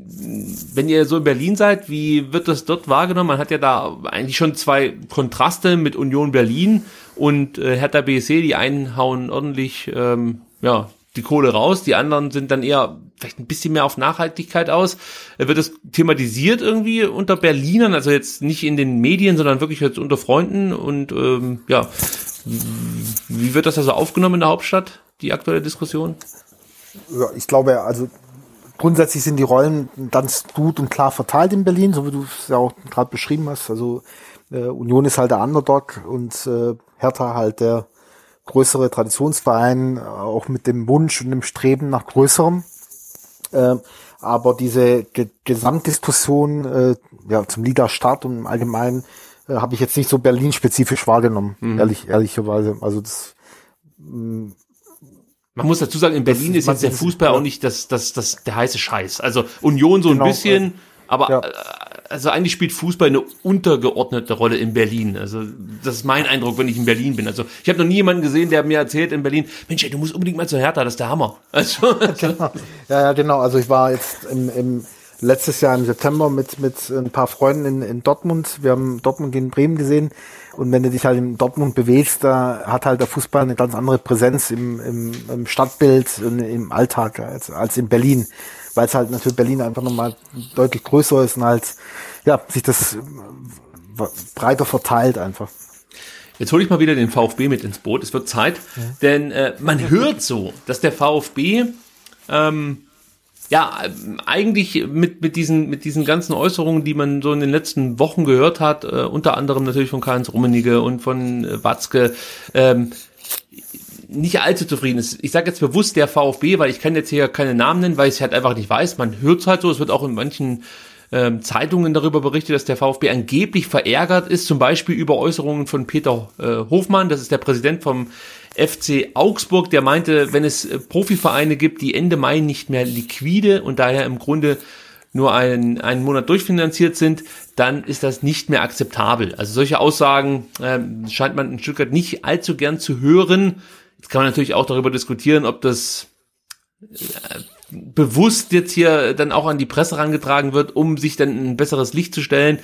Wenn ihr so in Berlin seid, wie wird das dort wahrgenommen? Man hat ja da eigentlich schon zwei Kontraste mit Union Berlin und äh, Hertha BSC. Die einen hauen ordentlich ähm, ja, die Kohle raus, die anderen sind dann eher vielleicht ein bisschen mehr auf Nachhaltigkeit aus. Äh, wird das thematisiert irgendwie unter Berlinern, also jetzt nicht in den Medien, sondern wirklich jetzt unter Freunden und ähm, ja, wie wird das also aufgenommen in der Hauptstadt, die aktuelle Diskussion? Ja, ich glaube, also grundsätzlich sind die Rollen ganz gut und klar verteilt in Berlin, so wie du es ja auch gerade beschrieben hast. Also äh, Union ist halt der Underdog und äh, Hertha halt der größere Traditionsverein, auch mit dem Wunsch und dem Streben nach Größerem. Äh, aber diese Ge Gesamtdiskussion äh, ja, zum Liga-Start und im Allgemeinen äh, habe ich jetzt nicht so Berlin-spezifisch wahrgenommen, mhm. ehrlich, ehrlicherweise. Also das mh, mm, man muss dazu sagen, in Berlin ist, ist jetzt der Fußball ja. auch nicht das, das, das, der heiße Scheiß. Also Union so genau, ein bisschen, aber ja. Also eigentlich spielt Fußball eine untergeordnete Rolle in Berlin. Also das ist mein Eindruck, wenn ich in Berlin bin. Also ich habe noch nie jemanden gesehen, der mir erzählt in Berlin, Mensch, ey, du musst unbedingt mal zur Hertha, das ist der Hammer. (laughs) Also, genau. Ja, ja, genau. Also ich war jetzt im, im letztes Jahr im September mit mit ein paar Freunden in, in Dortmund. Wir haben Dortmund gegen Bremen gesehen. Und wenn du dich halt in Dortmund bewegst, da hat halt der Fußball eine ganz andere Präsenz im, im, im Stadtbild und im Alltag als, als in Berlin weil es halt natürlich Berlin einfach nochmal deutlich größer ist und halt, ja, sich das äh, breiter verteilt einfach. Jetzt hole ich mal wieder den VfB mit ins Boot. Es wird Zeit, ja. denn äh, man hört so, dass der VfB ähm, ja eigentlich mit mit diesen mit diesen ganzen Äußerungen, die man so in den letzten Wochen gehört hat, äh, unter anderem natürlich von Karl-Heinz Rummenigge und von äh, Watzke, ähm, nicht allzu zufrieden ist. Ich sage jetzt bewusst der VfB, weil ich kann jetzt hier keine Namen nennen, weil ich es halt einfach nicht weiß. Man hört es halt so, es wird auch in manchen ähm, Zeitungen darüber berichtet, dass der VfB angeblich verärgert ist, zum Beispiel über Äußerungen von Peter äh, Hofmann, das ist der Präsident vom FC Augsburg, der meinte, wenn es äh, Profivereine gibt, die Ende Mai nicht mehr liquide und daher im Grunde nur einen, einen Monat durchfinanziert sind, dann ist das nicht mehr akzeptabel. Also solche Aussagen äh, scheint man in Stuttgart nicht allzu gern zu hören. Jetzt kann man natürlich auch darüber diskutieren, ob das äh, bewusst jetzt hier dann auch an die Presse herangetragen wird, um sich dann ein besseres Licht zu stellen.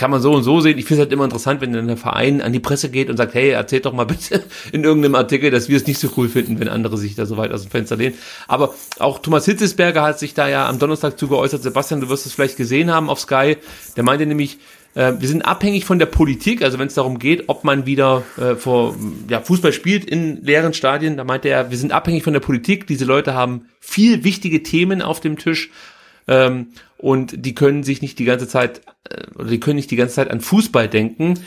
Kann man so und so sehen. Ich finde es halt immer interessant, wenn dann der Verein an die Presse geht und sagt, hey, erzählt doch mal bitte (laughs) in irgendeinem Artikel, dass wir es nicht so cool finden, wenn andere sich da so weit aus dem Fenster lehnen. Aber auch Thomas Hitzesberger hat sich da ja am Donnerstag zu geäußert. Sebastian, du wirst es vielleicht gesehen haben auf Sky. Der meinte nämlich, äh, wir sind abhängig von der Politik, also wenn es darum geht, ob man wieder äh, vor ja, Fußball spielt in leeren Stadien, da meinte er, wir sind abhängig von der Politik. Diese Leute haben viel wichtige Themen auf dem Tisch ähm, und die können sich nicht die ganze Zeit äh, oder die können nicht die ganze Zeit an Fußball denken.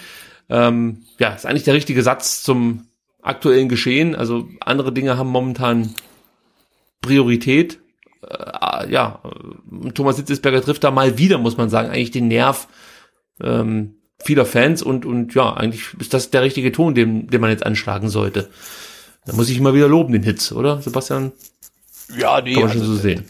Ähm, ja, ist eigentlich der richtige Satz zum aktuellen Geschehen. Also andere Dinge haben momentan Priorität. Äh, ja, Thomas Hitzesberger trifft da mal wieder, muss man sagen, eigentlich den Nerv ähm, vieler Fans und, und ja, eigentlich ist das der richtige Ton, den, den man jetzt anschlagen sollte. Da muss ich immer wieder loben, den Hits, oder, Sebastian? Ja, nee, Kann man also, schon so sehen.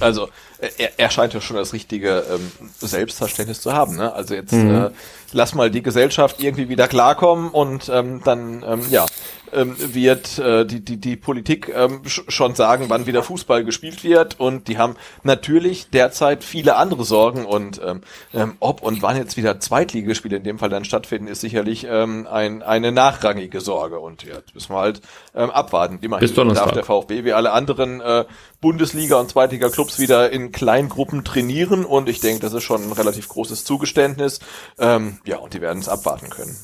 Also, er, er scheint ja schon das richtige ähm, Selbstverständnis zu haben. Ne? Also jetzt mhm. äh, lass mal die Gesellschaft irgendwie wieder klarkommen und ähm, dann ähm, ja ähm, wird äh, die, die, die Politik ähm, schon sagen, wann wieder Fußball gespielt wird. Und die haben natürlich derzeit viele andere Sorgen. Und ähm, ähm, ob und wann jetzt wieder Zweitligaspiele in dem Fall dann stattfinden, ist sicherlich ähm, ein, eine nachrangige Sorge. Und ja, jetzt müssen wir halt ähm, abwarten. Immerhin darf der VfB wie alle anderen äh, Bundesliga- und Zweitliga-Clubs wieder in Kleingruppen trainieren. Und ich denke, das ist schon ein relativ großes Zugeständnis. Ähm, ja, und die werden es abwarten können.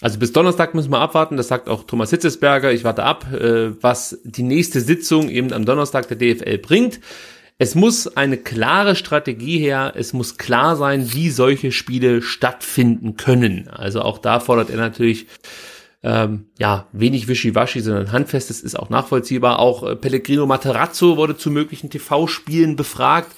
Also bis Donnerstag müssen wir abwarten, das sagt auch Thomas Hitzesberger. Ich warte ab, äh, was die nächste Sitzung eben am Donnerstag der DFL bringt. Es muss eine klare Strategie her, es muss klar sein, wie solche Spiele stattfinden können. Also auch da fordert er natürlich ähm, ja, wenig wischiwaschi, sondern handfestes ist auch nachvollziehbar. Auch äh, Pellegrino Materazzo wurde zu möglichen TV-Spielen befragt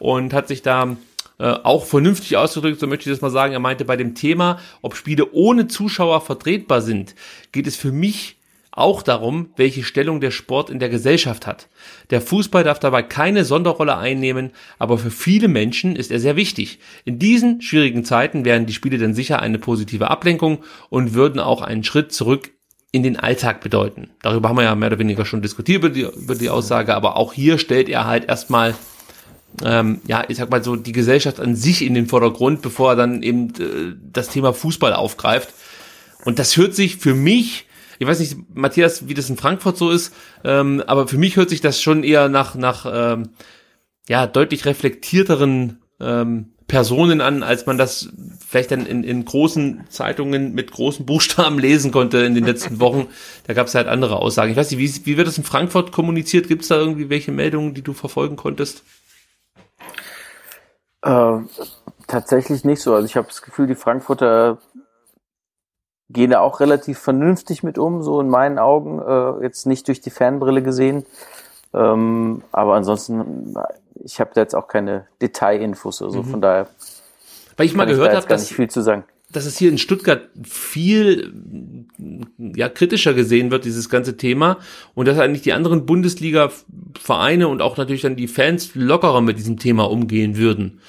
und hat sich da äh, auch vernünftig ausgedrückt, so möchte ich das mal sagen. Er meinte, bei dem Thema, ob Spiele ohne Zuschauer vertretbar sind, geht es für mich auch darum, welche Stellung der Sport in der Gesellschaft hat. Der Fußball darf dabei keine Sonderrolle einnehmen, aber für viele Menschen ist er sehr wichtig. In diesen schwierigen Zeiten wären die Spiele dann sicher eine positive Ablenkung und würden auch einen Schritt zurück in den Alltag bedeuten. Darüber haben wir ja mehr oder weniger schon diskutiert über die, über die Aussage, aber auch hier stellt er halt erstmal ähm, ja, ich sag mal so, die Gesellschaft an sich in den Vordergrund, bevor er dann eben äh, das Thema Fußball aufgreift. Und das hört sich für mich Ich weiß nicht, Matthias, wie das in Frankfurt so ist, ähm, aber für mich hört sich das schon eher nach, nach ähm, ja, deutlich reflektierteren ähm, Personen an, als man das vielleicht dann in, in großen Zeitungen mit großen Buchstaben (laughs) lesen konnte in den letzten Wochen. Da gab es halt andere Aussagen. Ich weiß nicht, wie, wie wird das in Frankfurt kommuniziert? Gibt es da irgendwie welche Meldungen, die du verfolgen konntest? Äh, tatsächlich nicht so. Also ich habe das Gefühl, die Frankfurter gehen da auch relativ vernünftig mit um, so in meinen Augen. Äh, jetzt nicht durch die Fernbrille gesehen. Ähm, aber ansonsten, ich habe da jetzt auch keine Detailinfos oder so, mhm. von daher. Weil ich mal gehört habe, dass, viel zu sagen. Dass es hier in Stuttgart viel ja, kritischer gesehen wird, dieses ganze Thema, und dass eigentlich die anderen Bundesliga-Vereine und auch natürlich dann die Fans lockerer mit diesem Thema umgehen würden.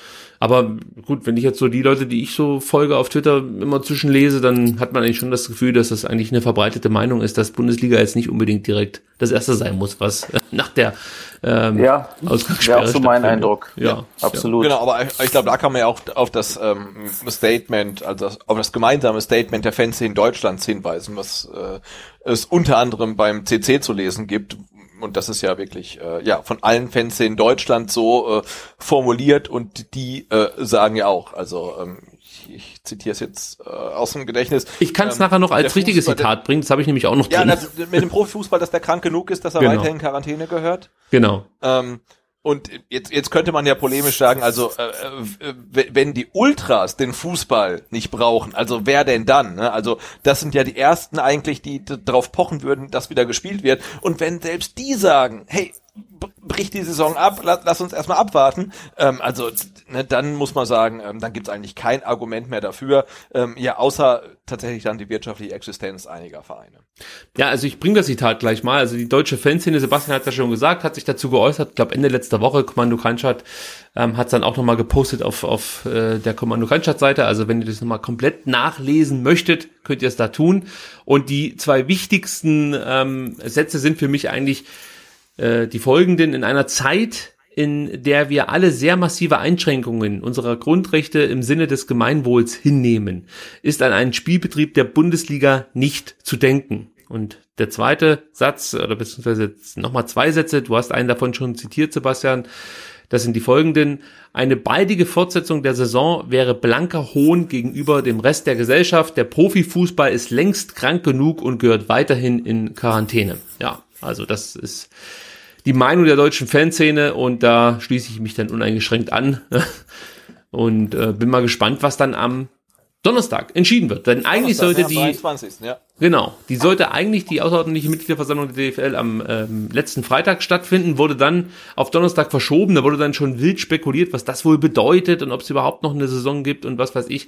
Aber gut, wenn ich jetzt so die Leute, die ich so folge auf Twitter immer zwischenlese, dann hat man eigentlich schon das Gefühl, dass das eigentlich eine verbreitete Meinung ist, dass Bundesliga jetzt nicht unbedingt direkt das erste sein muss, was nach der ähm, ja, Ausgangssperre wäre auch so mein Eindruck. Ja, ja absolut. Genau, aber ich, ich glaube, da kann man ja auch auf das ähm, Statement, also auf das gemeinsame Statement der Fans in Deutschlands hinweisen, was äh, es unter anderem beim CC zu lesen gibt, und das ist ja wirklich äh, ja von allen Fans in Deutschland so äh, formuliert und die äh, sagen ja auch, also ähm, ich, ich zitiere es jetzt äh, aus dem Gedächtnis. Ich kann es ähm, nachher noch als richtiges Zitat der, bringen, das habe ich nämlich auch noch drin. Ja, das, mit dem Profifußball, dass der krank genug ist, dass er genau. weiterhin in Quarantäne gehört. Genau. Ähm, und jetzt, jetzt könnte man ja polemisch sagen, also äh, äh wenn die Ultras den Fußball nicht brauchen, also wer denn dann? Ne? Also das sind ja die ersten eigentlich, die darauf pochen würden, dass wieder gespielt wird. Und wenn selbst die sagen, hey, bricht die Saison ab, lass, lass uns erstmal abwarten. Ähm, also ne, dann muss man sagen, ähm, dann gibt es eigentlich kein Argument mehr dafür, ähm, ja, außer tatsächlich dann die wirtschaftliche Existenz einiger Vereine. Ja, also ich bringe das Zitat gleich mal. Also die deutsche Fanszene, Sebastian hat das schon gesagt, hat sich dazu geäußert, ich glaube Ende letzter Woche, Kommando Kleinstadt ähm, hat dann auch nochmal gepostet auf, auf äh, der Kommando Kleinstadt-Seite. Also wenn ihr das nochmal komplett nachlesen möchtet, könnt ihr es da tun. Und die zwei wichtigsten ähm, Sätze sind für mich eigentlich, äh, die folgenden in einer Zeit, in der wir alle sehr massive Einschränkungen unserer Grundrechte im Sinne des Gemeinwohls hinnehmen, ist an einen Spielbetrieb der Bundesliga nicht zu denken. Und der zweite Satz, oder beziehungsweise nochmal zwei Sätze, du hast einen davon schon zitiert, Sebastian, das sind die folgenden. Eine baldige Fortsetzung der Saison wäre blanker Hohn gegenüber dem Rest der Gesellschaft. Der Profifußball ist längst krank genug und gehört weiterhin in Quarantäne. Ja, also das ist die Meinung der deutschen Fanszene und da schließe ich mich dann uneingeschränkt an (laughs) und äh, bin mal gespannt, was dann am Donnerstag entschieden wird. Denn eigentlich sollte die 23. Ja. genau, die sollte eigentlich die außerordentliche Mitgliederversammlung der DFL am ähm, letzten Freitag stattfinden, wurde dann auf Donnerstag verschoben. Da wurde dann schon wild spekuliert, was das wohl bedeutet und ob es überhaupt noch eine Saison gibt und was weiß ich.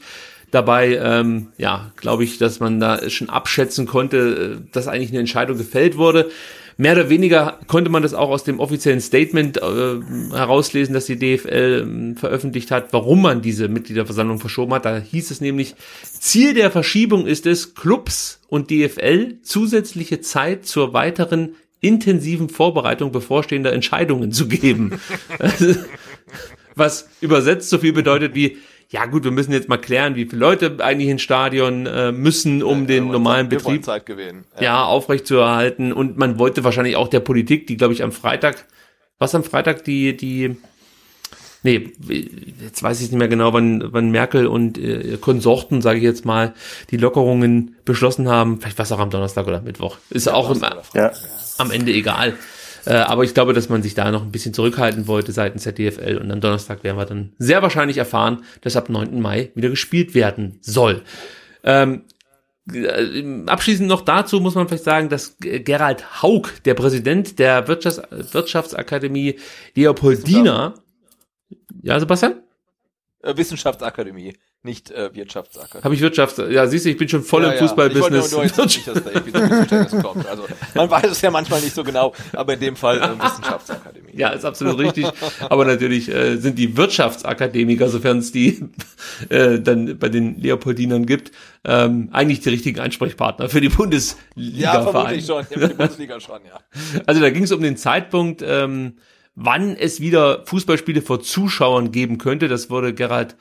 Dabei, ähm, ja, glaube ich, dass man da schon abschätzen konnte, äh, dass eigentlich eine Entscheidung gefällt wurde. Mehr oder weniger konnte man das auch aus dem offiziellen Statement äh, herauslesen, dass die DFL äh, veröffentlicht hat, warum man diese Mitgliederversammlung verschoben hat. Da hieß es nämlich, Ziel der Verschiebung ist es, Clubs und DFL zusätzliche Zeit zur weiteren intensiven Vorbereitung bevorstehender Entscheidungen zu geben. (laughs) Was übersetzt so viel bedeutet wie, ja gut, wir müssen jetzt mal klären, wie viele Leute eigentlich ins Stadion äh, müssen, um ja, den normalen Zeit, Betrieb Zeit gewinnen. Ja. ja, aufrechtzuerhalten. Und man wollte wahrscheinlich auch der Politik, die, glaube ich, am Freitag, was am Freitag die, die, nee, jetzt weiß ich nicht mehr genau, wann, wann Merkel und äh, Konsorten, sage ich jetzt mal, die Lockerungen beschlossen haben. Vielleicht was auch am Donnerstag oder Mittwoch. Ist ja, auch im, am Ende egal. Äh, aber ich glaube, dass man sich da noch ein bisschen zurückhalten wollte seitens der DFL und am Donnerstag werden wir dann sehr wahrscheinlich erfahren, dass ab 9. Mai wieder gespielt werden soll. Ähm, äh, abschließend noch dazu muss man vielleicht sagen, dass Gerald Haug, der Präsident der Wirtschafts Wirtschaftsakademie Leopoldina, ja, Sebastian? Äh, Wissenschaftsakademie nicht äh, Wirtschaftsakademie. Habe ich Wirtschafts... Ja, siehst du, ich bin schon voll ja, im Fußballbusiness. Ja. Ich (laughs) nicht, dass da irgendwie kommt. Also, man weiß es ja manchmal nicht so genau, aber in dem Fall äh, Wissenschaftsakademie. Ja, ist absolut richtig. Aber natürlich äh, sind die Wirtschaftsakademiker, sofern es die äh, dann bei den Leopoldinern gibt, ähm, eigentlich die richtigen Ansprechpartner für die Bundesliga. Ja, vermutlich schon. Ja, für die Bundesliga schon, ja. (laughs) Also da ging es um den Zeitpunkt, ähm, wann es wieder Fußballspiele vor Zuschauern geben könnte. Das wurde Gerald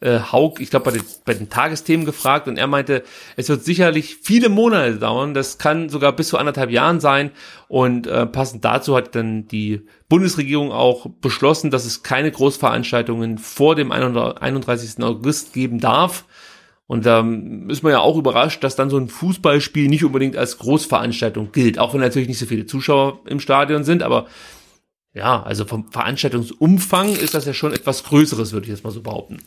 äh, Haug, ich glaube, bei den, bei den Tagesthemen gefragt und er meinte, es wird sicherlich viele Monate dauern, das kann sogar bis zu anderthalb Jahren sein und äh, passend dazu hat dann die Bundesregierung auch beschlossen, dass es keine Großveranstaltungen vor dem 31. August geben darf. Und da ähm, ist man ja auch überrascht, dass dann so ein Fußballspiel nicht unbedingt als Großveranstaltung gilt, auch wenn natürlich nicht so viele Zuschauer im Stadion sind, aber ja, also vom Veranstaltungsumfang ist das ja schon etwas Größeres, würde ich jetzt mal so behaupten.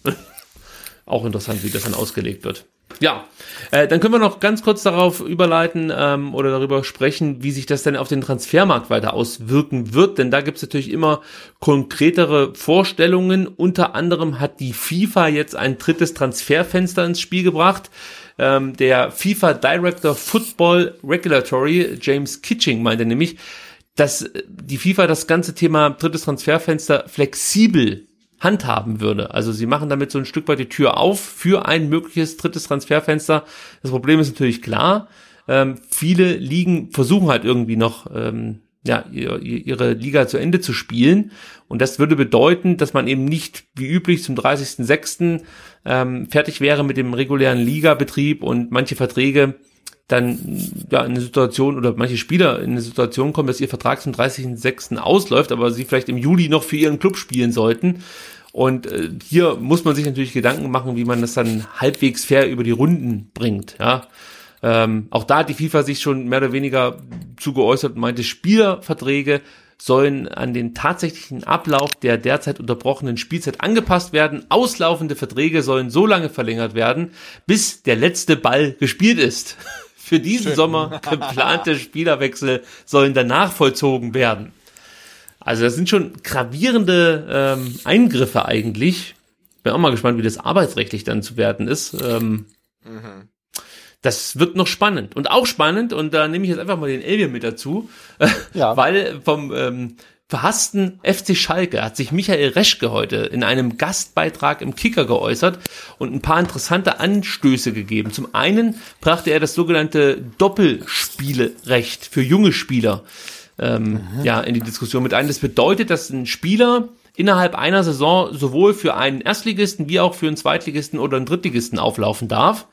Auch interessant, wie das dann ausgelegt wird. Ja, äh, dann können wir noch ganz kurz darauf überleiten ähm, oder darüber sprechen, wie sich das denn auf den Transfermarkt weiter auswirken wird, denn da gibt es natürlich immer konkretere Vorstellungen. Unter anderem hat die FIFA jetzt ein drittes Transferfenster ins Spiel gebracht. Ähm, der FIFA Director Football Regulatory, James Kitching, meinte nämlich, dass die FIFA das ganze Thema drittes Transferfenster flexibel handhaben würde. Also sie machen damit so ein Stück weit die Tür auf für ein mögliches drittes Transferfenster. Das Problem ist natürlich klar, ähm, viele Ligen versuchen halt irgendwie noch ähm, ja, ihre Liga zu Ende zu spielen. Und das würde bedeuten, dass man eben nicht wie üblich zum 30.06. Ähm, fertig wäre mit dem regulären Ligabetrieb und manche Verträge dann ja in eine Situation oder manche Spieler in eine Situation kommen, dass ihr Vertrag zum 30.06. ausläuft, aber sie vielleicht im Juli noch für ihren Club spielen sollten. Und äh, hier muss man sich natürlich Gedanken machen, wie man das dann halbwegs fair über die Runden bringt. Ja, ähm, auch da hat die FIFA sich schon mehr oder weniger zu geäußert und meinte, Spielerverträge sollen an den tatsächlichen Ablauf der derzeit unterbrochenen Spielzeit angepasst werden. Auslaufende Verträge sollen so lange verlängert werden, bis der letzte Ball gespielt ist. (laughs) Für diesen Schön. Sommer geplante (laughs) Spielerwechsel sollen danach vollzogen werden. Also das sind schon gravierende ähm, Eingriffe eigentlich. Bin auch mal gespannt, wie das arbeitsrechtlich dann zu werten ist. Ähm, mhm. Das wird noch spannend. Und auch spannend, und da nehme ich jetzt einfach mal den Elvier mit dazu, (laughs) ja. weil vom ähm, verhassten FC Schalke hat sich Michael Reschke heute in einem Gastbeitrag im Kicker geäußert und ein paar interessante Anstöße gegeben. Zum einen brachte er das sogenannte Doppelspielerecht für junge Spieler ähm, mhm. ja, in die Diskussion mit ein. Das bedeutet, dass ein Spieler innerhalb einer Saison sowohl für einen Erstligisten wie auch für einen Zweitligisten oder einen Drittligisten auflaufen darf.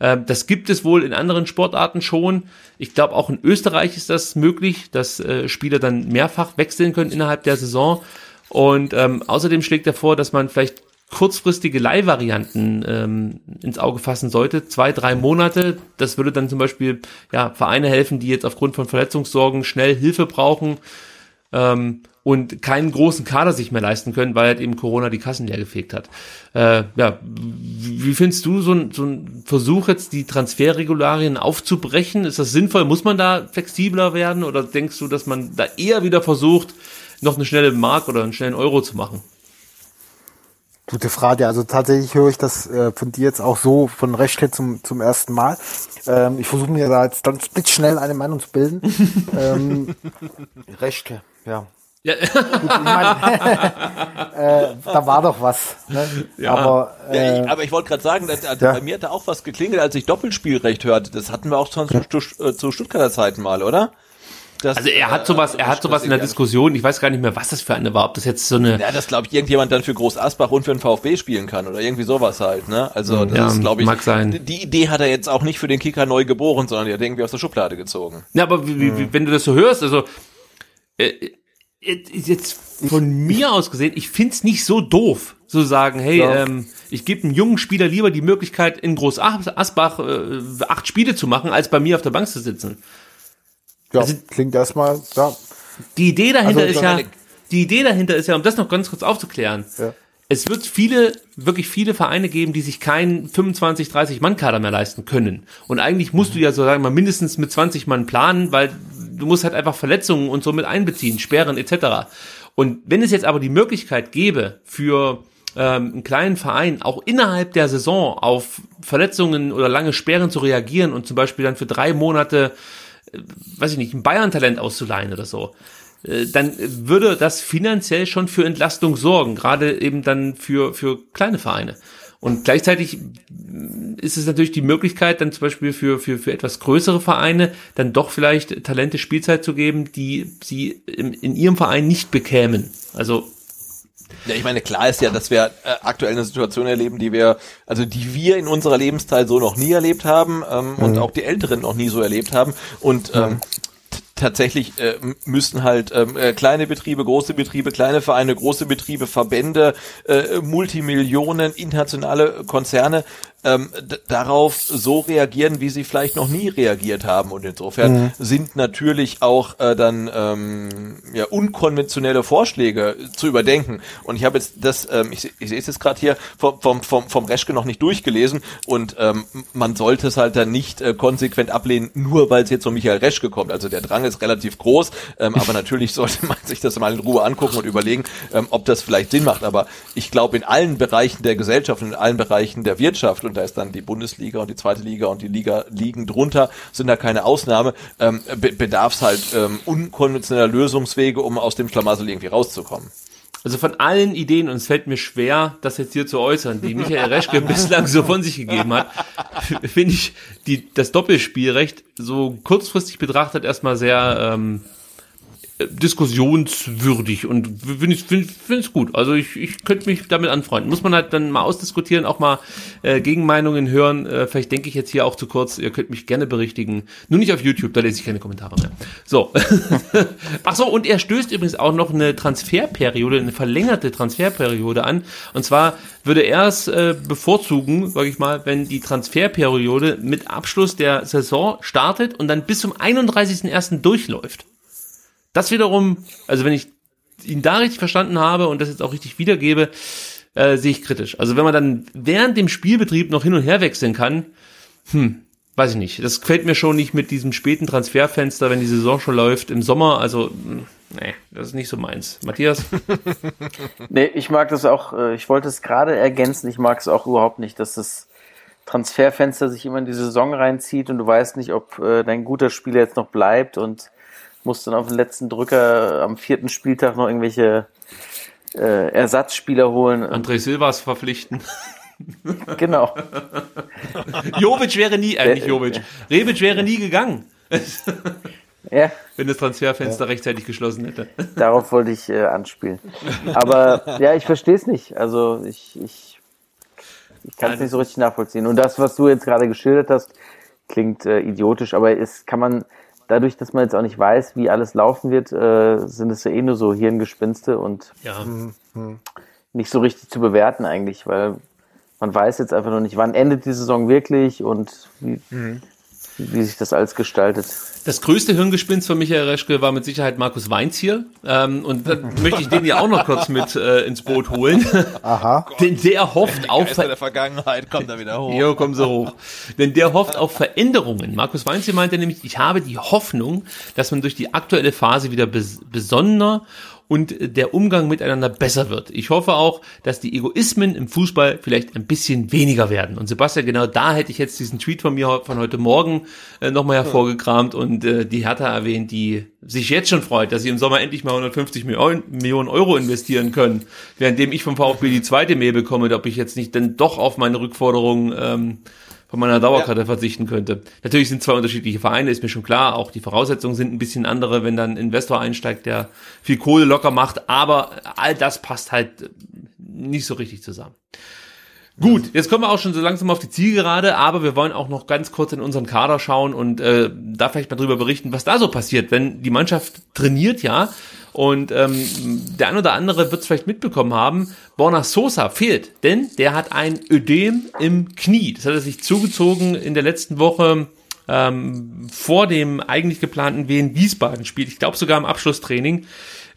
Ähm, das gibt es wohl in anderen Sportarten schon. Ich glaube, auch in Österreich ist das möglich, dass äh, Spieler dann mehrfach wechseln können innerhalb der Saison. Und ähm, außerdem schlägt er vor, dass man vielleicht kurzfristige Leihvarianten ähm, ins Auge fassen sollte. Zwei, drei Monate. Das würde dann zum Beispiel ja, Vereine helfen, die jetzt aufgrund von Verletzungssorgen schnell Hilfe brauchen. Ähm, und keinen großen Kader sich mehr leisten können, weil halt eben Corona die Kassen leer gefegt hat. Äh, ja, wie findest du so ein, so ein Versuch jetzt, die Transferregularien aufzubrechen? Ist das sinnvoll? Muss man da flexibler werden oder denkst du, dass man da eher wieder versucht, noch eine schnelle Mark oder einen schnellen Euro zu machen? Gute Frage. Also tatsächlich höre ich das äh, von dir jetzt auch so von Rechte zum, zum ersten Mal. Ähm, ich versuche mir da jetzt dann schnell eine Meinung zu bilden. (laughs) ähm, Rechte, ja. Ja. Gut, ich mein, äh, da war doch was. Ne? Ja. Aber, äh, ja, ich, aber ich wollte gerade sagen, dass, also ja. bei mir hat da auch was geklingelt, als ich Doppelspielrecht hörte. Das hatten wir auch schon zu, zu, zu Stuttgarter Zeiten mal, oder? Das, also er hat sowas, er hat sowas in der Diskussion, ich weiß gar nicht mehr, was das für eine war, ob das jetzt so eine. Ja, das glaube ich irgendjemand dann für Groß Asbach und für den VfB spielen kann oder irgendwie sowas halt, ne? Also das ja, ist, glaube ich, mag sein. die Idee hat er jetzt auch nicht für den Kicker neu geboren, sondern die hat irgendwie aus der Schublade gezogen. Ja, aber wie, wie, wenn du das so hörst, also äh, jetzt von mir aus gesehen, ich find's nicht so doof, zu sagen, hey, ja. ähm, ich gebe einem jungen Spieler lieber die Möglichkeit, in Groß Asbach äh, acht Spiele zu machen, als bei mir auf der Bank zu sitzen. Ja, also, klingt erstmal, ja. Die Idee dahinter also, ist ja, die Idee dahinter ist ja, um das noch ganz kurz aufzuklären. Ja. Es wird viele, wirklich viele Vereine geben, die sich keinen 25, 30 Mann Kader mehr leisten können. Und eigentlich musst mhm. du ja so sagen, mal mindestens mit 20 Mann planen, weil du musst halt einfach Verletzungen und so mit einbeziehen, Sperren etc. Und wenn es jetzt aber die Möglichkeit gäbe für ähm, einen kleinen Verein auch innerhalb der Saison auf Verletzungen oder lange Sperren zu reagieren und zum Beispiel dann für drei Monate, äh, weiß ich nicht, ein Bayern-Talent auszuleihen oder so, äh, dann würde das finanziell schon für Entlastung sorgen, gerade eben dann für, für kleine Vereine. Und gleichzeitig ist es natürlich die Möglichkeit, dann zum Beispiel für, für, für etwas größere Vereine dann doch vielleicht Talente Spielzeit zu geben, die sie in, in ihrem Verein nicht bekämen. Also Ja, ich meine, klar ist ja, dass wir äh, aktuell eine Situation erleben, die wir, also die wir in unserer Lebenszeit so noch nie erlebt haben ähm, mhm. und auch die Älteren noch nie so erlebt haben. Und ähm, tatsächlich äh, müssen halt ähm, äh, kleine Betriebe, große Betriebe, kleine Vereine, große Betriebe, Verbände, äh, Multimillionen, internationale Konzerne ähm, darauf so reagieren, wie sie vielleicht noch nie reagiert haben. Und insofern mhm. sind natürlich auch äh, dann ähm, ja, unkonventionelle Vorschläge zu überdenken. Und ich habe jetzt das, ähm, ich, ich sehe es jetzt gerade hier vom, vom, vom, vom Reschke noch nicht durchgelesen und ähm, man sollte es halt dann nicht äh, konsequent ablehnen, nur weil es jetzt um Michael Reschke kommt. Also der Drang ist relativ groß, ähm, aber (laughs) natürlich sollte man sich das mal in Ruhe angucken und überlegen, ähm, ob das vielleicht Sinn macht. Aber ich glaube, in allen Bereichen der Gesellschaft und in allen Bereichen der Wirtschaft und und da ist dann die Bundesliga und die zweite Liga und die Liga liegen drunter, sind da keine Ausnahme, ähm, be bedarf es halt ähm, unkonventioneller Lösungswege, um aus dem Schlamassel irgendwie rauszukommen. Also von allen Ideen, und es fällt mir schwer, das jetzt hier zu äußern, die Michael Reschke (laughs) bislang so von sich gegeben hat, finde ich die, das Doppelspielrecht so kurzfristig betrachtet erstmal sehr ähm, diskussionswürdig und finde ich find, find gut. Also ich, ich könnte mich damit anfreunden. Muss man halt dann mal ausdiskutieren, auch mal äh, Gegenmeinungen hören. Äh, vielleicht denke ich jetzt hier auch zu kurz. Ihr könnt mich gerne berichtigen. Nur nicht auf YouTube, da lese ich keine Kommentare mehr. So. (laughs) Ach so, und er stößt übrigens auch noch eine Transferperiode, eine verlängerte Transferperiode an. Und zwar würde er es äh, bevorzugen, sage ich mal, wenn die Transferperiode mit Abschluss der Saison startet und dann bis zum 31.01. durchläuft. Das wiederum, also wenn ich ihn da richtig verstanden habe und das jetzt auch richtig wiedergebe, äh, sehe ich kritisch. Also wenn man dann während dem Spielbetrieb noch hin und her wechseln kann, hm, weiß ich nicht. Das gefällt mir schon nicht mit diesem späten Transferfenster, wenn die Saison schon läuft im Sommer. Also, hm, nee, das ist nicht so meins. Matthias? (laughs) nee, ich mag das auch, äh, ich wollte es gerade ergänzen, ich mag es auch überhaupt nicht, dass das Transferfenster sich immer in die Saison reinzieht und du weißt nicht, ob äh, dein guter Spieler jetzt noch bleibt und muss dann auf den letzten Drücker am vierten Spieltag noch irgendwelche äh, Ersatzspieler holen. André Silvas verpflichten. (laughs) Genau. (laughs) Jovic wäre nie, äh, nicht Jovic, Rebic wäre nie gegangen. ja. Wenn das Transferfenster ja. rechtzeitig geschlossen hätte. (laughs) Darauf wollte ich äh, anspielen. Aber ja, ich verstehe es nicht. Also ich, ich, ich kann es nicht so richtig nachvollziehen. Und das, was du jetzt gerade geschildert hast, klingt äh, idiotisch, aber es kann man, dadurch, dass man jetzt auch nicht weiß, wie alles laufen wird, äh, sind es ja eh nur so Hirngespinste und ja. Mhm. nicht so richtig zu bewerten eigentlich, weil man weiß jetzt einfach noch nicht, wann endet die Saison wirklich und wie, mhm. Wie sich das alles gestaltet. Das größte Hirngespinst von Michael Reschke war mit Sicherheit Markus Weinz hier. Ähm, und dann (laughs) möchte ich den ja auch noch kurz mit äh, ins Boot holen. (laughs) Aha. Denn der hofft auf Ver der Vergangenheit kommt er wieder hoch. Jo, kommen sie hoch. Denn der hofft auf Veränderungen. Markus Weinz hier meinte nämlich, ich habe die Hoffnung, dass man durch die aktuelle Phase wieder bes besonnener und der Umgang miteinander besser wird. Ich hoffe auch, dass die Egoismen im Fußball vielleicht ein bisschen weniger werden. Und Sebastian, genau da hätte ich jetzt diesen Tweet von mir von heute Morgen äh, nochmal hervorgekramt und äh, die Hertha erwähnt, die sich jetzt schon freut, dass sie im Sommer endlich mal 150 Millionen Euro investieren können, währenddem ich vom VfB die zweite Mail bekomme, ob ich jetzt nicht denn doch auf meine Rückforderung ähm, von meiner Dauerkarte ja. verzichten könnte. Natürlich sind zwei unterschiedliche Vereine, ist mir schon klar. Auch die Voraussetzungen sind ein bisschen andere, wenn dann ein Investor einsteigt, der viel Kohle locker macht. Aber all das passt halt nicht so richtig zusammen. Gut, jetzt kommen wir auch schon so langsam auf die Zielgerade, aber wir wollen auch noch ganz kurz in unseren Kader schauen und äh, da vielleicht mal drüber berichten, was da so passiert, wenn die Mannschaft trainiert, ja, und ähm, der ein oder andere wird es vielleicht mitbekommen haben, Borna Sosa fehlt, denn der hat ein Ödem im Knie. Das hat er sich zugezogen in der letzten Woche ähm, vor dem eigentlich geplanten Wien-Wiesbaden-Spiel. Ich glaube sogar im Abschlusstraining.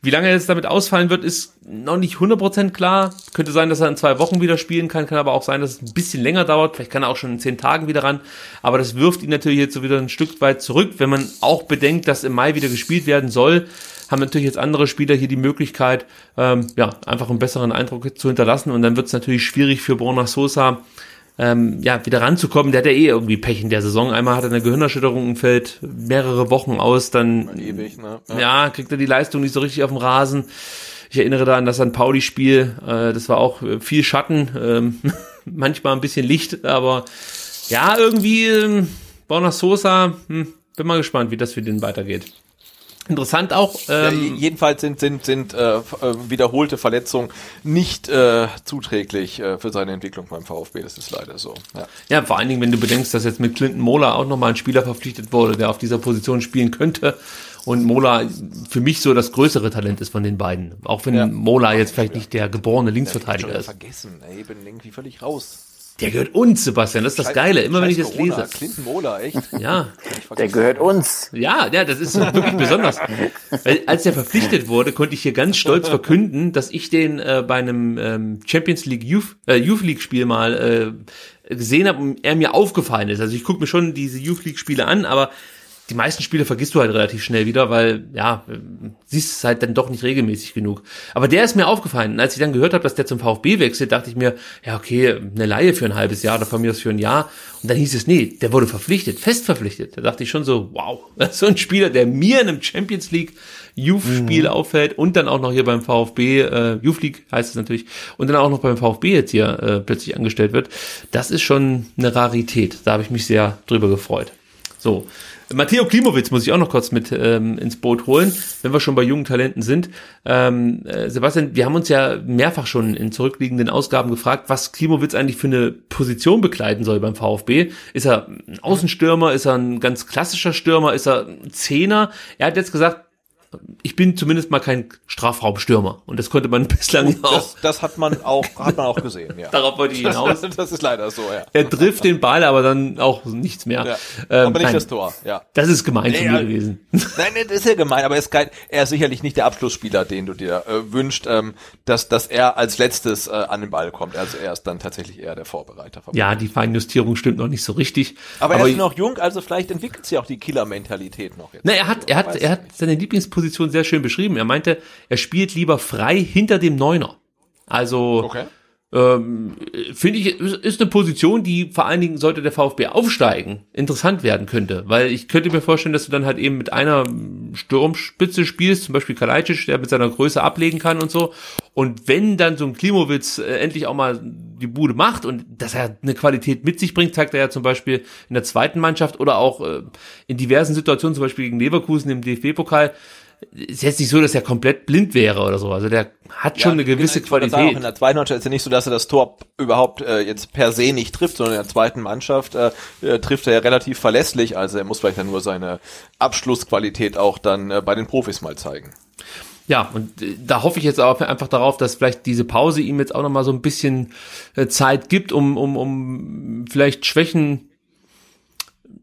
Wie lange er jetzt damit ausfallen wird, ist noch nicht 100% klar. Könnte sein, dass er in zwei Wochen wieder spielen kann, kann aber auch sein, dass es ein bisschen länger dauert. Vielleicht kann er auch schon in zehn Tagen wieder ran. Aber das wirft ihn natürlich jetzt so wieder ein Stück weit zurück. Wenn man auch bedenkt, dass im Mai wieder gespielt werden soll, haben natürlich jetzt andere Spieler hier die Möglichkeit, ähm, ja, einfach einen besseren Eindruck zu hinterlassen. Und dann wird es natürlich schwierig für Borna Sosa, ähm, ja, wieder ranzukommen. Der hat ja eh irgendwie Pech in der Saison. Einmal hat er eine Gehirnerschütterung und fällt mehrere Wochen aus, dann ewig, ne? ja. ja. kriegt er die Leistung nicht so richtig auf dem Rasen. Ich erinnere da an das San Pauli-Spiel, äh, das war auch äh, viel Schatten, ähm, (laughs) manchmal ein bisschen Licht, aber ja, irgendwie ähm, Borna Sosa, hm, bin mal gespannt, wie das für den weitergeht. Interessant auch. Ähm, ja, jedenfalls sind sind sind äh, äh, wiederholte Verletzungen nicht äh, zuträglich äh, für seine Entwicklung beim VfB. Das ist leider so. Ja. ja, vor allen Dingen, wenn du bedenkst, dass jetzt mit Clinton Mola auch nochmal ein Spieler verpflichtet wurde, der auf dieser Position spielen könnte. Und Mola für mich so das größere Talent ist von den beiden. Auch wenn ja. Mola jetzt vielleicht nicht der geborene Linksverteidiger ist. Vergessen, ey, bin irgendwie völlig raus. Der gehört uns, Sebastian. Das ist das Geile. Immer wenn ich das Corona, lese. Clinton Mola, echt? (laughs) Ja. Der gehört uns. Ja, ja, das ist wirklich (laughs) besonders. Weil, als er verpflichtet wurde, konnte ich hier ganz stolz verkünden, dass ich den äh, bei einem ähm, Champions League Youth, äh, Youth League Spiel mal äh, gesehen habe und er mir aufgefallen ist. Also ich gucke mir schon diese Youth League Spiele an, aber die meisten Spiele vergisst du halt relativ schnell wieder, weil, ja, siehst es halt dann doch nicht regelmäßig genug. Aber der ist mir aufgefallen. Und als ich dann gehört habe, dass der zum VfB wechselt, dachte ich mir, ja, okay, eine Laie für ein halbes Jahr oder von mir aus für ein Jahr. Und dann hieß es, nee, der wurde verpflichtet, fest verpflichtet. Da dachte ich schon so, wow, (laughs) so ein Spieler, der mir in einem Champions League Youth-Spiel mhm. auffällt und dann auch noch hier beim VfB, äh, Youth League heißt es natürlich, und dann auch noch beim VfB jetzt hier äh, plötzlich angestellt wird, das ist schon eine Rarität. Da habe ich mich sehr drüber gefreut. So, Matteo Klimowitz muss ich auch noch kurz mit ähm, ins Boot holen, wenn wir schon bei jungen Talenten sind. Ähm, äh, Sebastian, wir haben uns ja mehrfach schon in zurückliegenden Ausgaben gefragt, was Klimowitz eigentlich für eine Position bekleiden soll beim VfB. Ist er ein Außenstürmer? Ist er ein ganz klassischer Stürmer? Ist er ein Zehner? Er hat jetzt gesagt, ich bin zumindest mal kein Strafraumstürmer und das konnte man (laughs) bislang auch. Das, das hat man auch hat man auch gesehen. Ja. (laughs) Darauf wollte ich hinaus. das ist leider so. Ja. Er trifft den Ball, aber dann auch nichts mehr. Ja. Ähm, aber nicht nein, das Tor. Ja. Das ist gemein nee, von mir gewesen. (laughs) Nein, das ist ja gemein, aber er ist, kein, er ist sicherlich nicht der Abschlussspieler, den du dir äh, wünscht, ähm, dass dass er als letztes äh, an den Ball kommt. Also er ist dann tatsächlich eher der Vorbereiter. Ja, die Feinjustierung stimmt noch nicht so richtig. Aber, aber er ist noch jung, also vielleicht entwickelt sich auch die Killer-Mentalität noch jetzt. Na, er hat er hat er hat seine Lieblingsposition sehr schön beschrieben. Er meinte, er spielt lieber frei hinter dem Neuner. Also okay. ähm, finde ich, ist eine Position, die vor allen Dingen sollte der VfB aufsteigen, interessant werden könnte. Weil ich könnte mir vorstellen, dass du dann halt eben mit einer Sturmspitze spielst, zum Beispiel Kalajdzic, der mit seiner Größe ablegen kann und so. Und wenn dann so ein Klimowitz äh, endlich auch mal die Bude macht und dass er eine Qualität mit sich bringt, zeigt er ja zum Beispiel in der zweiten Mannschaft oder auch äh, in diversen Situationen, zum Beispiel gegen Leverkusen im DFB-Pokal, ist jetzt nicht so, dass er komplett blind wäre oder so. Also der hat schon ja, eine gewisse Qualität. Sagen, in der zweiten Mannschaft ist ja nicht so, dass er das Tor überhaupt äh, jetzt per se nicht trifft, sondern in der zweiten Mannschaft äh, äh, trifft er ja relativ verlässlich. Also er muss vielleicht dann nur seine Abschlussqualität auch dann äh, bei den Profis mal zeigen. Ja, und äh, da hoffe ich jetzt auch einfach darauf, dass vielleicht diese Pause ihm jetzt auch nochmal so ein bisschen äh, Zeit gibt, um, um, um vielleicht Schwächen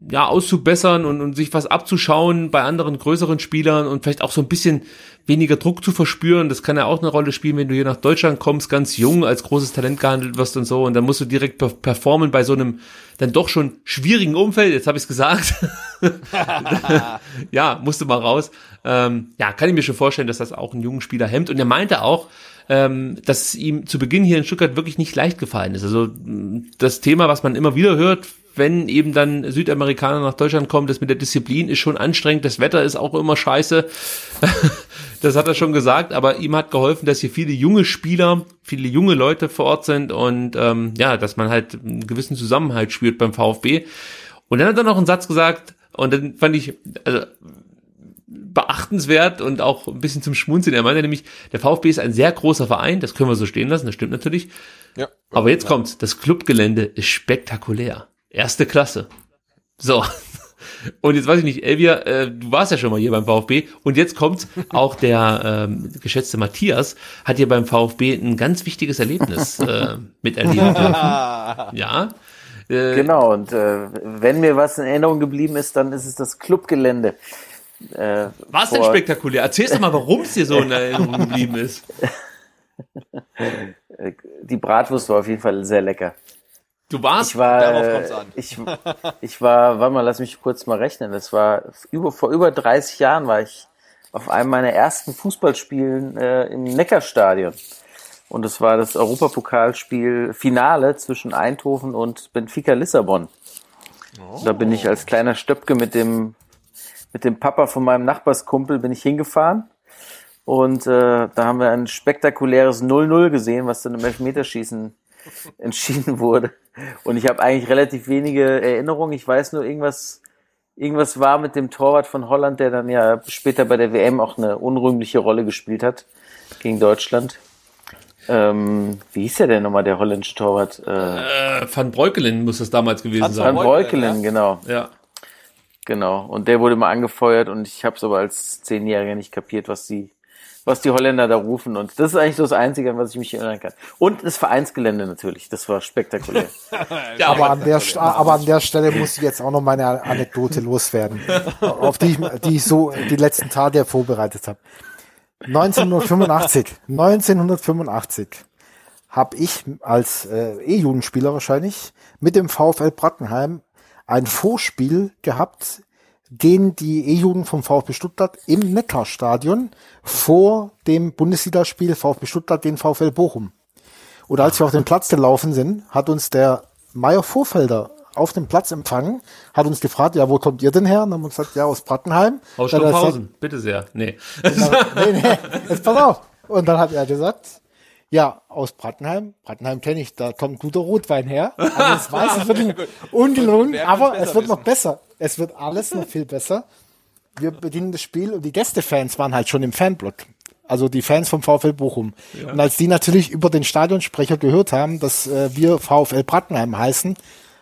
ja, auszubessern und, und sich was abzuschauen bei anderen größeren Spielern und vielleicht auch so ein bisschen weniger Druck zu verspüren. Das kann ja auch eine Rolle spielen, wenn du hier nach Deutschland kommst, ganz jung, als großes Talent gehandelt wirst und so. Und dann musst du direkt performen bei so einem dann doch schon schwierigen Umfeld. Jetzt habe ich es gesagt. (laughs) (laughs) ja, musste mal raus. Ähm, ja, kann ich mir schon vorstellen, dass das auch einen jungen Spieler hemmt. Und er meinte auch, ähm, dass ihm zu Beginn hier in Stuttgart wirklich nicht leicht gefallen ist. Also das Thema, was man immer wieder hört, wenn eben dann Südamerikaner nach Deutschland kommen, das mit der Disziplin ist schon anstrengend, das Wetter ist auch immer scheiße. (laughs) das hat er schon gesagt, aber ihm hat geholfen, dass hier viele junge Spieler, viele junge Leute vor Ort sind und ähm, ja, dass man halt einen gewissen Zusammenhalt spürt beim VfB. Und dann hat er noch einen Satz gesagt, und dann fand ich, also beachtenswert und auch ein bisschen zum Schmunzeln. Er meinte nämlich, der VfB ist ein sehr großer Verein, das können wir so stehen lassen, das stimmt natürlich. Ja, Aber jetzt ja. kommt's, das Clubgelände ist spektakulär. Erste Klasse. So. Und jetzt weiß ich nicht, Elvia, äh, du warst ja schon mal hier beim VfB und jetzt kommt auch der ähm, geschätzte Matthias, hat hier beim VfB ein ganz wichtiges Erlebnis äh, (laughs) miterleben dürfen. Ja. Äh, genau, und äh, wenn mir was in Erinnerung geblieben ist, dann ist es das Clubgelände. Äh, was denn spektakulär? Erzählst du mal, warum es dir so in Erinnerung (laughs) geblieben ist. Die Bratwurst war auf jeden Fall sehr lecker. Du warst, ich war, darauf kommt's an. Ich, ich war, warte mal, lass mich kurz mal rechnen. Das war über, vor über 30 Jahren war ich auf einem meiner ersten Fußballspielen äh, im Neckarstadion. Und es war das Europapokalspiel Finale zwischen Eindhoven und Benfica Lissabon. Oh. Da bin ich als kleiner Stöpke mit dem, mit dem Papa von meinem Nachbarskumpel bin ich hingefahren. Und äh, da haben wir ein spektakuläres 0-0 gesehen, was dann im Elfmeterschießen (laughs) entschieden wurde. Und ich habe eigentlich relativ wenige Erinnerungen. Ich weiß nur irgendwas irgendwas war mit dem Torwart von Holland, der dann ja später bei der WM auch eine unrühmliche Rolle gespielt hat gegen Deutschland. Ähm, wie hieß der denn nochmal, der holländische Torwart? Äh, äh, Van Breukelen muss das damals gewesen sein. Van Breukelen, genau. Ja. Genau. Und der wurde mal angefeuert und ich habe es aber als Zehnjähriger nicht kapiert, was die, was die Holländer da rufen. Und das ist eigentlich so das Einzige, an was ich mich erinnern kann. Und das Vereinsgelände natürlich. Das war spektakulär. (laughs) (laughs) ja, aber, an der, aber an der Stelle muss ich jetzt auch noch meine Anekdote loswerden, (laughs) auf die ich, die ich so die letzten Tage vorbereitet habe. 1985, 1985 habe ich als äh, E-Jugendspieler wahrscheinlich mit dem VfL Brackenheim ein Vorspiel gehabt gegen die E-Jugend vom VfB Stuttgart im Neckarstadion vor dem Bundesligaspiel VfB Stuttgart den VfL Bochum. Und als wir auf den Platz gelaufen sind, hat uns der Meier Vorfelder auf dem Platz empfangen, hat uns gefragt, ja, wo kommt ihr denn her? Und haben uns gesagt, ja, aus Brackenheim. Aus Stockhausen, bitte sehr. Nee. nee, nee, jetzt pass auf. Und dann hat er gesagt, ja, aus Brackenheim. Brackenheim kenne ich, da kommt guter Rotwein her. Also das (laughs) weiß ich wirklich ungelogen, aber es wird noch besser. Es wird alles noch viel besser. Wir bedienen das Spiel und die Gästefans waren halt schon im Fanblock. Also die Fans vom VfL Bochum. Ja. Und als die natürlich über den Stadionsprecher gehört haben, dass äh, wir VfL Brackenheim heißen,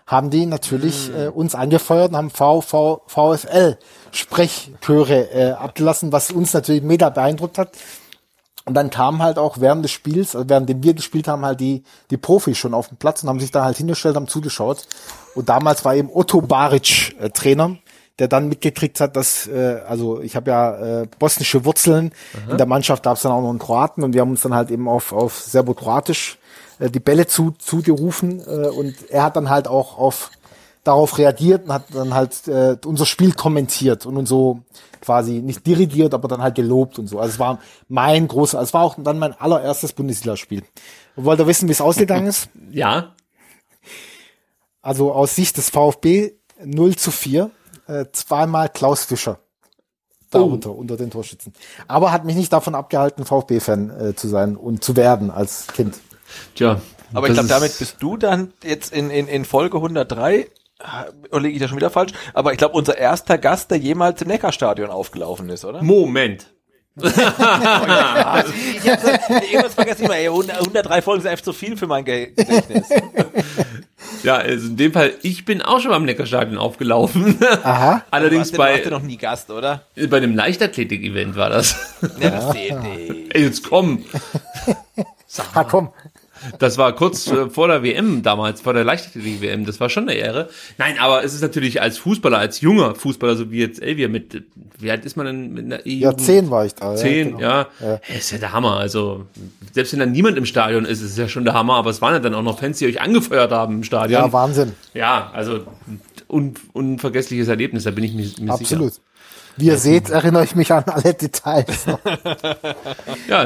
haben die natürlich mhm. äh, uns angefeuert und haben VV, VfL Sprechchöre äh, abgelassen, was uns natürlich mega beeindruckt hat. Und dann kamen halt auch während des Spiels, also während wir gespielt haben, halt die, die Profis schon auf dem Platz und haben sich da halt hingestellt, haben zugeschaut. Und damals war eben Otto Baric äh, Trainer, der dann mitgekriegt hat, dass, äh, also ich habe ja äh, bosnische Wurzeln. Aha. In der Mannschaft gab es dann auch noch einen Kroaten und wir haben uns dann halt eben auf, auf Serbo-Kroatisch äh, die Bälle zu, zugerufen. Äh, und er hat dann halt auch auf darauf reagiert und hat dann halt äh, unser Spiel kommentiert und uns so quasi nicht dirigiert, aber dann halt gelobt und so. Also es war mein großer, es war auch dann mein allererstes Bundesligaspiel. Wollt ihr wissen, wie es ausgegangen ist? (laughs) Ja. Also aus Sicht des VfB 0 zu 4, äh, zweimal Klaus Fischer darunter, oh. unter den Torschützen. Aber hat mich nicht davon abgehalten, VfB-Fan äh, zu sein und zu werden als Kind. Tja. Aber ich glaube, damit bist du dann jetzt in, in, in Folge 103 oder liege ich da schon wieder falsch? Aber ich glaube, unser erster Gast, der jemals im Neckarstadion aufgelaufen ist, oder? Moment. ja. (laughs) ich habe irgendwas vergessen, ey, 103 Folgen sind einfach zu viel für mein Gedächtnis. (laughs) ja, also in dem Fall, ich bin auch schon beim Neckarstadion aufgelaufen. Aha. (laughs) Allerdings du bei. Du noch nie Gast, oder? Bei einem Leichtathletik-Event war das. Ja, das ey, jetzt komm. Sag mal. Ha, komm. Das war kurz äh, vor der WM damals, vor der Leichtathletik-WM. Das war schon eine Ehre. Nein, aber es ist natürlich als Fußballer, als junger Fußballer, so wie jetzt Elvia mit, wie alt ist man denn mit einer EU? Ja, zehn war ich da. Zehn, ja. Genau. ja. ja. Ist ja der Hammer. Also, selbst wenn da niemand im Stadion ist, ist es ja schon der Hammer. Aber es waren ja dann auch noch Fans, die euch angefeuert haben im Stadion. Ja, Wahnsinn. Ja, also, un, unvergessliches Erlebnis, da bin ich mir, mir Absolut. sicher. Wie ihr seht, erinnere ich mich an alle Details. (laughs) ja,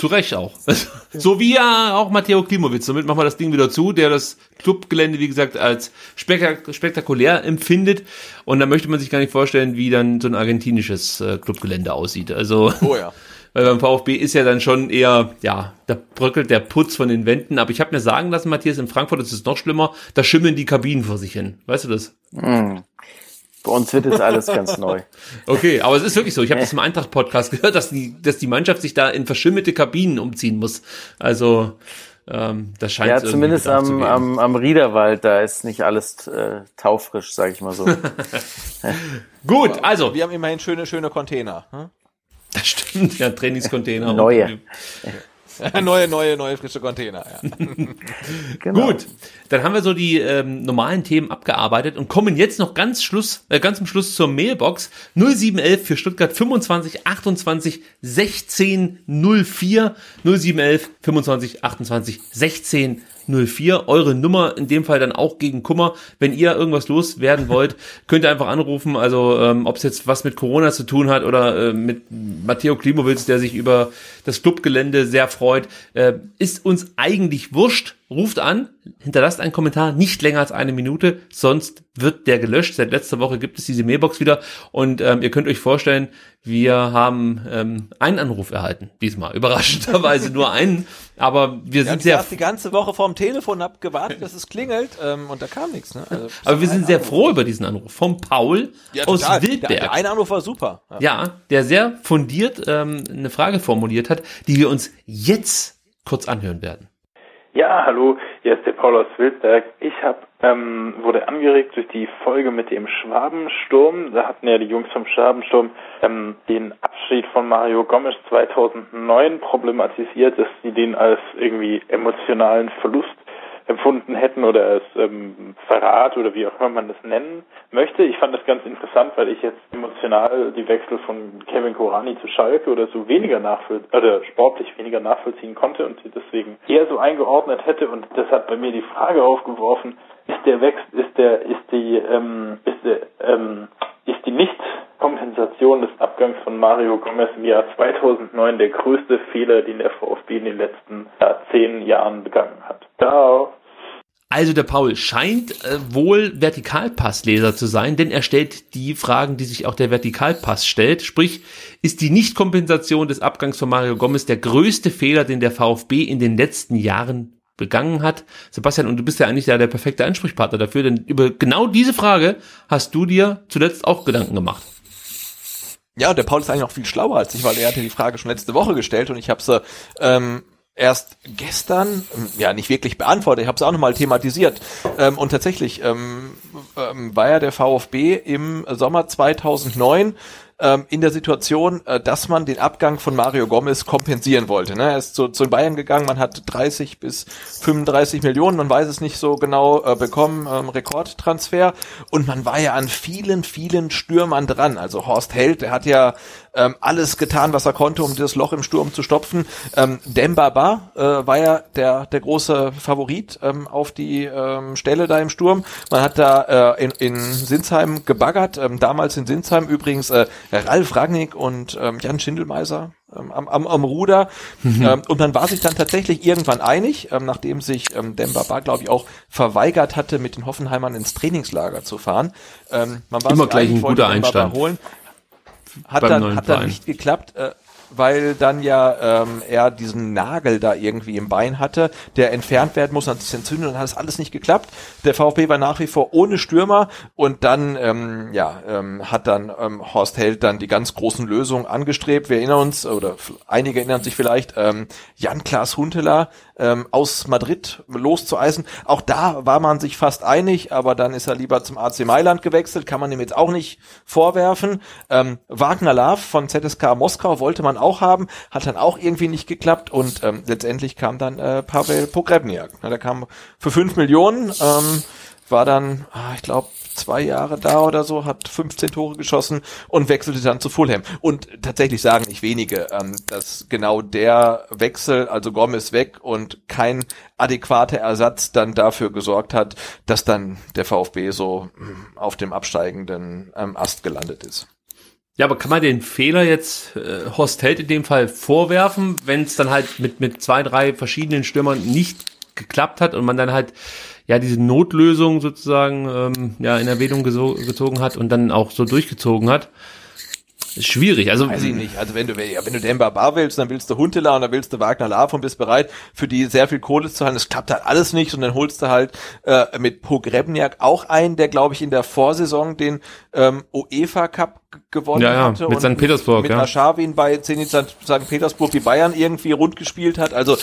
zu Recht auch. (laughs) so wie ja auch Matteo Klimowitz. Somit machen wir das Ding wieder zu, der das Clubgelände, wie gesagt, als spektak spektakulär empfindet. Und da möchte man sich gar nicht vorstellen, wie dann so ein argentinisches äh, Clubgelände aussieht. Also, oh ja. (laughs) weil beim VfB ist ja dann schon eher, ja, da bröckelt der Putz von den Wänden. Aber ich habe mir sagen lassen, Matthias, in Frankfurt ist es noch schlimmer, da schimmeln die Kabinen vor sich hin. Weißt du das? Mm. Bei uns wird jetzt alles ganz neu. (laughs) Okay, aber es ist wirklich so. Ich habe das im Eintracht-Podcast gehört, dass die, dass die Mannschaft sich da in verschimmelte Kabinen umziehen muss. Also ähm, das scheint ja zumindest am, am, am Riederwald, da ist nicht alles äh, taufrisch, sage ich mal so. (laughs) Gut, also wir haben immerhin schöne, schöne Container. Hm? Das stimmt, ja, Trainingscontainer. Neue. (laughs) (laughs) neue, neue, neue frische Container. Ja. (laughs) genau. Gut, dann haben wir so die ähm, normalen Themen abgearbeitet und kommen jetzt noch ganz Schluss, äh, ganz zum Schluss zur Mailbox 0711 für Stuttgart 25 28 16 04 0711 25 28 16 04. Eure Nummer in dem Fall dann auch gegen Kummer. Wenn ihr irgendwas loswerden wollt, (laughs) könnt ihr einfach anrufen. Also ähm, ob es jetzt was mit Corona zu tun hat oder äh, mit Matteo Klimowitz, der sich über das Clubgelände sehr freut, äh, ist uns eigentlich wurscht. Ruft an, hinterlasst einen Kommentar, nicht länger als eine Minute, sonst wird der gelöscht. Seit letzter Woche gibt es diese Mailbox wieder und ähm, ihr könnt euch vorstellen, wir haben ähm, einen Anruf erhalten, diesmal überraschenderweise nur einen, aber wir sind ja, sehr die ganze Woche vorm Telefon hab gewartet, dass es klingelt ähm, und da kam nichts. Ne? Also, aber wir sind sehr froh über diesen Anruf vom Paul ja, aus total. Wildberg. Der, der eine Anruf war super. Ja, ja der sehr fundiert ähm, eine Frage formuliert hat, die wir uns jetzt kurz anhören werden. Ja, hallo, hier ist der Paul aus Wildberg. Ich hab, ähm, wurde angeregt durch die Folge mit dem Schwabensturm. Da hatten ja die Jungs vom Schwabensturm ähm, den Abschied von Mario Gomes 2009 problematisiert, dass sie den als irgendwie emotionalen Verlust empfunden hätten oder als ähm, Verrat oder wie auch immer man das nennen möchte. Ich fand das ganz interessant, weil ich jetzt emotional die Wechsel von Kevin Korani zu Schalke oder so weniger nachvollziehen oder sportlich weniger nachvollziehen konnte und sie deswegen eher so eingeordnet hätte und das hat bei mir die Frage aufgeworfen, ist der Wechsel, ist der, ist die, ähm, ist der, ähm, ist die Nicht-Kompensation des Abgangs von Mario Gomez im Jahr 2009 der größte Fehler, den der VfB in den letzten zehn Jahren begangen hat. Ciao. Also der Paul scheint äh, wohl Vertikalpassleser zu sein, denn er stellt die Fragen, die sich auch der Vertikalpass stellt. Sprich, ist die Nichtkompensation des Abgangs von Mario Gomez der größte Fehler, den der VfB in den letzten Jahren begangen hat? Sebastian, und du bist ja eigentlich ja der perfekte Ansprechpartner dafür, denn über genau diese Frage hast du dir zuletzt auch Gedanken gemacht. Ja, der Paul ist eigentlich noch viel schlauer als ich, weil er hatte die Frage schon letzte Woche gestellt und ich habe sie ähm, erst gestern, ja nicht wirklich beantwortet, ich habe es auch nochmal thematisiert. Ähm, und tatsächlich ähm, ähm, war ja der VfB im Sommer 2009 ähm, in der Situation, äh, dass man den Abgang von Mario Gomez kompensieren wollte. Ne? Er ist zu, zu Bayern gegangen, man hat 30 bis 35 Millionen, man weiß es nicht so genau, äh, bekommen, ähm, Rekordtransfer. Und man war ja an vielen, vielen Stürmern dran. Also Horst Held, der hat ja ähm, alles getan, was er konnte, um das Loch im Sturm zu stopfen. Ähm, Dembaba äh, war ja der, der große Favorit ähm, auf die ähm, Stelle da im Sturm. Man hat da äh, in, in Sinsheim gebaggert, ähm, damals in Sinsheim übrigens äh, Ralf Ragnick und ähm, Jan Schindelmeiser ähm, am, am, am Ruder. Mhm. Ähm, und man war sich dann tatsächlich irgendwann einig, ähm, nachdem sich ähm, Dembaba, glaube ich, auch verweigert hatte, mit den Hoffenheimern ins Trainingslager zu fahren. Ähm, man war Immer gleich ein guter Einstand. Holen. Hat dann, hat dann nicht geklappt. Äh, weil dann ja ähm, er diesen Nagel da irgendwie im Bein hatte, der entfernt werden muss, dann hat sich entzündet und hat es alles nicht geklappt. Der VfB war nach wie vor ohne Stürmer und dann ähm, ja ähm, hat dann ähm, Horst Held dann die ganz großen Lösungen angestrebt. Wir erinnern uns oder einige erinnern sich vielleicht ähm, Jan Klaas Hunteler ähm, aus Madrid loszueisen. Auch da war man sich fast einig, aber dann ist er lieber zum AC Mailand gewechselt, kann man ihm jetzt auch nicht vorwerfen. Ähm, Wagner Love von ZSK Moskau wollte man auch haben, hat dann auch irgendwie nicht geklappt und ähm, letztendlich kam dann äh, Pavel Pogrebniak. Na, der kam für fünf Millionen, ähm, war dann, ah, ich glaube, zwei Jahre da oder so, hat 15 Tore geschossen und wechselte dann zu Fulham. Und tatsächlich sagen nicht wenige, ähm, dass genau der Wechsel, also Gomez weg und kein adäquater Ersatz dann dafür gesorgt hat, dass dann der VfB so hm, auf dem absteigenden ähm, Ast gelandet ist. Ja, aber kann man den Fehler jetzt äh, Horst Held in dem Fall vorwerfen, wenn es dann halt mit, mit zwei, drei verschiedenen Stürmern nicht geklappt hat und man dann halt ja diese Notlösung sozusagen ähm, ja in Erwähnung gezogen hat und dann auch so durchgezogen hat? Ist schwierig. Also weiß ich nicht. Also wenn du wenn du Demba Bar willst, dann willst du Huntela und dann willst du Wagner Lav und bist bereit für die sehr viel Kohle zu zahlen. Das klappt halt alles nicht und dann holst du halt äh, mit Pogrebniak auch einen, der glaube ich in der Vorsaison den ähm, UEFA Cup gewonnen ja, ja, hatte mit St. Petersburg, mit ja. Aschawin bei Zenit St. Petersburg die Bayern irgendwie rund gespielt hat. Also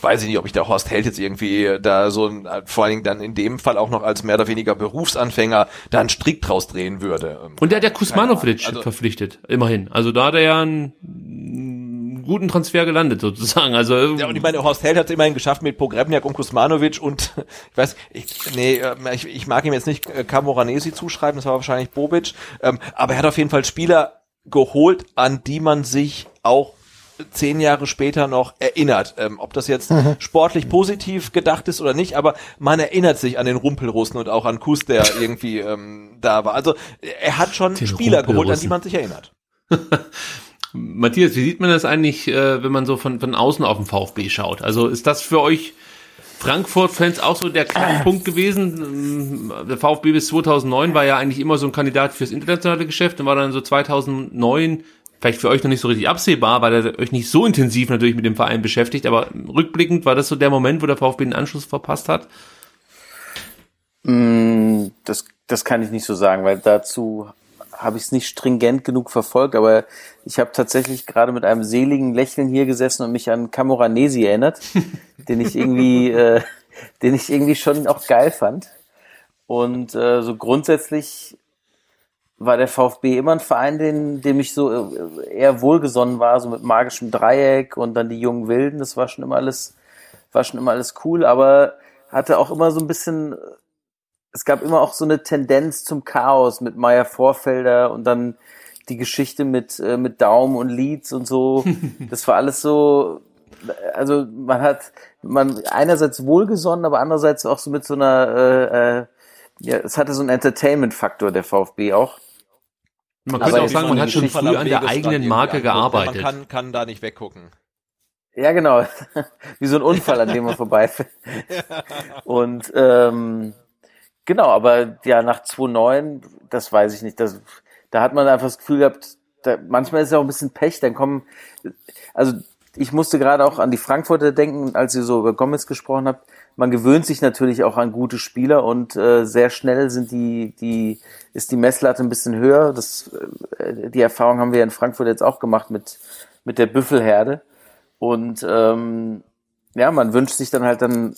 weiß ich nicht, ob ich der Horst Held jetzt irgendwie da so vor allen Dingen dann in dem Fall auch noch als mehr oder weniger Berufsanfänger da einen Strick draus drehen würde. Und der hat ja Kusmanovic also, verpflichtet, immerhin. Also da hat er ja einen guten Transfer gelandet (laughs) sozusagen. Also ja, und ich meine, Horst Held hat es immerhin geschafft mit Pogrebniak und Kusmanovic und (laughs) ich weiß, ich, nee, ich, ich mag ihm jetzt nicht Camoranesi zuschreiben, das war wahrscheinlich Bobic, ähm, aber er hat auf jeden Fall Spieler geholt, an die man sich auch zehn Jahre später noch erinnert. Ähm, ob das jetzt mhm. sportlich positiv gedacht ist oder nicht, aber man erinnert sich an den Rumpelrussen und auch an Kus, der (laughs) irgendwie ähm, da war. Also er hat schon den Spieler geholt, an die man sich erinnert. (laughs) Matthias, wie sieht man das eigentlich, äh, wenn man so von, von außen auf den VfB schaut? Also ist das für euch Frankfurt-Fans auch so der Knackpunkt (clears throat) gewesen. Der VfB bis 2009 war ja eigentlich immer so ein Kandidat fürs internationale Geschäft und war dann so 2009 vielleicht für euch noch nicht so richtig absehbar, weil er euch nicht so intensiv natürlich mit dem Verein beschäftigt, aber rückblickend war das so der Moment, wo der VfB den Anschluss verpasst hat? Mm, das, das kann ich nicht so sagen, weil dazu habe ich es nicht stringent genug verfolgt, aber ich habe tatsächlich gerade mit einem seligen Lächeln hier gesessen und mich an Camoranesi erinnert, (laughs) den ich irgendwie, äh, den ich irgendwie schon auch geil fand. Und äh, so grundsätzlich war der VfB immer ein Verein, den, dem ich so äh, eher wohlgesonnen war, so mit magischem Dreieck und dann die jungen Wilden. Das war schon immer alles, war schon immer alles cool, aber hatte auch immer so ein bisschen es gab immer auch so eine Tendenz zum Chaos mit Meier Vorfelder und dann die Geschichte mit, äh, mit Daum und Leeds und so. (laughs) Das war alles so, also man hat, man einerseits wohlgesonnen, aber andererseits auch so mit so einer, äh, äh, ja, es hatte so einen Entertainment-Faktor, der VfB auch. Man könnte auch sagen, man hat schon früh an der eigenen Marke gearbeitet. Man kann, kann da nicht weggucken. Ja, genau. (laughs) Wie so ein Unfall, an dem man vorbeifällt. (laughs) Und ähm, Genau, aber ja, nach 2.9, das weiß ich nicht. Das, da hat man einfach das Gefühl gehabt, da, manchmal ist ja auch ein bisschen Pech, dann kommen, also ich musste gerade auch an die Frankfurter denken, als ihr so über Gomez gesprochen habt. Man gewöhnt sich natürlich auch an gute Spieler und äh, sehr schnell sind die, die, ist die Messlatte ein bisschen höher. Das, äh, die Erfahrung haben wir in Frankfurt jetzt auch gemacht mit, mit der Büffelherde. Und ähm, ja, man wünscht sich dann halt dann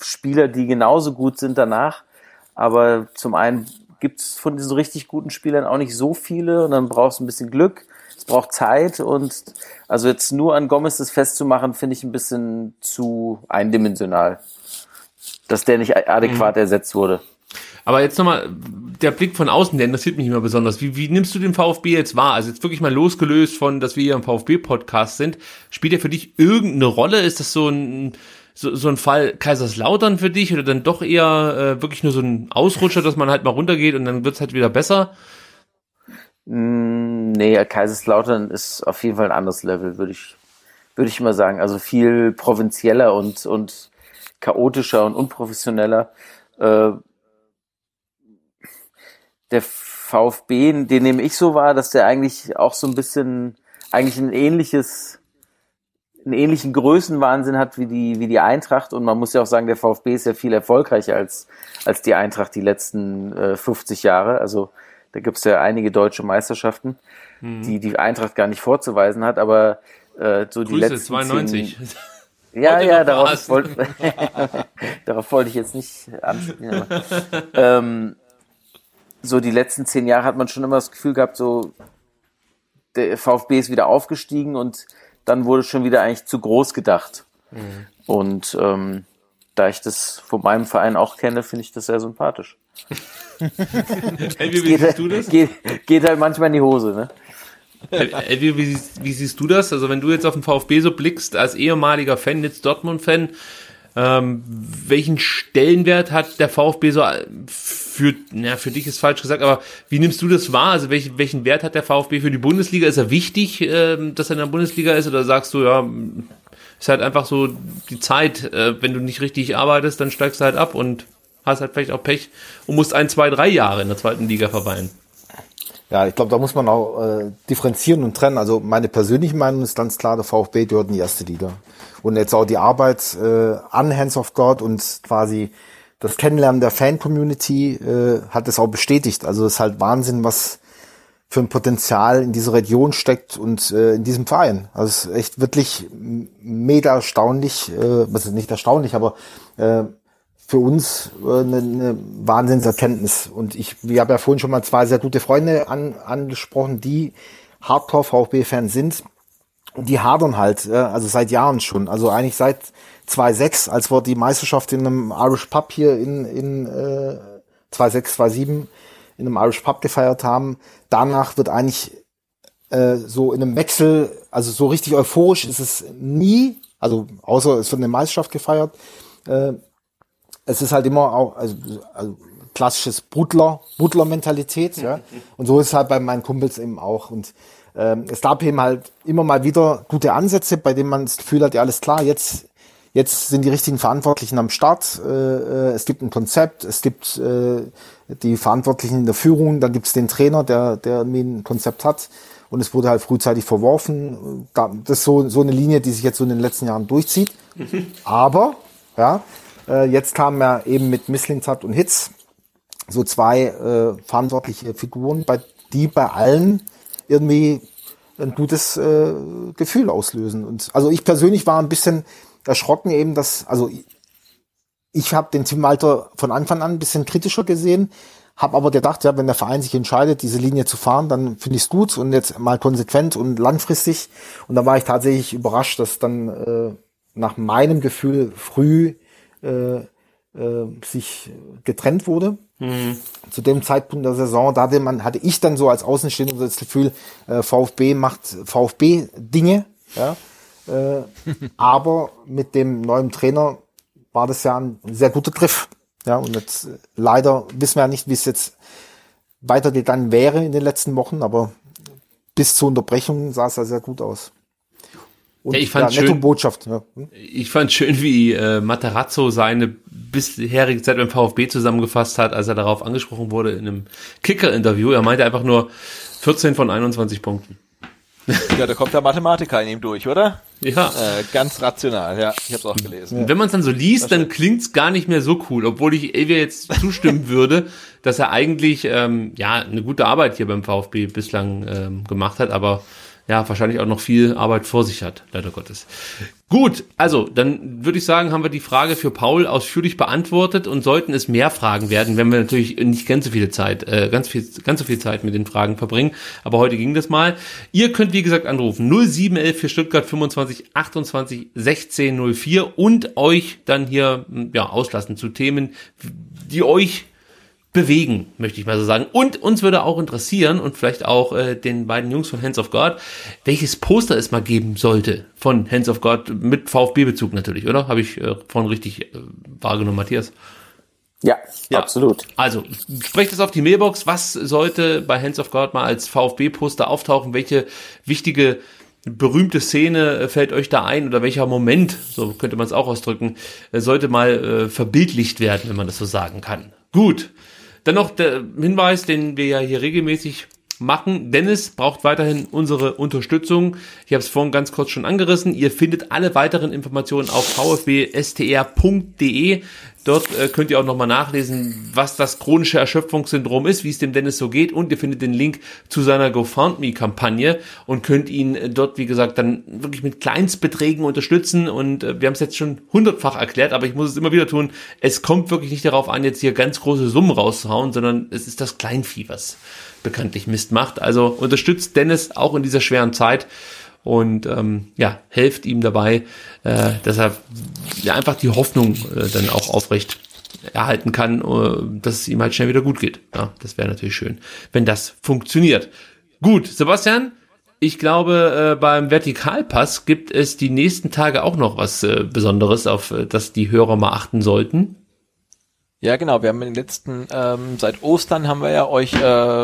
Spieler, die genauso gut sind danach. Aber zum einen gibt es von diesen richtig guten Spielern auch nicht so viele und dann brauchst du ein bisschen Glück. Es braucht Zeit und also jetzt nur an Gomez das festzumachen, finde ich ein bisschen zu eindimensional, dass der nicht adäquat mhm. ersetzt wurde. Aber jetzt nochmal, der Blick von außen, der interessiert mich immer besonders. Wie, wie nimmst du den VfB jetzt wahr? Also jetzt wirklich mal losgelöst von, dass wir hier im VfB-Podcast sind. Spielt der für dich irgendeine Rolle? Ist das so ein, so, so ein Fall Kaiserslautern für dich oder dann doch eher äh, wirklich nur so ein Ausrutscher, dass man halt mal runtergeht und dann wird's halt wieder besser? Mm, nee, Kaiserslautern ist auf jeden Fall ein anderes Level, würde ich, würde ich mal sagen. Also viel provinzieller und, und chaotischer und unprofessioneller. Äh, der VfB, den nehme ich so wahr, dass der eigentlich auch so ein bisschen, eigentlich ein ähnliches einen ähnlichen Größenwahnsinn hat wie die, wie die Eintracht. Und man muss ja auch sagen, der VfB ist ja viel erfolgreicher als, als die Eintracht die letzten äh, 50 Jahre. Also da gibt's ja einige deutsche Meisterschaften, mhm. die die Eintracht gar nicht vorzuweisen hat. Aber äh, so die Grüße, letzten 92. Zehn, (laughs) ja, ja, darauf wollte, (laughs) darauf wollte ich jetzt nicht anspielen. Aber, ähm, so die letzten zehn Jahre hat man schon immer das Gefühl gehabt, so der VfB ist wieder aufgestiegen und dann wurde schon wieder eigentlich zu groß gedacht. Mhm. Und ähm, da ich das von meinem Verein auch kenne, finde ich das sehr sympathisch. (laughs) hey, wie, wie geht, siehst du das? Geht, geht, halt manchmal in die Hose, ne? Hey, wie, wie, wie, siehst du das? Also wenn du jetzt auf den VfB so blickst, als ehemaliger Fan, jetzt Dortmund-Fan, ähm, welchen Stellenwert hat der VfB so für, na, für dich ist falsch gesagt, aber wie nimmst du das wahr? Also welchen, welchen Wert hat der VfB für die Bundesliga? Ist er wichtig, ähm, dass er in der Bundesliga ist oder sagst du, ja, ist halt einfach so die Zeit, äh, wenn du nicht richtig arbeitest, dann steigst du halt ab und hast halt vielleicht auch Pech und musst ein, zwei, drei Jahre in der zweiten Liga verweilen. Ja, ich glaube, da muss man auch äh, differenzieren und trennen. Also meine persönliche Meinung ist ganz klar, der VfB gehört in die erste Liga. Und jetzt auch die Arbeit äh, an Hands of God und quasi das Kennenlernen der Fan-Community äh, hat es auch bestätigt. Also es ist halt Wahnsinn, was für ein Potenzial in dieser Region steckt und äh, in diesem Verein. Also es ist echt wirklich mega erstaunlich, äh, also nicht erstaunlich, aber äh, für uns äh, eine, eine Wahnsinnserkenntnis. Und ich, ich habe ja vorhin schon mal zwei sehr gute Freunde an, angesprochen, die Hardcore-VfB-Fans sind. Und die hadern halt, äh, also seit Jahren schon. Also eigentlich seit 2006, als wir die Meisterschaft in einem Irish Pub hier in, in äh, 2006, 2007 in einem Irish Pub gefeiert haben. Danach wird eigentlich äh, so in einem Wechsel, also so richtig euphorisch ist es nie, also außer es wird eine Meisterschaft gefeiert. Äh, es ist halt immer auch also, also klassisches Butler, Butler-Mentalität, ja. Und so ist es halt bei meinen Kumpels eben auch. Und ähm, es gab eben halt immer mal wieder gute Ansätze, bei denen man das Gefühl hat, ja alles klar, jetzt Jetzt sind die richtigen Verantwortlichen am Start. Äh, äh, es gibt ein Konzept, es gibt äh, die Verantwortlichen in der Führung, dann gibt es den Trainer, der, der ein Konzept hat. Und es wurde halt frühzeitig verworfen. Das ist so, so eine Linie, die sich jetzt so in den letzten Jahren durchzieht. Mhm. (laughs) Aber, ja, äh, jetzt kamen ja eben mit Misslingsat und Hitz so zwei äh, verantwortliche Figuren, bei, die bei allen irgendwie ein gutes äh, Gefühl auslösen. Und also ich persönlich war ein bisschen erschrocken eben, dass, also ich habe den Tim Walter von Anfang an ein bisschen kritischer gesehen, habe aber gedacht, ja, wenn der Verein sich entscheidet, diese Linie zu fahren, dann finde ich es gut und jetzt mal konsequent und langfristig. Und da war ich tatsächlich überrascht, dass dann äh, nach meinem Gefühl früh äh, äh, sich getrennt wurde. Mhm. Zu dem Zeitpunkt der Saison, da hatte man, hatte ich dann so als Außenstehender das Gefühl, äh, VfB macht VfB-Dinge, ja. Äh, (laughs) aber mit dem neuen Trainer war das ja ein sehr guter Griff. Ja, und jetzt leider wissen wir ja nicht, wie es jetzt weitergegangen wäre in den letzten Wochen, aber bis zur Unterbrechung sah es ja sehr gut aus. Und ja, ich fand ja, schön, Botschaft. Ja. Hm? Ich fand schön, wie äh, Materazzo seine bisherige Zeit beim VfB zusammengefasst hat, als er darauf angesprochen wurde in einem Kicker-Interview. Er meinte einfach nur 14 von 21 Punkten. Ja, da kommt der Mathematiker in ihm durch, oder? Ja. Äh, ganz rational, ja. Ich habe es auch gelesen. Wenn man es dann so liest, dann klingt's gar nicht mehr so cool, obwohl ich Elvia jetzt zustimmen (laughs) würde, dass er eigentlich ähm, ja eine gute Arbeit hier beim VfB bislang ähm, gemacht hat, aber ja, wahrscheinlich auch noch viel Arbeit vor sich hat, leider Gottes. Gut, also dann würde ich sagen, haben wir die Frage für Paul ausführlich beantwortet und sollten es mehr Fragen werden, wenn wir natürlich nicht ganz so viele Zeit, äh, ganz viel, ganz so viel Zeit mit den Fragen verbringen. Aber heute ging das mal. Ihr könnt wie gesagt anrufen 0711 für Stuttgart 25 28 16 04 und euch dann hier ja auslassen zu Themen, die euch bewegen, möchte ich mal so sagen. Und uns würde auch interessieren und vielleicht auch äh, den beiden Jungs von Hands of God, welches Poster es mal geben sollte von Hands of God mit VfB-Bezug natürlich, oder? Habe ich äh, vorhin richtig äh, wahrgenommen, Matthias? Ja, ja, absolut. Also, sprecht es auf die Mailbox. Was sollte bei Hands of God mal als VfB-Poster auftauchen? Welche wichtige berühmte Szene äh, fällt euch da ein oder welcher Moment, so könnte man es auch ausdrücken, äh, sollte mal äh, verbildlicht werden, wenn man das so sagen kann. Gut, dann noch der Hinweis, den wir ja hier regelmäßig machen. Dennis braucht weiterhin unsere Unterstützung. Ich habe es vorhin ganz kurz schon angerissen. Ihr findet alle weiteren Informationen auf vfbstr.de. Dort äh, könnt ihr auch nochmal nachlesen, was das chronische Erschöpfungssyndrom ist, wie es dem Dennis so geht. Und ihr findet den Link zu seiner GoFundMe-Kampagne und könnt ihn äh, dort, wie gesagt, dann wirklich mit Kleinstbeträgen unterstützen. Und äh, wir haben es jetzt schon hundertfach erklärt, aber ich muss es immer wieder tun, es kommt wirklich nicht darauf an, jetzt hier ganz große Summen rauszuhauen, sondern es ist das Kleinvieh, was bekanntlich Mist macht. Also unterstützt Dennis auch in dieser schweren Zeit und ähm, ja, helft ihm dabei, äh, dass er ja, einfach die Hoffnung äh, dann auch aufrecht erhalten kann, äh, dass es ihm halt schnell wieder gut geht. Ja, das wäre natürlich schön, wenn das funktioniert. Gut, Sebastian, ich glaube, äh, beim Vertikalpass gibt es die nächsten Tage auch noch was äh, Besonderes, auf äh, das die Hörer mal achten sollten. Ja, genau. Wir haben in den letzten, ähm, seit Ostern haben wir ja euch äh,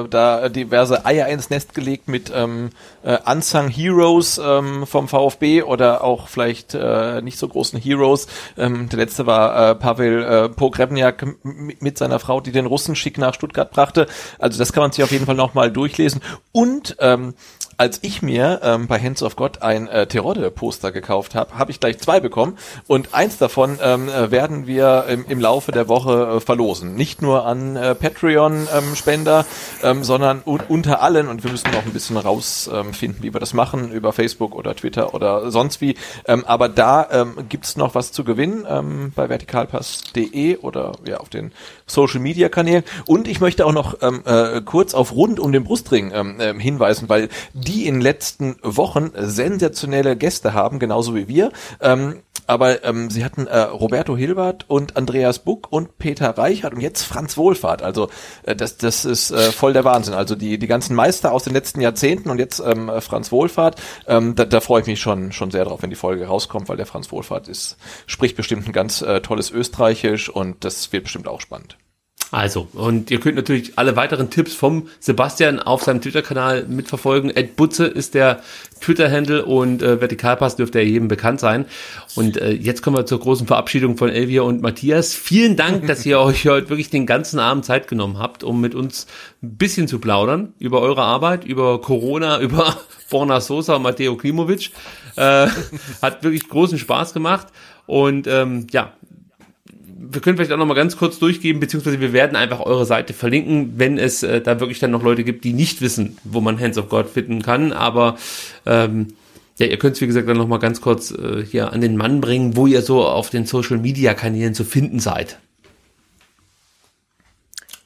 da diverse Eier ins Nest gelegt mit ähm, äh, Unsung Heroes ähm, vom VfB oder auch vielleicht äh, nicht so großen Heroes. Ähm, der letzte war äh, Pavel äh, Pogrebniak mit seiner Frau, die den Russenschick nach Stuttgart brachte. Also das kann man sich auf jeden Fall nochmal durchlesen. Und ähm, als ich mir ähm, bei Hands of God ein äh, Terodde-Poster gekauft habe, habe ich gleich zwei bekommen und eins davon ähm, äh, werden wir im, im Laufe der Woche äh, verlosen. Nicht nur an äh, Patreon-Spender, ähm, ähm, sondern unter allen und wir müssen noch ein bisschen rausfinden, wie wir das machen, über Facebook oder Twitter oder sonst wie. Ähm, aber da ähm, gibt's noch was zu gewinnen ähm, bei vertikalpass.de oder ja auf den Social Media Kanälen. Und ich möchte auch noch ähm, äh, kurz auf rund um den Brustring ähm, äh, hinweisen, weil die in den letzten Wochen sensationelle Gäste haben, genauso wie wir. Ähm, aber ähm, sie hatten äh, Roberto Hilbert und Andreas Buck und Peter Reichert und jetzt Franz Wohlfahrt. Also äh, das, das ist äh, voll der Wahnsinn. Also die, die ganzen Meister aus den letzten Jahrzehnten und jetzt ähm, Franz Wohlfahrt. Ähm, da, da freue ich mich schon, schon sehr drauf, wenn die Folge rauskommt, weil der Franz Wohlfahrt ist, spricht bestimmt ein ganz äh, tolles Österreichisch und das wird bestimmt auch spannend. Also, und ihr könnt natürlich alle weiteren Tipps vom Sebastian auf seinem Twitter-Kanal mitverfolgen. Ed Butze ist der Twitter-Handle und äh, Vertikalpass dürfte ja jedem bekannt sein. Und äh, jetzt kommen wir zur großen Verabschiedung von Elvia und Matthias. Vielen Dank, dass ihr (laughs) euch heute wirklich den ganzen Abend Zeit genommen habt, um mit uns ein bisschen zu plaudern über eure Arbeit, über Corona, (laughs) über Borna Sosa und Matteo Klimovic. Äh, hat wirklich großen Spaß gemacht. Und ähm, ja, wir können vielleicht auch noch mal ganz kurz durchgeben, beziehungsweise wir werden einfach eure Seite verlinken, wenn es äh, da wirklich dann noch Leute gibt, die nicht wissen, wo man Hands of God finden kann. Aber ähm, ja, ihr könnt es wie gesagt dann noch mal ganz kurz äh, hier an den Mann bringen, wo ihr so auf den Social Media Kanälen zu finden seid.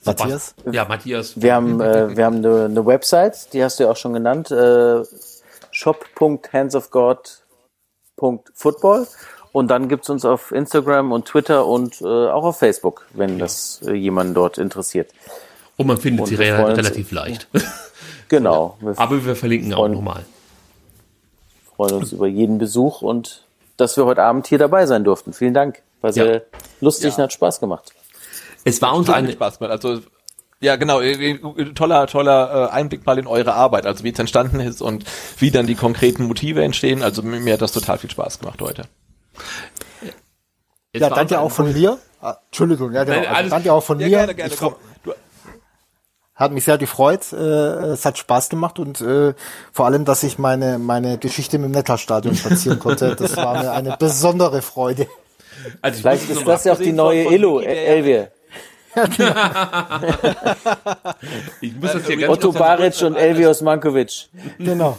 Matthias? Ja, Matthias. Wir haben, äh, wir haben eine, eine Website, die hast du ja auch schon genannt, äh, shop.handsofgod.football. Und dann gibt's uns auf Instagram und Twitter und äh, auch auf Facebook, wenn das äh, jemanden dort interessiert. Und man findet Und sie re relativ leicht. Genau. (laughs) Wir Aber wir verlinken auch freuen- nochmal. freuen uns über jeden Besuch und dass wir heute Abend hier dabei sein durften. Vielen Dank. War sehr Ja. lustig Ja. und hat Spaß gemacht. Es war uns eine, Spaß gemacht. Also ja, genau, äh, äh, toller, toller äh, Einblick mal in eure Arbeit, also wie es entstanden ist und wie dann die konkreten Motive entstehen. Also mir hat das total viel Spaß gemacht heute. Es Ja, danke auch von mir. Ah, Entschuldigung, ja genau. Nein, Also, danke auch von Ja, mir. gerne, gerne, Ich komm. Du, Hat mich sehr gefreut. Äh, es hat Spaß gemacht und äh, vor allem, dass ich meine meine Geschichte mit dem Netterstadion platzieren konnte. Das war mir eine besondere Freude. also ich Vielleicht ist das ja auch die neue ja- Elvier. (laughs) mal- ich muss das hier ganz Otto Baric und Elvios Mankovic. Genau.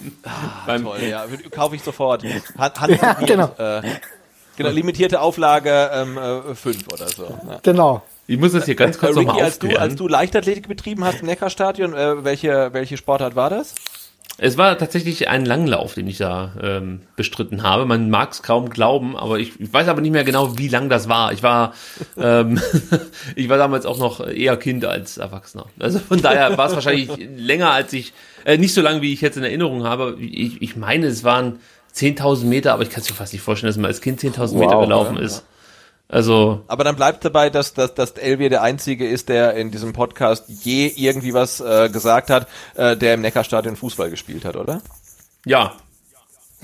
beim, toll, ja, kaufe ich sofort. Hand, hand Ja, genau. Äh, genau, limitierte Auflage ähm, äh, fünf oder so. Ja. Genau. ich muss das hier ganz kurz Äh, nochmal als du, als du Leichtathletik betrieben hast im Neckarstadion, äh, welche, welche Sportart war das? Es war tatsächlich ein Langlauf, den ich da ähm, bestritten habe. Man mag es kaum glauben, aber ich, ich weiß aber nicht mehr genau, wie lang das war. Ich war, ähm, (laughs) ich war damals auch noch eher Kind als Erwachsener. Also von daher war es wahrscheinlich (laughs) länger als ich, äh, nicht so lang, wie ich jetzt in Erinnerung habe. Ich, ich meine, es waren 10.000 Meter, aber ich kann es mir fast nicht vorstellen, dass man als Kind 10.000 Meter Wow, gelaufen ist. Also Aber dann bleibt dabei, dass, dass, dass Elvier der Einzige ist, der in diesem Podcast je irgendwie was äh, gesagt hat, äh, der im Neckarstadion Fußball gespielt hat, oder? Ja.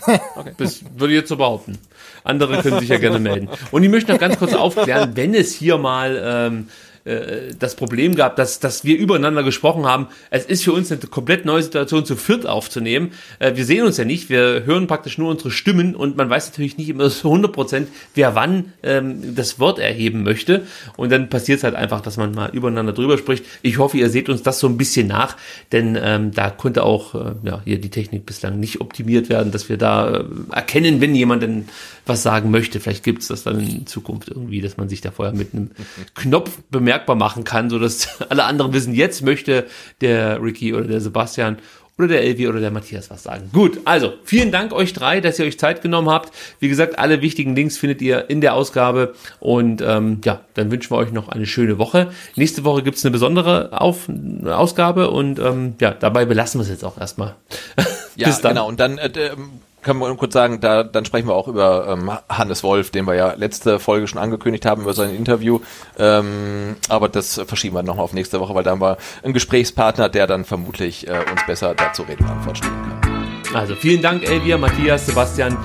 (laughs) Das würde ich jetzt so behaupten. Andere können sich ja gerne melden. Und ich möchte noch ganz kurz aufklären, wenn es hier mal ähm, äh, das Problem gab, dass, dass wir übereinander gesprochen haben. Es ist für uns eine komplett neue Situation, zu viert aufzunehmen. Äh, wir sehen uns ja nicht, wir hören praktisch nur unsere Stimmen und man weiß natürlich nicht immer (laughs) so 100 Prozent, wer wann ähm, das Wort erheben möchte. Und dann passiert es halt einfach, dass man mal übereinander drüber spricht. Ich hoffe, ihr seht uns das so ein bisschen nach, denn ähm, da konnte auch äh, ja, hier die Technik bislang nicht optimiert werden, dass wir da äh, erkennen, wenn jemand denn was sagen möchte. Vielleicht gibt es das dann in Zukunft irgendwie, dass man sich da vorher mit einem Knopf bemerkbar machen kann, so dass (laughs) alle anderen wissen, jetzt möchte der Ricky oder der Sebastian oder der Elvi oder der Matthias was sagen. Gut, also vielen Dank euch drei, dass ihr euch Zeit genommen habt. Wie gesagt, alle wichtigen Links findet ihr in der Ausgabe und ähm, ja, dann wünschen wir euch noch eine schöne Woche. Nächste Woche gibt's eine besondere Auf Ausgabe und ähm, ja, dabei belassen wir es jetzt auch erstmal. (laughs) Ja, Bis dann. genau. Und dann äh, ähm, können wir kurz sagen, da dann sprechen wir auch über ähm, Hannes Wolf, den wir ja letzte Folge schon angekündigt haben über sein Interview. Ähm, aber das verschieben wir nochmal auf nächste Woche, weil da haben wir einen Gesprächspartner, der dann vermutlich äh, uns besser dazu Rede und Antwort stehen kann. Also vielen Dank, Elvia, Matthias, Sebastian.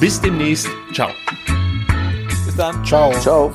Bis demnächst. Ciao. Bis dann. Ciao. Ciao.